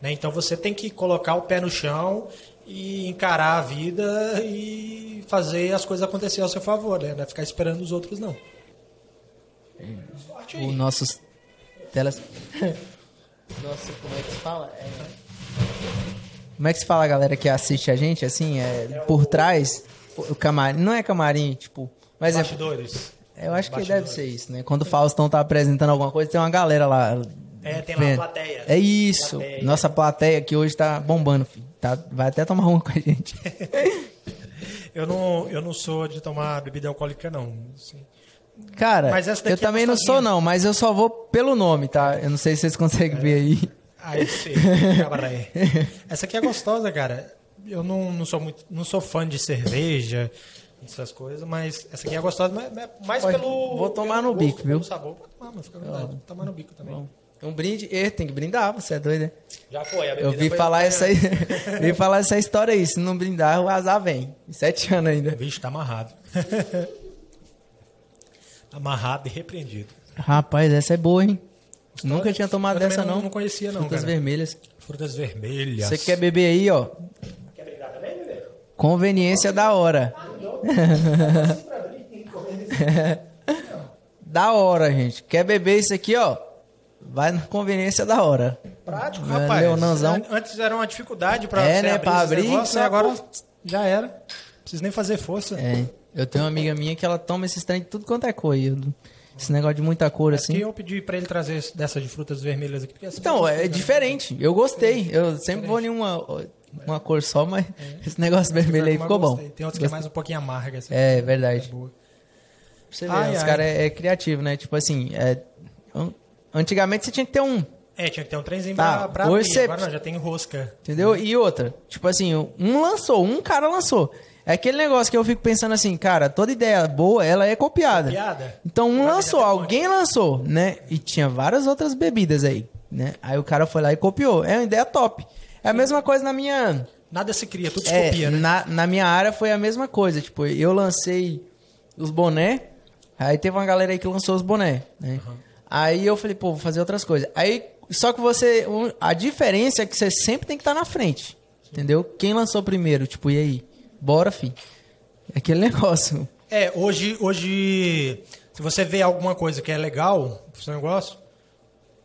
né? Então você tem que colocar o pé no chão e encarar a vida e fazer as coisas acontecer ao seu favor, né? Não é ficar esperando os outros, não. O nossos telas... [LAUGHS] Nossa, como é que se fala? É... Como é que se fala, galera, que assiste a gente, assim, é, é por o... trás, o camarim, não é camarim, tipo... Mas Bastidores. É, eu acho que deve ser isso, né? Quando o Faustão tá apresentando alguma coisa, tem uma galera lá É, tem lá a plateia. É isso. Plateia. Nossa plateia aqui hoje tá bombando, filho. Tá, vai até tomar uma com a gente. [LAUGHS] Eu não, eu não sou de tomar bebida alcoólica, não. Assim. Cara, eu é também não sou não, mas eu só vou pelo nome, tá? Eu não sei se vocês conseguem ver aí. Aí sim, cabaré. [LAUGHS] Essa aqui é gostosa, cara. Eu não, não sou muito, não sou fã de cerveja, essas coisas, mas essa aqui é gostosa, mas mas mais Pode- pelo. vou tomar pelo no bico, gosto, viu? Pelo sabor. Pode tomar, mas fica. Vou tomar no bico também. Um brinde, e tem que brindar, você é doido, né? Já foi, a Eu bebida vi foi- falar essa aí, [LAUGHS] vi falar essa história aí, se não brindar, o azar vem. Sete anos ainda. Vixe, tá amarrado. [LAUGHS] amarrado e repreendido. Rapaz, essa é boa, hein? Nunca tinha tomado Eu dessa, não. Não conhecia, não. Frutas cara. vermelhas. Frutas vermelhas. Você quer beber aí, ó? Quer brindar também, bebê? Conveniência da hora. [LAUGHS] da hora, gente. Quer beber isso aqui, ó? Vai na conveniência da hora. Prático, É, rapaz. Leonãozão. Antes era uma dificuldade pra É, né, abrir pra abrir, e agora já era. Não precisa nem fazer força. É, eu tenho uma amiga minha que ela toma esses trem de tudo quanto é cor. Esse negócio de muita cor, Assim. assim. eu pedi pra ele trazer esse- dessa de frutas vermelhas aqui. Então, é diferente. Eu gostei. Eu sempre vou em uma, uma cor só, mas [LAUGHS] esse negócio vermelho aí ficou bom. Tem outros que é mais um pouquinho amarga. Assim, É, verdade. boa. Pra você ver, Ai, os caras é, é criativo, né? Tipo assim, é, antigamente você tinha que ter um, É, tinha que ter um trenzinho Tá, pra, pra hoje abrir. você- Agora não, já tem rosca. entendeu? E outra, tipo assim, um lançou, um cara lançou. É aquele negócio que eu fico pensando assim, cara, toda ideia boa, ela é copiada. Piada? Então um Vai lançou, alguém lançou, né? E tinha várias outras bebidas aí, né? Aí o cara foi lá e copiou. É uma ideia top. É a mesma coisa na minha... Nada se cria, tudo se É, copia, né? na, na minha área foi a mesma coisa. Tipo, eu lancei os boné, aí teve uma galera aí que lançou os boné, né? Aí eu falei, pô, vou fazer outras coisas. Aí, só que você. A diferença é que você sempre tem que estar na frente. Entendeu? Quem lançou primeiro? Tipo, e aí? Bora, fi. É aquele [LAUGHS] negócio. É, hoje, hoje, se você vê alguma coisa que é legal pro seu negócio,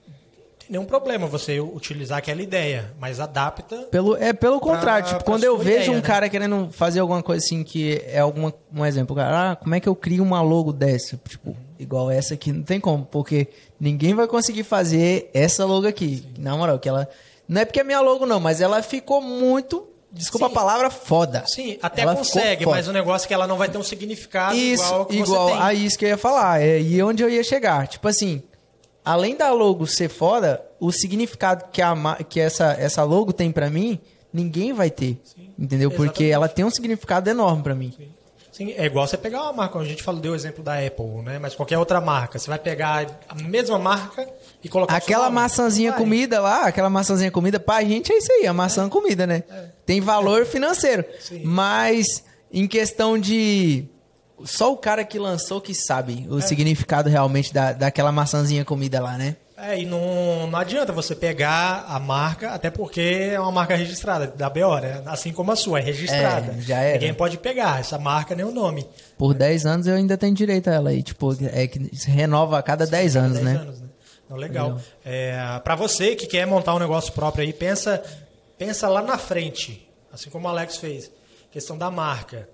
não tem nenhum problema você utilizar aquela ideia, mas adapta. Pelo, é pelo contrário, tipo, pra quando eu vejo ideia, um né? cara querendo fazer alguma coisa assim que é alguma, um exemplo, cara, ah, como é que eu crio uma logo dessa? Tipo, igual essa aqui, não tem como, porque ninguém vai conseguir fazer essa logo aqui. Na moral, que ela não é porque é minha logo não, mas ela ficou muito, desculpa Sim. a palavra, foda. Sim, até Ela consegue, mas o negócio é que ela não vai ter um significado Isso, igual ao que igual você tem. a isso que eu ia falar. É, e onde eu ia chegar. Tipo assim, além da logo ser foda, o significado que, a, que essa, essa logo tem pra mim, ninguém vai ter. entendeu? Porque exatamente. ela tem um significado enorme pra mim. Sim, é igual você pegar uma marca, a gente falou, deu o exemplo da Apple, né? Mas qualquer outra marca, você vai pegar a mesma marca e colocar Aquela maçãzinha comida lá, aquela maçãzinha comida, pra gente é isso aí, a maçã comida, né? Tem valor financeiro. Sim. Mas em questão de. Só o cara que lançou que sabe o significado realmente da, daquela maçãzinha comida lá, né? É, e não, não adianta você pegar a marca, até porque é uma marca registrada, da BO, né? Assim como a sua, é registrada. É, já era. Ninguém pode pegar essa marca nem o nome. Por 10 anos eu ainda tenho direito a ela aí. Tipo, é que se renova a cada 10 anos, 10 né? anos, né? Então, legal. É, para você que quer montar um negócio próprio aí, pensa, pensa lá na frente, assim como o Alex fez. Questão da marca.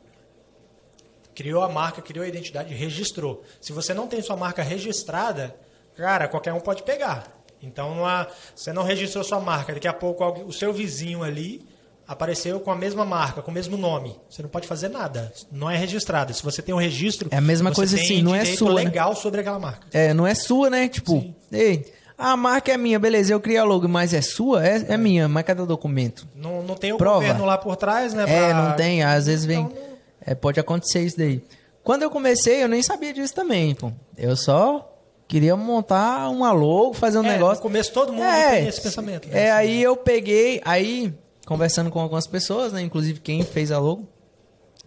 Criou a marca, criou a identidade, registrou. Se você não tem sua marca registrada, cara, qualquer um pode pegar. Então, não há- você não registrou sua marca, daqui a pouco alguém- o seu vizinho ali apareceu com a mesma marca, com o mesmo nome. Você não pode fazer nada. Não é registrado. Se você tem um registro, É a mesma coisa assim, não é sua, né? legal sobre aquela marca. É, não é sua, né? Tipo, ei, a marca é minha, beleza, eu criei a logo, mas é sua? É, é minha, mas cadê o documento? Não, não tem o Prova. governo lá por trás, né? É, pra- não tem, às vezes vem. Então, não- É, pode acontecer isso daí. Quando eu comecei, eu nem sabia disso também, pô. Eu só queria montar uma logo, fazer um É, negócio. no começo todo mundo é, tem esse pensamento, né? É, aí eu peguei, aí, conversando com algumas pessoas, né? Inclusive quem fez a logo,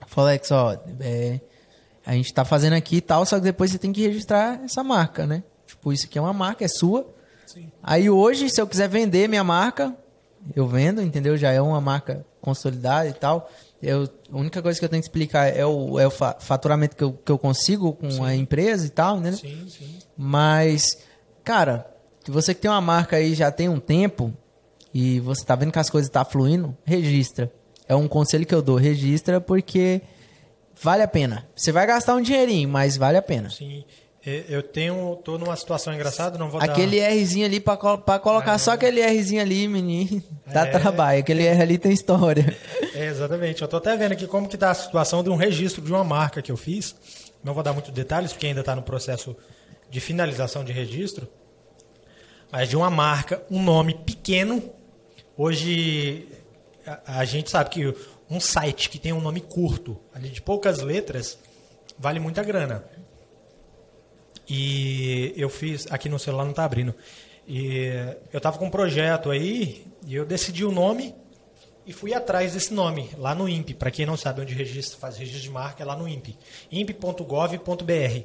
falou, Alex, ó, é, a gente tá fazendo aqui e tal, só que depois você tem que registrar essa marca, né? Tipo, isso aqui é uma marca, é sua. Sim. Aí hoje, se eu quiser vender minha marca, eu vendo, entendeu? Já é uma marca consolidada e tal. Eu, a única coisa que eu tenho que explicar é o, é o fa- faturamento que eu, que eu consigo com a empresa e tal, né? Sim, sim. Mas, cara, se você que tem uma marca aí já tem um tempo e você tá vendo que as coisas tá fluindo, registra. É um conselho que eu dou, registra porque vale a pena. Você vai gastar um dinheirinho, mas vale a pena. sim. Eu tenho, tô numa situação engraçada, não vou Aquele dar... Rzinho ali, pra colocar só aquele Rzinho ali, menino, [LAUGHS] dá É. trabalho. Aquele R ali tem história. É, exatamente. Eu tô até vendo aqui como que tá a situação de um registro de uma marca que eu fiz. Não vou dar muitos detalhes, porque ainda está no processo de finalização de registro. Mas de uma marca, um nome pequeno. Hoje, a, a gente sabe que um site que tem um nome curto, ali de poucas letras, vale muita grana. E eu fiz, aqui no celular não está abrindo. E eu estava com um projeto aí, e eu decidi o nome e fui atrás desse nome, lá no INPE. Para quem não sabe onde registro, faz registro de marca, é lá no INPE. imp.gov.br.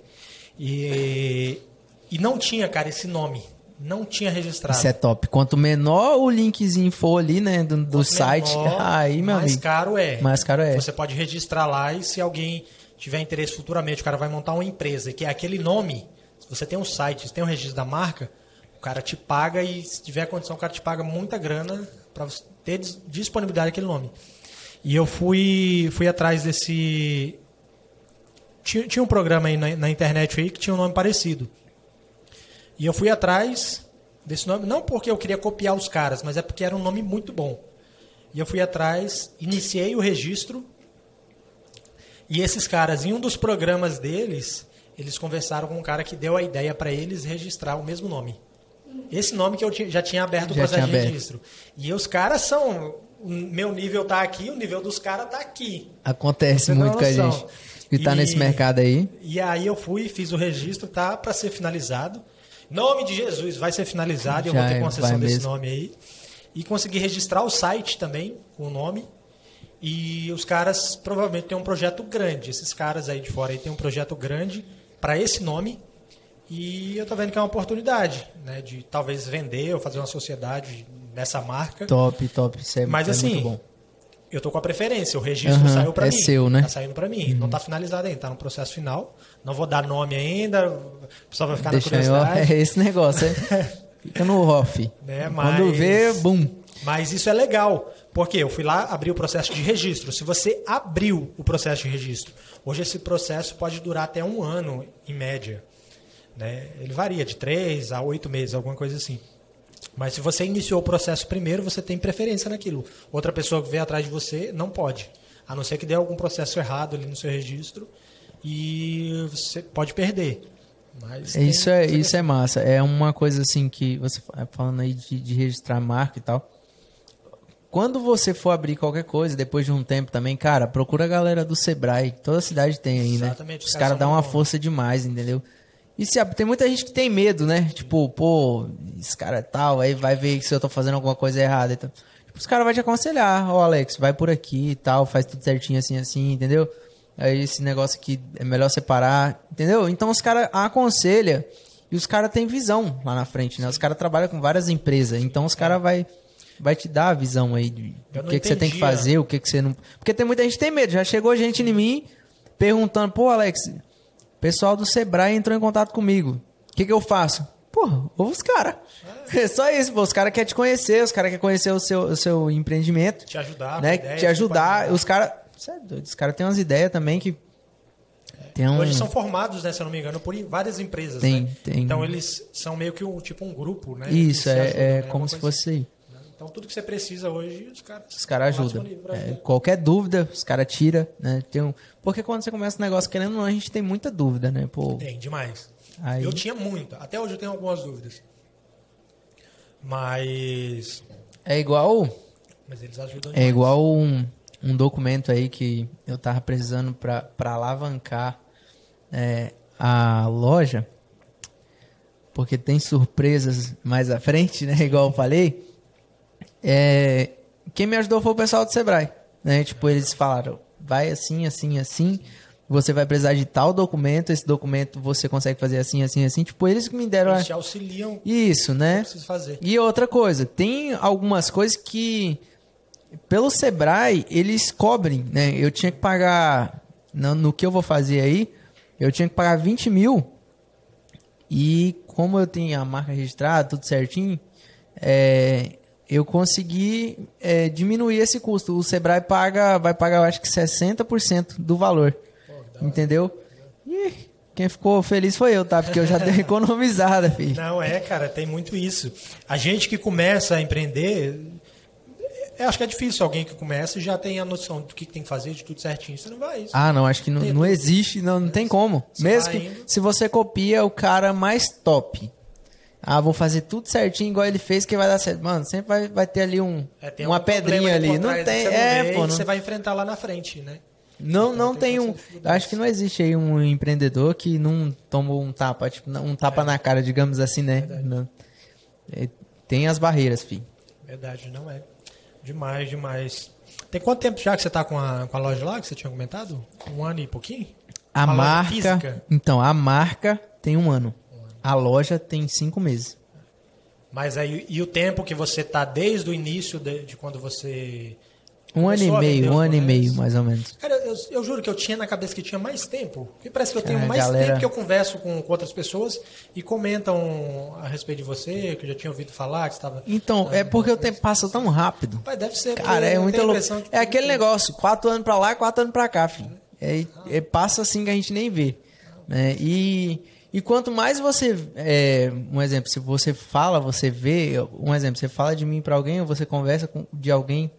E, e não tinha, cara, esse nome. Não tinha registrado. Isso é top. Quanto menor o linkzinho for ali, né, do, do site, menor, [LAUGHS] aí, meu mais amigo. caro é. Mais caro é. Você pode registrar lá e se alguém tiver interesse futuramente, o cara vai montar uma empresa que é aquele nome. Você tem um site, se tem um registro da marca, o cara te paga e se tiver condição, o cara te paga muita grana para você ter dis- disponibilidade daquele nome. E eu fui fui atrás desse tinha, tinha um programa aí na, na internet aí que tinha um nome parecido. E eu fui atrás desse nome, não porque eu queria copiar os caras, mas é porque era um nome muito bom. E eu fui atrás, iniciei o registro. E esses caras, em um dos programas deles, eles conversaram com um cara que deu a ideia para eles registrar o mesmo nome. Esse nome que eu já tinha aberto o processo de registro. E os caras são. O meu nível tá aqui, o nível dos caras tá aqui. Acontece muito com a gente. Que tá E- nesse mercado aí. E aí eu fui, fiz o registro, tá para ser finalizado. Nome de Jesus vai ser finalizado, eu Já vou ter concessão desse mesmo. nome aí. E consegui registrar o site também com o nome. E os caras provavelmente têm um projeto grande. Esses caras aí de fora aí têm um projeto grande para esse nome. E eu tô vendo que é uma oportunidade, né, de talvez vender ou fazer uma sociedade nessa marca. Top, top. Isso é, Mas é assim, muito bom. eu tô com a preferência, o registro Aham, saiu para é mim. seu, né? Tá saindo para mim, não tá finalizado ainda, tá no processo final. Não vou dar nome ainda, o pessoal vai ficar Deixa na eu, curiosidade. [LAUGHS] é esse negócio, é. [LAUGHS] Fica no off. Né, Quando mas- vê, bum. Mas isso é legal, porque eu fui lá abrir o processo de registro. Se você abriu o processo de registro, hoje esse processo pode durar até um ano, em média. Né? Ele varia de três a oito meses, alguma coisa assim. Mas se você iniciou o processo primeiro, você tem preferência naquilo. Outra pessoa que veio atrás de você não pode. A não ser que dê algum processo errado ali no seu registro e você pode perder. Mas Isso é, isso é massa. É uma coisa assim que você fa- falando aí de, de registrar marca e tal. Quando você for abrir qualquer coisa, depois de um tempo também, cara, procura a galera do Sebrae. Toda cidade tem aí, né? Exatamente, os caras dão uma bons. força demais, entendeu? E se, tem muita gente que tem medo, né? Tipo, pô, esse cara é tal, aí vai ver se eu tô fazendo alguma coisa errada. Então, tipo, os caras vão te aconselhar, ó, Alex, vai por aqui e tal, faz tudo certinho assim, assim, entendeu? Aí esse negócio aqui é melhor separar, entendeu? Então os caras aconselham e os caras têm visão lá na frente, né? Os caras trabalham com várias empresas, então os caras vai vai te dar a visão aí de Eu o não que, que você tem que fazer, o que, que você não. Porque tem muita gente que tem medo. Já chegou gente em mim perguntando, pô, Alex, pessoal do Sebrae entrou em contato comigo. O que, que eu faço? Porra, ouve os caras. É [LAUGHS] só isso, pô. Os caras querem te conhecer, os caras querem conhecer o seu, o seu empreendimento. Te ajudar, né? ideias, te ajudar. Os caras. Você é os caras têm umas ideias também que. Tem um, Hoje são formados, né, se eu não me engano, por várias empresas. Tem, né? tem. Então eles são meio que um tipo um grupo, né? Isso, que é, ajudam, é né? como Alguma se coisa fosse assim. Então tudo que você precisa hoje, os caras. Os caras lá ajudam. É, qualquer dúvida, os caras tiram, né? Tem um... Porque quando você começa um negócio querendo ou não, a gente tem muita dúvida, né? Pô, Tem, demais. Aí- Eu tinha muita. Até hoje eu tenho algumas dúvidas. Mas. é igual. Mas eles ajudam É demais. igual um, um documento aí que eu tava precisando pra alavancar é, a loja. Porque tem surpresas mais à frente, né? [LAUGHS] Igual eu falei. É, quem me ajudou foi o pessoal do Sebrae. Né? Tipo, eles falaram, vai assim, assim, assim. Você vai precisar de tal documento. Esse documento você consegue fazer assim, assim, assim. Tipo, eles que me deram. Eles te auxiliam. Isso, né? Preciso fazer. E outra coisa, tem algumas coisas que pelo Sebrae eles cobrem, né? Eu tinha que pagar no, no que eu vou fazer aí, eu tinha que pagar 20 mil e como eu tenho a marca registrada, tudo certinho, é, eu consegui é, diminuir esse custo. O Sebrae paga, vai pagar, eu acho que 60% do valor. Entendeu? E quem ficou feliz foi eu, tá? Porque eu já dei [LAUGHS] economizada, filho. Não, é, cara, tem muito isso. A gente que começa a empreender, eu acho que é difícil alguém que começa e já tem a noção do que tem que fazer, de tudo certinho. Você não vai isso. Ah, não, acho que não, não existe, não, não tem como. Você Mesmo que indo. se você copia o cara mais top. Ah, vou fazer tudo certinho igual ele fez que vai dar certo. Mano, sempre vai, vai ter ali um, É, tem uma problema pedrinha ali. Não tem, você é, vê pô. Não, Você vai enfrentar lá na frente, né? não, não tem tem essas um. Acho que não existe aí um empreendedor que não tomou um tapa, tipo, um tapa É. na cara, digamos assim, né? Não. É, Tem as barreiras, fi. Verdade, não é. Demais, demais. Tem quanto tempo já que você tá com a, com a loja lá, que você tinha comentado? Um ano e pouquinho? A loja marca. Então, a marca tem um ano. A loja tem cinco meses. Mas aí, e o tempo que você tá desde o início de, de quando você. Um ano e meio, um ano e meio, mais ou menos. Cara, eu, eu juro que eu tinha na cabeça que tinha mais tempo. Porque parece que eu tenho É, mais galera- tempo que eu converso com, com outras pessoas e comentam a respeito de você, que eu já tinha ouvido falar, que estava. Então, é porque o tempo passa tão rápido. Pai, deve ser. Cara, é muita tenho a louco. impressão que É aquele muito- negócio, quatro anos pra lá, quatro anos pra cá, filho. É, é- passa assim que a gente nem vê. né? E, e quanto mais você. é, um exemplo, se você fala, você vê. Um exemplo, você fala de mim pra alguém, ou você conversa com, de alguém,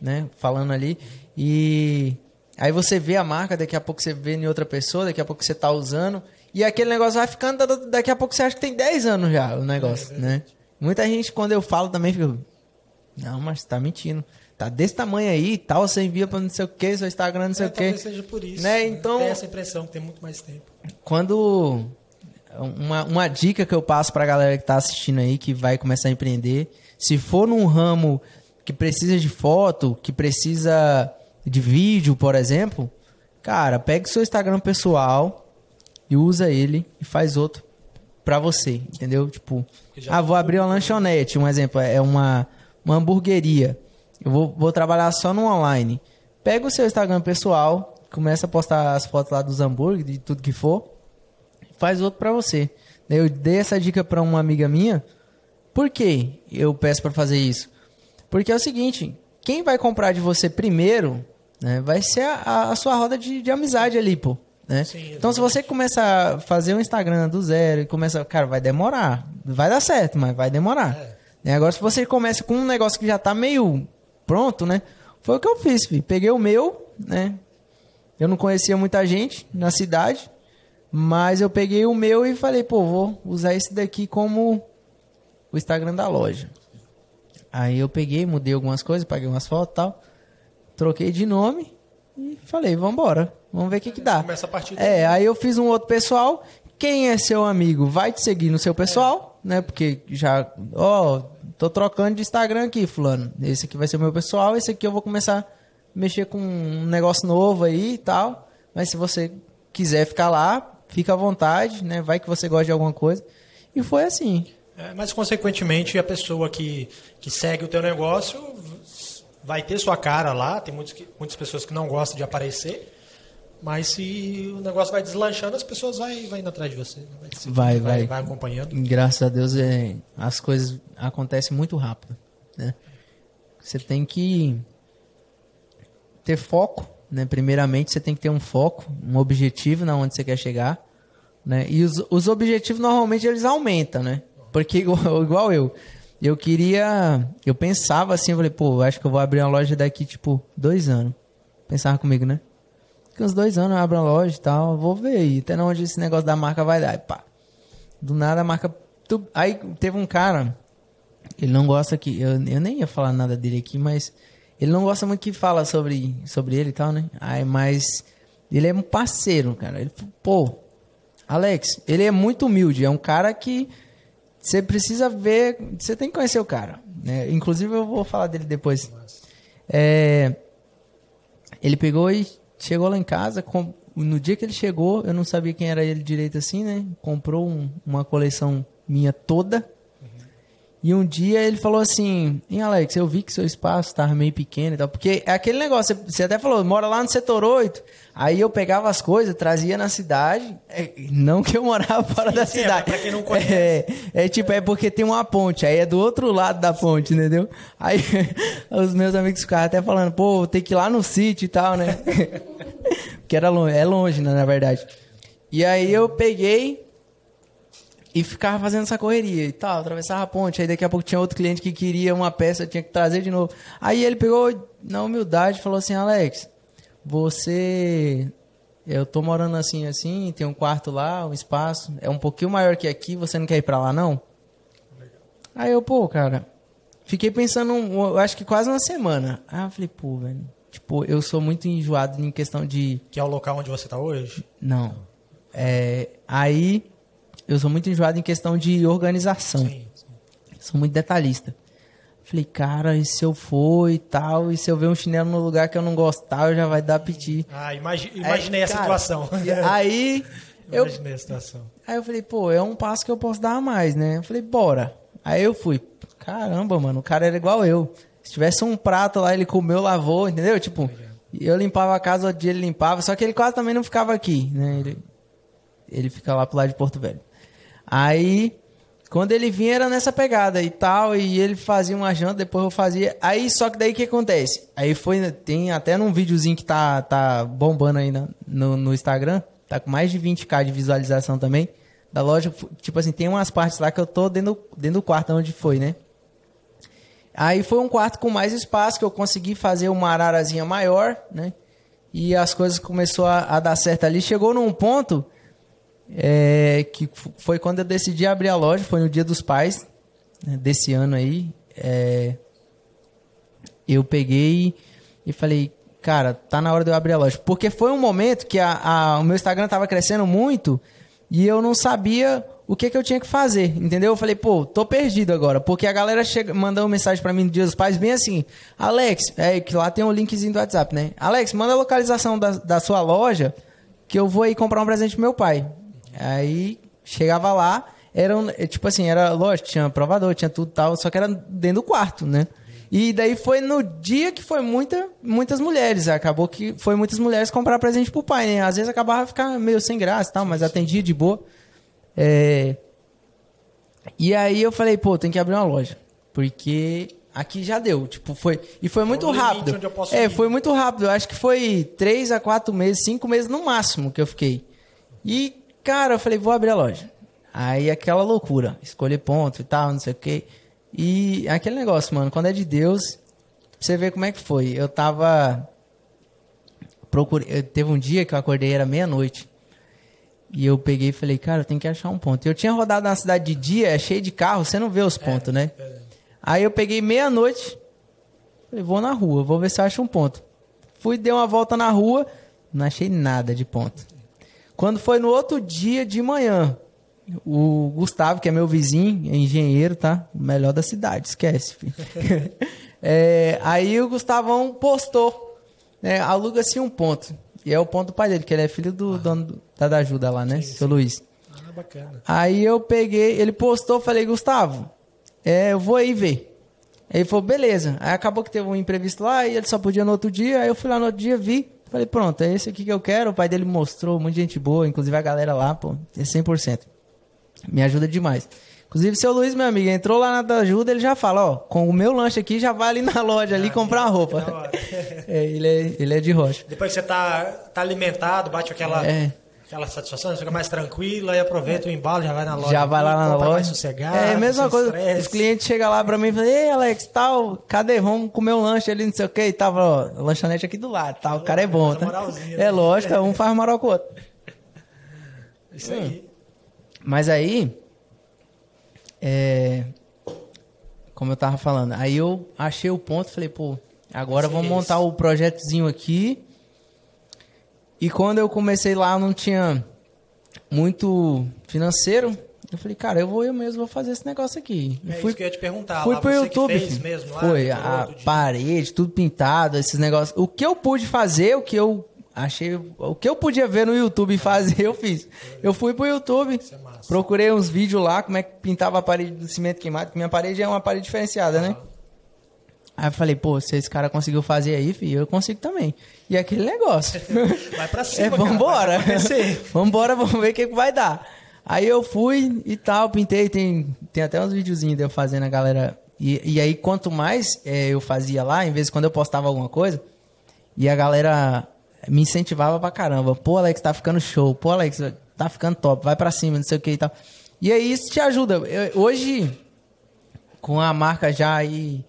né? Falando ali. E aí você vê a marca, daqui a pouco você vê em outra pessoa, daqui a pouco você tá usando. E aquele negócio vai ficando, da- daqui a pouco você acha que tem 10 anos já o negócio, né? Muita gente, quando eu falo também, fica. Não, mas você tá mentindo. Tá desse tamanho aí e tal, você envia pra não sei o que, seu Instagram não sei É, o que. talvez seja por isso. Né, então- Tem essa impressão que tem muito mais tempo. Quando. Uma, uma dica que eu passo pra galera que tá assistindo aí, que vai começar a empreender, se for num ramo que precisa de foto, que precisa de vídeo, por exemplo, cara, pega o seu Instagram pessoal e usa ele e faz outro pra você, entendeu? Tipo, ah, vou abrir uma lanchonete, um exemplo, é uma, uma hamburgueria. Eu vou, vou trabalhar só no online. Pega o seu Instagram pessoal, começa a postar as fotos lá dos hambúrgueres, de tudo que for, faz outro pra você. Eu dei essa dica pra uma amiga minha. Por que eu peço pra fazer isso? Porque é o seguinte, quem vai comprar de você primeiro, né, vai ser a, a sua roda de, de amizade ali, pô. Né? Sim, então, se você começar a fazer um Instagram do zero e começa, cara, vai demorar. Vai dar certo, mas vai demorar. É. Né, Agora, se você começa com um negócio que já tá meio pronto, né? Foi o que eu fiz, filho. Peguei o meu, né? Eu não conhecia muita gente na cidade, mas eu peguei o meu e falei, pô, vou usar esse daqui como o Instagram da loja. Aí eu peguei, mudei algumas coisas, paguei umas fotos e tal, troquei de nome e falei, vambora, vamos ver o que que dá. Começa a partir. É, aí eu fiz um outro pessoal. Quem é seu amigo vai te seguir no seu pessoal, né? Porque já, ó, tô trocando de Instagram aqui, fulano. Esse aqui vai ser o meu pessoal, esse aqui eu vou começar a mexer com um negócio novo aí e tal. Mas se você quiser ficar lá, fica à vontade, né? Vai que você gosta de alguma coisa. E foi assim. É, mas, consequentemente, a pessoa que, que segue o teu negócio vai ter sua cara lá. Tem muitos que- muitas pessoas que não gostam de aparecer. Mas se o negócio vai deslanchando, as pessoas vão vai indo atrás de você. né? Vai, Vai, vai, vai. vai acompanhando. Graças a Deus é, as coisas acontecem muito rápido, né? Você tem que ter foco, né? Primeiramente você tem que ter um foco, um objetivo na onde você quer chegar, né? E os, os objetivos normalmente eles aumentam, né? Porque igual, [LAUGHS] igual eu, eu queria, eu pensava assim, eu falei, pô, acho que eu vou abrir uma loja daqui tipo dois anos. Pensava comigo, né? Daqui uns dois anos eu abro uma loja e tal, vou ver aí, até onde esse negócio da marca vai dar. E pá, do nada a marca. Aí teve um cara, ele não gosta que. Eu, eu nem ia falar nada dele aqui, mas ele não gosta muito que fala sobre, sobre ele e tal, né? Aí, mas ele é um parceiro, cara. Ele, pô, Alex, ele é muito humilde, é um cara que você precisa ver, você tem que conhecer o cara. Né? Inclusive eu vou falar dele depois. É, ele pegou e chegou lá em casa. com- no dia que ele chegou, eu não sabia quem era ele direito assim, né? Comprou um- uma coleção minha toda. E um dia ele falou assim: Hein, Alex, eu vi que seu espaço tava meio pequeno e tal. Porque é aquele negócio, você- até falou, mora lá no setor 8. Aí eu pegava as coisas, trazia na cidade. É, não que eu morava fora da sim, é, cidade. pra quem não conhece. É, é tipo, é porque tem uma ponte, aí é do outro lado da ponte, entendeu? Aí [LAUGHS] os meus amigos ficavam até falando, pô, tem que ir lá no sítio e tal, né? [LAUGHS] que era longe, é longe, né, na verdade. E aí eu peguei e ficava fazendo essa correria e tal, atravessava a ponte. Aí daqui a pouco tinha outro cliente que queria uma peça, tinha que trazer de novo. Aí ele pegou, na humildade, falou assim: Alex, você. Eu tô morando assim, assim, tem um quarto lá, um espaço, é um pouquinho maior que aqui, você não quer ir pra lá, não? Aí eu, pô, cara, fiquei pensando, eu acho que quase uma semana. Aí eu falei, pô, velho, tipo, eu sou muito enjoado em questão de. Que é o local onde você tá hoje? Não. É, aí eu sou muito enjoado em questão de organização. Sim. sim. Sou muito detalhista. Falei, cara, e se eu for e tal, e se eu ver um chinelo no lugar que eu não gostar, já vai dar piti. Ah, imagi imaginei a cara, situação. Aí [LAUGHS] eu, Imaginei a situação. aí eu falei, pô, é um passo que eu posso dar a mais, né? Eu falei, bora. Aí eu fui. Caramba, mano, o cara era igual eu. Se tivesse um prato lá, ele comeu, lavou, entendeu? Tipo, eu limpava a casa, outro dia ele limpava, só que ele quase também não ficava aqui, né? Ele, ele fica lá pro lado de Porto Velho. Aí, quando ele vinha era nessa pegada e tal, e ele fazia uma janta, depois eu fazia. Aí, só que daí o que acontece? Aí foi, tem até num videozinho que tá, tá bombando aí no, no, no Instagram, tá com mais de 20k de visualização também, da loja, tipo assim, tem umas partes lá que eu tô dentro, dentro do quarto onde foi, né? Aí foi um quarto com mais espaço, que eu consegui fazer uma ararazinha maior, né? E as coisas começou a, a dar certo ali. Chegou num ponto é, que foi quando eu decidi abrir a loja, foi no Dia dos Pais né, desse ano aí. É, eu peguei e falei, cara, tá na hora de eu abrir a loja. Porque foi um momento que a, a, o meu Instagram tava crescendo muito e eu não sabia o que, que eu tinha que fazer, entendeu? Eu falei, pô, tô perdido agora, porque a galera chega, mandou mensagem para mim no Dia dos Pais bem assim, Alex, é que lá tem um linkzinho do WhatsApp, né? Alex, manda a localização da, da sua loja que eu vou aí comprar um presente pro meu pai. Aí chegava lá, era um, tipo assim, era lógico, tinha provador, tinha tudo tal, só que era dentro do quarto, né? E daí foi no dia que foi muita, muitas mulheres. Acabou que foi muitas mulheres comprar presente pro pai, né? Às vezes acabava ficar meio sem graça e tal, mas atendia de boa. É... E aí eu falei, pô, tem que abrir uma loja. Porque aqui já deu. Tipo, foi. E foi muito rápido. É, foi muito rápido. Eu acho que foi três a quatro meses, cinco meses no máximo que eu fiquei. E Cara, eu falei, vou abrir a loja. Aí aquela loucura, escolher ponto e tal, não sei o quê. E aquele negócio, mano, quando é de Deus, você vê como é que foi. Eu tava. Procurei, teve um dia que eu acordei, era meia-noite. E eu peguei e falei, cara, eu tenho que achar um ponto. Eu tinha rodado na cidade de dia, é cheio de carro, você não vê os pontos, é, né? É. Aí eu peguei meia-noite, falei, vou na rua, vou ver se eu acho um ponto. Fui, dei uma volta na rua, não achei nada de ponto. Quando foi no outro dia de manhã, o Gustavo, que é meu vizinho, é engenheiro, tá? O melhor da cidade, esquece. [LAUGHS] é, aí o Gustavão postou, né? Aluga-se um ponto. E é o ponto do pai dele, que ele é filho do ah. dono da, da ajuda lá, né? Sim, Seu sim. Luiz. Ah, bacana. Aí eu peguei, ele postou, falei, Gustavo, é, eu vou aí ver. Aí ele falou, beleza. Aí acabou que teve um imprevisto lá e ele só podia no outro dia. Aí eu fui lá no outro dia, vi. Falei, pronto, é esse aqui que eu quero. O pai dele mostrou, muita gente boa, inclusive a galera lá, pô, é 100%. Me ajuda demais. Inclusive, seu Luiz, meu amigo, entrou lá na ajuda, ele já fala, ó, com o meu lanche aqui, já vai ali na loja ali ah, comprar uma roupa. [LAUGHS] é, ele, é, ele é de rocha. Depois que você tá, tá alimentado, bate aquela... É aquela satisfação, você fica mais tranquila e aproveita o embalo, já vai na loja. Já vai lá na loja. Mais sossegado, é a mesma coisa. Estresse. Os clientes chegam lá pra mim e falam, ei, Alex, tal, cadê? Vamos comer um lanche ali, não sei o que. E tava, ó, lanchonete aqui do lado, tal. O cara é bom, tá? É né? lógico, um faz moral com o outro. [LAUGHS] Isso aí. Mas aí, é, como eu tava falando, aí eu achei o ponto, falei, pô, agora Sim, vamos montar o projetozinho aqui e quando eu comecei lá, não tinha muito financeiro. Eu falei, cara, eu vou eu mesmo vou fazer esse negócio aqui. É fui, isso que eu ia te perguntar. Fui lá, pro YouTube. Mesmo lá, foi, a parede, tudo pintado, esses negócios. O que eu pude fazer, o que eu achei. O que eu podia ver no YouTube fazer, eu fiz. Eu fui pro YouTube, é procurei uns vídeos lá, como é que pintava a parede do cimento queimado, que minha parede é uma parede diferenciada, né? Aí eu falei, pô, se esse cara conseguiu fazer aí, filho, eu consigo também. E aquele negócio. [LAUGHS] Vai pra cima, é, vambora. Cara, [LAUGHS] vambora, vamos ver o que, que vai dar. Aí eu fui e tal, pintei, tem, tem até uns videozinhos de eu fazendo a galera. E, e aí, quanto mais é, eu fazia lá, em vez de quando eu postava alguma coisa, e a galera me incentivava pra caramba. Pô, Alex, tá ficando show. Pô, Alex, tá ficando top, vai pra cima, não sei o que e tal. E aí isso te ajuda. Eu- hoje, com a marca já aí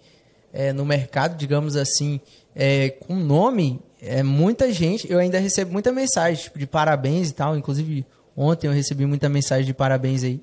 é, no mercado, digamos assim, é, com nome, é, muita gente, eu ainda recebo muita mensagem tipo, de parabéns e tal. Inclusive, ontem eu recebi muita mensagem de parabéns aí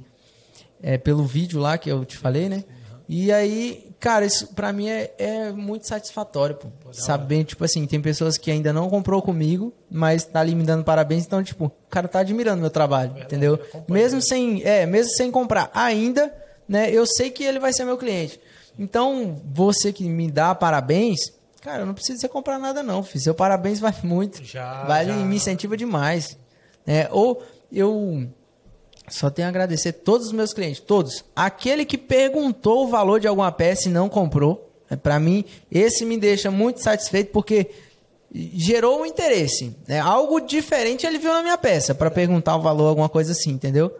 é, pelo vídeo lá que eu te falei, né? E aí, cara, isso pra mim é, é muito satisfatório, pô. Saber, tipo assim, tem pessoas que ainda não comprou comigo, mas tá ali me dando parabéns, então, tipo, o cara tá admirando meu trabalho, entendeu? Mesmo sem, é, mesmo sem comprar ainda, né? Eu sei que ele vai ser meu cliente. Então, você que me dá parabéns, cara, eu não preciso você comprar nada não, filho. Seu parabéns vale muito. Já, vale já. me incentiva demais. né? ou eu só tenho a agradecer todos os meus clientes, todos. Aquele que perguntou o valor de alguma peça e não comprou, né, para mim, esse me deixa muito satisfeito porque gerou um interesse. Né? Algo diferente ele viu na minha peça para perguntar o valor, alguma coisa assim, entendeu?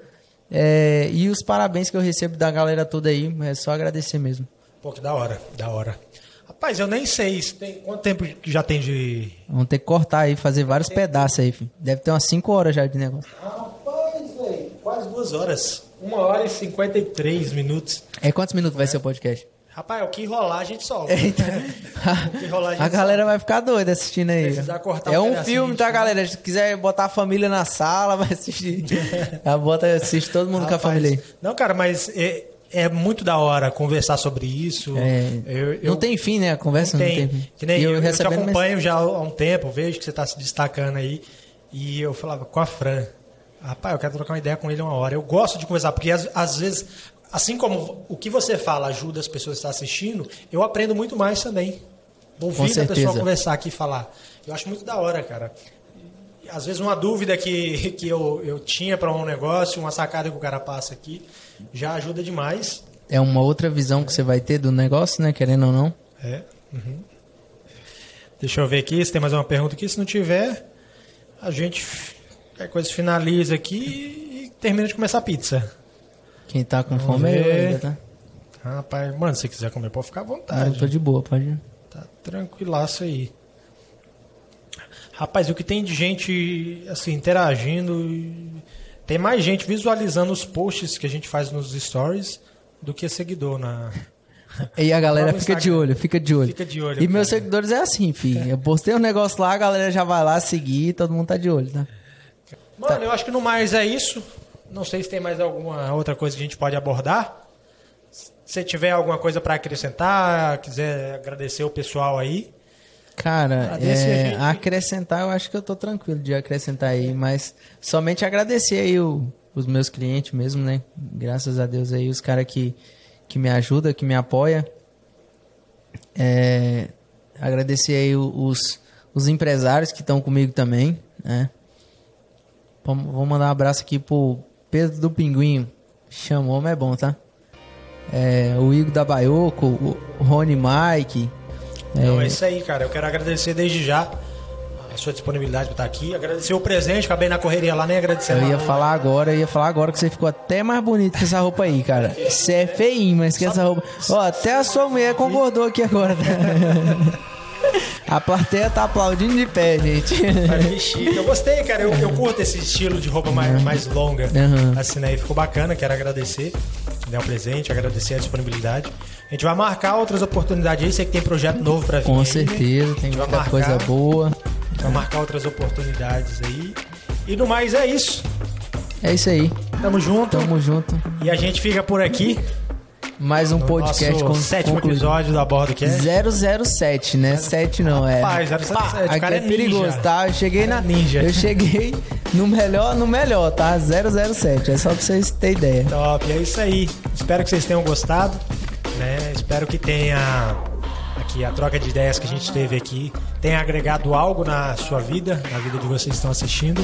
É, e os parabéns que eu recebo da galera toda aí, é só agradecer mesmo. Pô, que da hora, da hora. Rapaz, eu nem sei se tem, quanto tempo que já tem de. Vamos ter que cortar aí, fazer vários pedaços aí, filho. Deve ter umas 5 horas já de negócio. Rapaz, velho, quase duas horas. Uma hora e 53 minutos. É quantos minutos vai ser o podcast? Rapaz, o que rolar a gente solta. É, então, [LAUGHS] O que rolar a gente a galera vai ficar doida assistindo aí. Precisar cortar é um um filme, tá, galera? Se quiser botar a família na sala, [LAUGHS] vai assistir. a bota assiste todo mundo com a Rapaz, família aí. Não, cara, mas é, é muito da hora conversar sobre isso. É, Eu- eu- não tem fim, né? A conversa não tem, fim. Que nem E eu, eu te acompanho já há um tempo, vejo que você está se destacando aí. E eu falava com a Fran, rapaz, eu quero trocar uma ideia com ele uma hora. Eu gosto de conversar, porque às, às vezes, assim como o que você fala ajuda as pessoas que estão assistindo, eu aprendo muito mais também. Ouvindo a pessoa conversar aqui e falar. Eu acho muito da hora, cara. Às vezes uma dúvida que, [LAUGHS] que eu, eu tinha para um negócio, uma sacada que o cara passa aqui, já ajuda demais. É uma outra visão que você vai ter do negócio, né? Querendo ou não. É. uhum. Deixa eu ver aqui se tem mais uma pergunta aqui. Se não tiver, a gente qualquer coisa finaliza aqui e termina de começar a pizza. Quem tá com Vamos fome é eu ver. ainda, tá? Rapaz, mano, se quiser comer, pode ficar à Não, vontade. tô de boa, pode ir. Tá tranquilaço aí. Rapaz, o que tem de gente assim interagindo, e tem mais gente visualizando os posts que a gente faz nos stories do que seguidor na. [LAUGHS] E a galera fica de olho, fica de olho. Fica de olho, E meus cara. seguidores é assim, filho. Eu postei um negócio lá, a galera já vai lá seguir, todo mundo tá de olho, tá? Mano, eu acho que no mais é isso. Não sei se tem mais alguma outra coisa que a gente pode abordar. Se tiver alguma coisa para acrescentar, quiser agradecer o pessoal aí. Cara, Agradecer é, acrescentar, eu acho que eu tô tranquilo de acrescentar aí, mas somente agradecer aí o- os meus clientes mesmo, né? Graças a Deus aí, os caras que, que me ajudam, que me apoiam. É, agradecer aí os, os empresários que estão comigo também, né? Vou mandar um abraço aqui pro Pedro do Pinguinho. Chamou, mas é bom, tá? É, o Igor da Baioco, o Rony Mike. Então é isso aí, cara. Eu quero agradecer desde já a sua disponibilidade para estar aqui. Agradecer o presente, acabei na correria lá, nem agradecendo. Eu ia lá. falar agora, eu ia falar agora que você ficou até mais bonito com essa roupa aí, cara. Você é feinho, mas que essa roupa. Ó, até a sua mulher concordou aqui agora. [LAUGHS] A plateia tá aplaudindo de pé, gente. Mas que chique. Eu gostei, cara. Eu, eu curto esse estilo de roupa mais, mais longa. Uhum. Assim, né? E ficou bacana. Quero agradecer né, o presente, agradecer a disponibilidade. A gente vai marcar outras oportunidades aí. Sei que tem projeto novo pra vir. Com aí, certeza, né? tem muita marcar. coisa boa. Vai marcar outras oportunidades aí. E no mais é isso. É isso aí. Tamo junto. Tamo junto. E a gente fica por aqui. Mais um podcast nosso com sétimo concluído. episódio do Abordo Cast. 007, né? 7 não, é. Rapaz, 007, Pá, o cara é, é perigoso, tá? Eu cheguei cara na. é ninja. Eu cheguei no melhor, no melhor, tá? 007. É só pra vocês terem ideia. Top, é isso aí. Espero que vocês tenham gostado. Né? Espero que tenha aqui a troca de ideias que a gente teve aqui tenha agregado algo na sua vida, na vida de vocês que estão assistindo.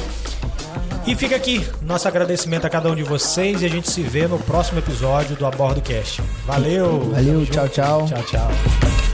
E fica aqui nosso agradecimento a cada um de vocês e a gente se vê no próximo episódio do Abordo Cast. Valeu! Valeu, tchau, tchau. Tchau, tchau.